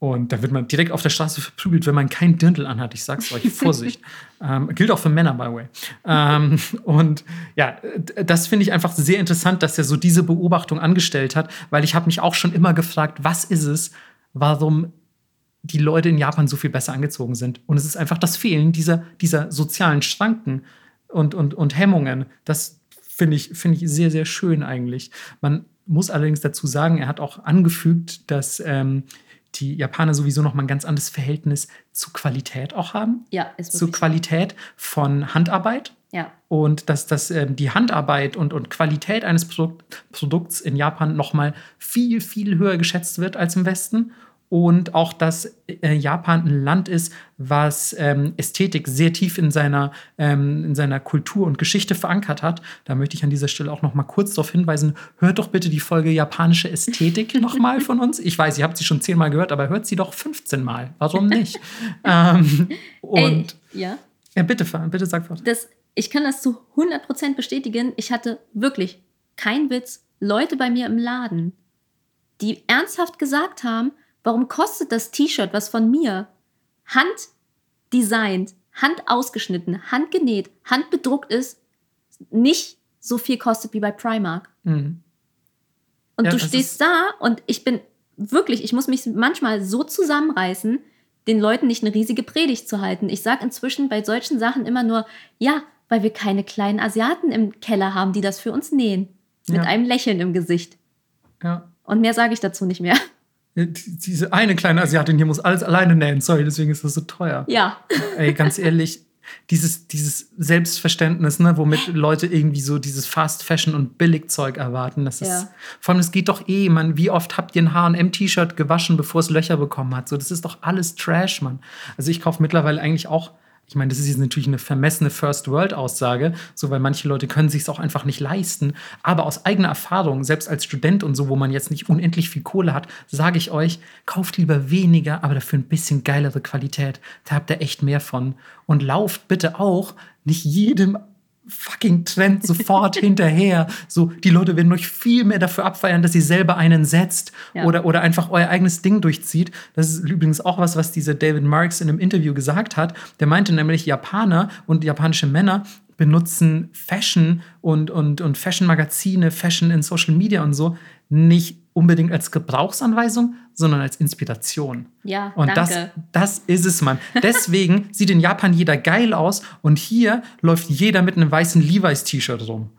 und da wird man direkt auf der Straße verprügelt, wenn man kein Dirndl anhat. Ich sag's euch, Vorsicht. ähm, gilt auch für Männer, by the way. Ähm, und ja, das finde ich einfach sehr interessant, dass er so diese Beobachtung angestellt hat, weil ich habe mich auch schon immer gefragt, was ist es, warum die Leute in Japan so viel besser angezogen sind. Und es ist einfach das Fehlen dieser, dieser sozialen Schranken und, und, und Hemmungen. Das, Finde ich, find ich sehr, sehr schön eigentlich. Man muss allerdings dazu sagen, er hat auch angefügt, dass ähm, die Japaner sowieso noch mal ein ganz anderes Verhältnis zu Qualität auch haben. Ja, ist Zu Qualität von Handarbeit. Ja. Und dass, dass ähm, die Handarbeit und, und Qualität eines Produkt, Produkts in Japan noch mal viel, viel höher geschätzt wird als im Westen und auch, dass äh, Japan ein Land ist, was ähm, Ästhetik sehr tief in seiner, ähm, in seiner Kultur und Geschichte verankert hat. Da möchte ich an dieser Stelle auch noch mal kurz darauf hinweisen, hört doch bitte die Folge Japanische Ästhetik noch mal von uns. Ich weiß, ihr habt sie schon zehnmal gehört, aber hört sie doch 15 Mal. Warum nicht? ähm, und Ey, ja? ja, bitte, bitte sag fort. Das, ich kann das zu 100% bestätigen. Ich hatte wirklich, kein Witz, Leute bei mir im Laden, die ernsthaft gesagt haben, Warum kostet das T-Shirt, was von mir handdesignt, handausgeschnitten, handgenäht, handbedruckt ist, nicht so viel kostet wie bei Primark? Mhm. Und ja, du stehst da und ich bin wirklich, ich muss mich manchmal so zusammenreißen, den Leuten nicht eine riesige Predigt zu halten. Ich sage inzwischen bei solchen Sachen immer nur, ja, weil wir keine kleinen Asiaten im Keller haben, die das für uns nähen. Mit ja. einem Lächeln im Gesicht. Ja. Und mehr sage ich dazu nicht mehr. Diese eine kleine Asiatin hier muss alles alleine nähen. Sorry, deswegen ist das so teuer. Ja. Ey, ganz ehrlich, dieses, dieses Selbstverständnis, ne, womit Leute irgendwie so dieses Fast Fashion und Billigzeug erwarten. Das ist, ja. vor allem, es geht doch eh, man, wie oft habt ihr ein HM-T-Shirt gewaschen, bevor es Löcher bekommen hat? So, das ist doch alles Trash, Mann. Also ich kaufe mittlerweile eigentlich auch ich meine, das ist jetzt natürlich eine vermessene First-World-Aussage, so weil manche Leute können sich es auch einfach nicht leisten. Aber aus eigener Erfahrung, selbst als Student und so, wo man jetzt nicht unendlich viel Kohle hat, sage ich euch, kauft lieber weniger, aber dafür ein bisschen geilere Qualität. Da habt ihr echt mehr von. Und lauft bitte auch nicht jedem fucking Trend sofort hinterher. So, die Leute werden euch viel mehr dafür abfeiern, dass ihr selber einen setzt ja. oder, oder einfach euer eigenes Ding durchzieht. Das ist übrigens auch was, was dieser David Marks in einem Interview gesagt hat. Der meinte nämlich, Japaner und japanische Männer benutzen Fashion und, und, und Fashion-Magazine, Fashion in Social Media und so nicht unbedingt als Gebrauchsanweisung, sondern als Inspiration. Ja, und danke. Das, das ist es, Mann. Deswegen sieht in Japan jeder geil aus und hier läuft jeder mit einem weißen Levi's-T-Shirt rum.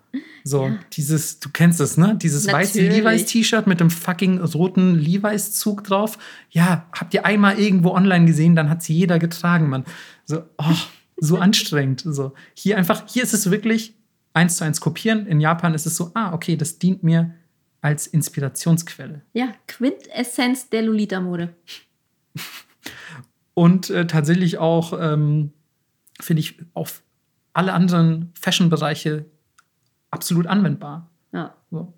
So, ja. dieses, du kennst es, ne? Dieses Natürlich. weiße Levi's-T-Shirt mit dem fucking roten Levi's-Zug drauf. Ja, habt ihr einmal irgendwo online gesehen, dann hat sie jeder getragen, Mann. So, oh, so anstrengend. So, hier einfach, hier ist es wirklich eins zu eins kopieren. In Japan ist es so, ah, okay, das dient mir als Inspirationsquelle. Ja, Quintessenz der Lolita-Mode. Und äh, tatsächlich auch, ähm, finde ich, auf alle anderen Fashion-Bereiche absolut anwendbar. Ja. So.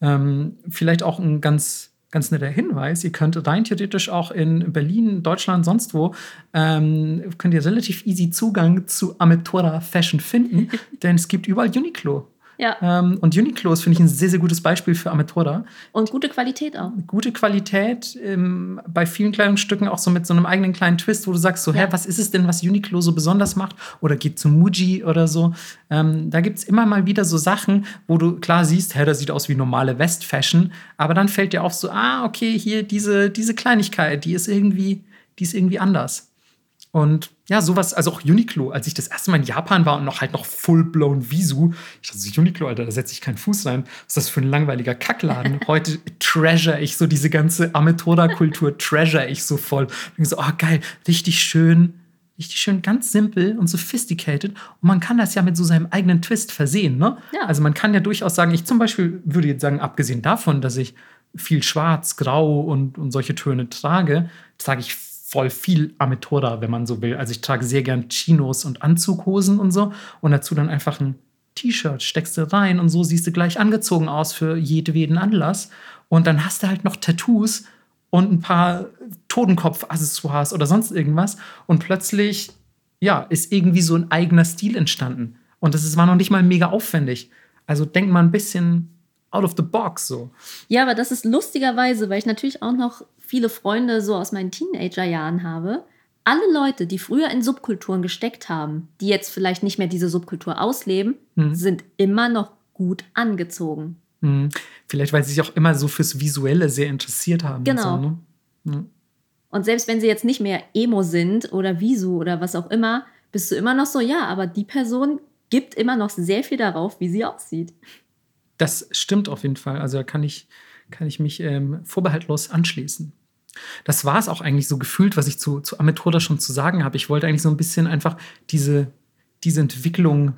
Ähm, vielleicht auch ein ganz, ganz netter Hinweis. Ihr könnt rein theoretisch auch in Berlin, Deutschland, sonst wo, ähm, könnt ihr relativ easy Zugang zu Ametora Fashion finden, denn es gibt überall Uniqlo. Ja. Ähm, und Uniqlo ist, finde ich, ein sehr, sehr gutes Beispiel für Amatora. Und gute Qualität auch. Gute Qualität, ähm, bei vielen Kleidungsstücken auch so mit so einem eigenen kleinen Twist, wo du sagst so, ja. hä, was ist es denn, was Uniqlo so besonders macht? Oder geht zu Muji oder so. Ähm, da gibt es immer mal wieder so Sachen, wo du klar siehst, hä, das sieht aus wie normale West-Fashion, aber dann fällt dir auf so, ah, okay, hier diese, diese Kleinigkeit, die ist irgendwie, die ist irgendwie anders. Und ja, sowas, also auch Uniqlo, als ich das erste Mal in Japan war und noch halt noch full-blown Visu, ich dachte so, Uniqlo, Alter, da setze ich keinen Fuß rein. Was ist das für ein langweiliger Kackladen? Heute treasure ich so diese ganze Ametora-Kultur, treasure ich so voll. Und so, oh geil, richtig schön, richtig schön, ganz simpel und sophisticated. Und man kann das ja mit so seinem eigenen Twist versehen, ne? Ja. Also man kann ja durchaus sagen, ich zum Beispiel würde jetzt sagen, abgesehen davon, dass ich viel schwarz, grau und, und solche Töne trage, trage ich voll viel Ametora, wenn man so will. Also ich trage sehr gern Chinos und Anzughosen und so und dazu dann einfach ein T-Shirt, steckst du rein und so siehst du gleich angezogen aus für jedweden Anlass. Und dann hast du halt noch Tattoos und ein paar Totenkopf-Accessoires oder sonst irgendwas. Und plötzlich, ja, ist irgendwie so ein eigener Stil entstanden. Und das war noch nicht mal mega aufwendig. Also denk mal ein bisschen out of the box so. Ja, aber das ist lustigerweise, weil ich natürlich auch noch viele Freunde so aus meinen Teenagerjahren habe. Alle Leute, die früher in Subkulturen gesteckt haben, die jetzt vielleicht nicht mehr diese Subkultur ausleben, mhm. sind immer noch gut angezogen. Mhm. Vielleicht, weil sie sich auch immer so fürs Visuelle sehr interessiert haben. Genau. Und, so, ne? mhm. und selbst wenn sie jetzt nicht mehr Emo sind oder Visu oder was auch immer, bist du immer noch so, ja, aber die Person gibt immer noch sehr viel darauf, wie sie aussieht. Das stimmt auf jeden Fall. Also da kann ich, kann ich mich ähm, vorbehaltlos anschließen. Das war es auch eigentlich so gefühlt, was ich zu, zu Ametroda schon zu sagen habe. Ich wollte eigentlich so ein bisschen einfach diese, diese Entwicklung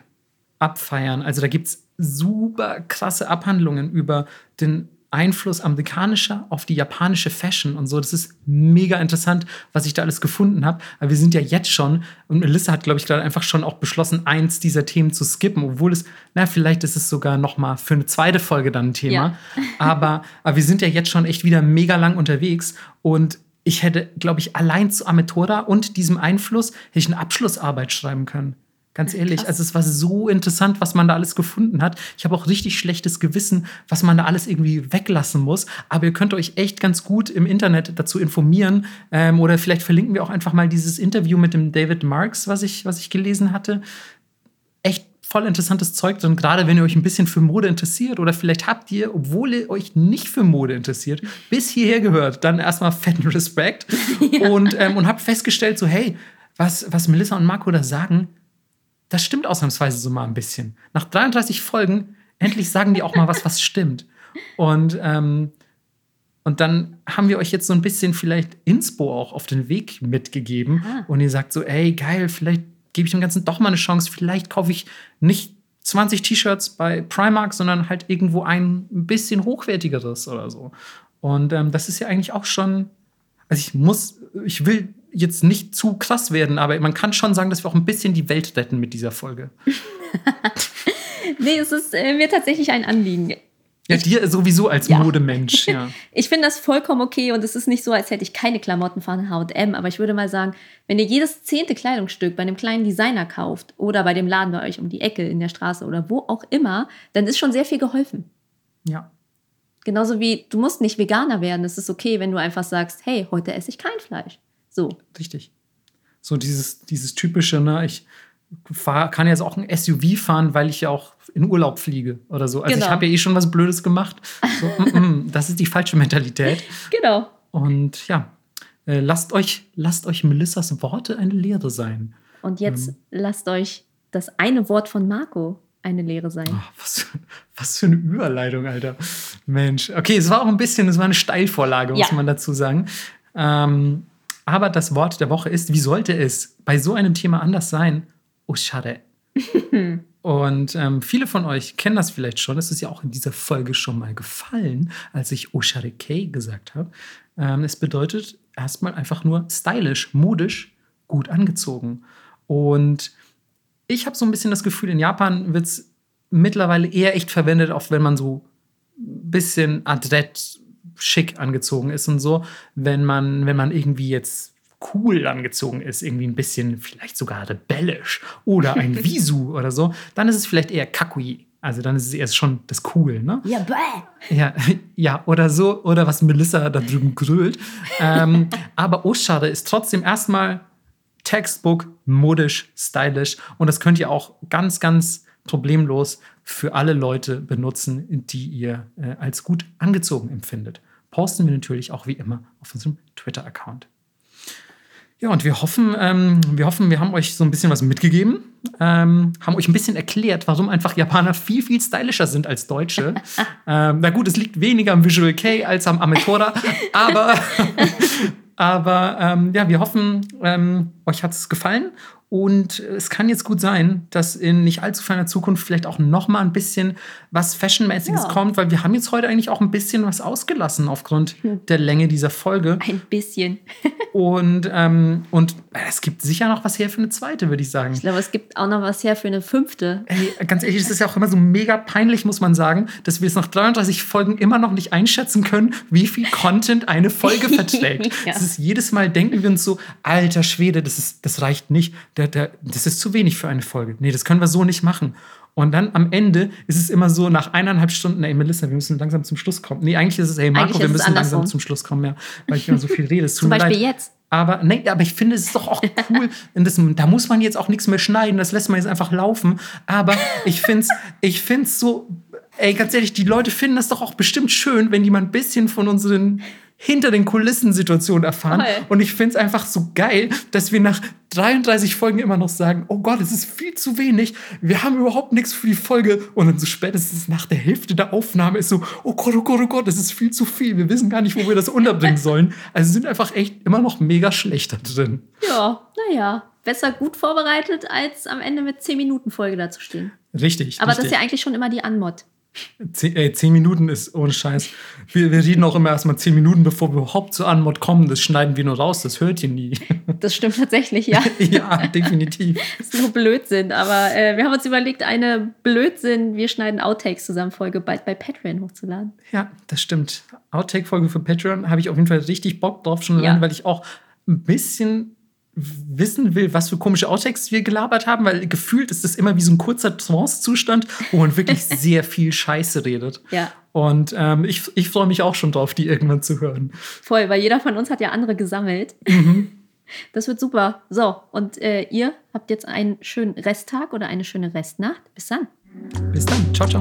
abfeiern. Also da gibt es super krasse Abhandlungen über den Einfluss amerikanischer auf die japanische Fashion und so. Das ist mega interessant, was ich da alles gefunden habe. Aber wir sind ja jetzt schon, und Melissa hat, glaube ich, gerade einfach schon auch beschlossen, eins dieser Themen zu skippen, obwohl es, na, vielleicht ist es sogar noch mal für eine zweite Folge dann ein Thema. Ja. aber, aber wir sind ja jetzt schon echt wieder mega lang unterwegs und ich hätte, glaube ich, allein zu Ametora und diesem Einfluss hätte ich eine Abschlussarbeit schreiben können. Ganz ehrlich, Krass. also es war so interessant, was man da alles gefunden hat. Ich habe auch richtig schlechtes Gewissen, was man da alles irgendwie weglassen muss. Aber ihr könnt euch echt ganz gut im Internet dazu informieren. Ähm, oder vielleicht verlinken wir auch einfach mal dieses Interview mit dem David Marks, was ich, was ich gelesen hatte. Echt voll interessantes Zeug drin, gerade wenn ihr euch ein bisschen für Mode interessiert oder vielleicht habt ihr, obwohl ihr euch nicht für Mode interessiert, bis hierher gehört, dann erstmal fetten Respekt ja. und, ähm, und habt festgestellt, so hey, was, was Melissa und Marco da sagen, das stimmt ausnahmsweise so mal ein bisschen. Nach 33 Folgen, endlich sagen die auch mal was, was stimmt. Und, ähm, und dann haben wir euch jetzt so ein bisschen vielleicht Inspo auch auf den Weg mitgegeben. Aha. Und ihr sagt so, ey, geil, vielleicht gebe ich dem Ganzen doch mal eine Chance. Vielleicht kaufe ich nicht 20 T-Shirts bei Primark, sondern halt irgendwo ein bisschen hochwertigeres oder so. Und ähm, das ist ja eigentlich auch schon, also ich muss, ich will jetzt nicht zu krass werden, aber man kann schon sagen, dass wir auch ein bisschen die Welt retten mit dieser Folge. nee, es ist äh, mir tatsächlich ein Anliegen. Ja, dir sowieso als ja. Modemensch, ja. ich finde das vollkommen okay und es ist nicht so, als hätte ich keine Klamotten von H&M, aber ich würde mal sagen, wenn ihr jedes zehnte Kleidungsstück bei einem kleinen Designer kauft oder bei dem Laden bei euch um die Ecke in der Straße oder wo auch immer, dann ist schon sehr viel geholfen. Ja. Genauso wie du musst nicht Veganer werden. Es ist okay, wenn du einfach sagst, hey, heute esse ich kein Fleisch. So. Richtig. So dieses, dieses typische, ne, ich fahr, kann jetzt auch ein SUV fahren, weil ich ja auch in Urlaub fliege oder so. Also genau. ich habe ja eh schon was Blödes gemacht. So, mm, mm, das ist die falsche Mentalität. Genau. Und ja, äh, lasst euch, lasst euch Melissas Worte eine Lehre sein. Und jetzt ähm. lasst euch das eine Wort von Marco eine Lehre sein. Oh, was, was, für eine Überleitung, Alter. Mensch. Okay, es war auch ein bisschen, es war eine Steilvorlage, muss ja. man dazu sagen. Ähm, aber das Wort der Woche ist, wie sollte es bei so einem Thema anders sein? Oshare. Und ähm, viele von euch kennen das vielleicht schon. Es ist ja auch in dieser Folge schon mal gefallen, als ich Oshare Kei gesagt habe. Ähm, es bedeutet erstmal einfach nur stylisch, modisch, gut angezogen. Und ich habe so ein bisschen das Gefühl, in Japan wird es mittlerweile eher echt verwendet, auch wenn man so ein bisschen adrett schick angezogen ist und so, wenn man, wenn man irgendwie jetzt cool angezogen ist, irgendwie ein bisschen vielleicht sogar rebellisch oder ein Visu oder so, dann ist es vielleicht eher Kakui. Also dann ist es eher schon das Cool, ne? Ja, bäh. Ja, ja, oder so, oder was Melissa da drüben grölt. ähm, aber Oshare ist trotzdem erstmal Textbook, modisch, stylisch und das könnt ihr auch ganz, ganz problemlos für alle Leute benutzen, die ihr äh, als gut angezogen empfindet. Posten wir natürlich auch wie immer auf unserem Twitter-Account. Ja, und wir hoffen, ähm, wir hoffen, wir haben euch so ein bisschen was mitgegeben, ähm, haben euch ein bisschen erklärt, warum einfach Japaner viel, viel stylischer sind als Deutsche. ähm, na gut, es liegt weniger am Visual K als am Ametora, aber, aber ähm, ja, wir hoffen, ähm, euch hat es gefallen und es kann jetzt gut sein, dass in nicht allzu ferner Zukunft vielleicht auch noch mal ein bisschen was Fashionmäßiges ja. kommt, weil wir haben jetzt heute eigentlich auch ein bisschen was ausgelassen aufgrund hm. der Länge dieser Folge. Ein bisschen. und, ähm, und es gibt sicher noch was her für eine zweite, würde ich sagen. Ich glaube, es gibt auch noch was her für eine fünfte. Ey, ganz ehrlich, es ist ja auch immer so mega peinlich, muss man sagen, dass wir es nach 33 Folgen immer noch nicht einschätzen können, wie viel Content eine Folge verträgt. ja. Das ist jedes Mal denken wir uns so, alter Schwede, das, ist, das reicht nicht der, der, das ist zu wenig für eine Folge. Nee, das können wir so nicht machen. Und dann am Ende ist es immer so, nach eineinhalb Stunden, ey, Melissa, wir müssen langsam zum Schluss kommen. Nee, eigentlich ist es, ey, Marco, wir müssen langsam zum Schluss kommen, ja, weil ich immer so viel rede. Zum Beispiel leid. jetzt. Aber, nee, aber ich finde, es ist doch auch cool. das, da muss man jetzt auch nichts mehr schneiden, das lässt man jetzt einfach laufen. Aber ich finde es ich find's so, ey, ganz ehrlich, die Leute finden das doch auch bestimmt schön, wenn die mal ein bisschen von unseren hinter den Kulissen Situationen erfahren. Toll. Und ich finde es einfach so geil, dass wir nach 33 Folgen immer noch sagen, oh Gott, es ist viel zu wenig. Wir haben überhaupt nichts für die Folge. Und dann so spätestens nach der Hälfte der Aufnahme ist so, oh Gott, oh Gott, oh Gott, das ist viel zu viel. Wir wissen gar nicht, wo wir das unterbringen sollen. Also sind einfach echt immer noch mega schlechter drin. Ja, naja. Besser gut vorbereitet, als am Ende mit 10 Minuten Folge dazustehen. Richtig. Aber richtig. das ist ja eigentlich schon immer die Anmod. Zehn, ey, zehn Minuten ist ohne Scheiß. Wir, wir reden auch immer erstmal zehn Minuten, bevor wir überhaupt zur Anmod kommen. Das schneiden wir nur raus, das hört ihr nie. Das stimmt tatsächlich, ja. ja, definitiv. Das ist nur Blödsinn, aber äh, wir haben uns überlegt, eine Blödsinn, wir schneiden Outtakes zusammen Folge bald bei Patreon hochzuladen. Ja, das stimmt. Outtake-Folge für Patreon habe ich auf jeden Fall richtig Bock drauf, schon allein, ja. weil ich auch ein bisschen wissen will, was für komische Outtakes wir gelabert haben, weil gefühlt ist das immer wie so ein kurzer Trance-Zustand, wo man wirklich sehr viel Scheiße redet. Ja. Und ähm, ich, ich freue mich auch schon drauf, die irgendwann zu hören. Voll, weil jeder von uns hat ja andere gesammelt. Mhm. Das wird super. So, und äh, ihr habt jetzt einen schönen Resttag oder eine schöne Restnacht. Bis dann. Bis dann. Ciao, ciao.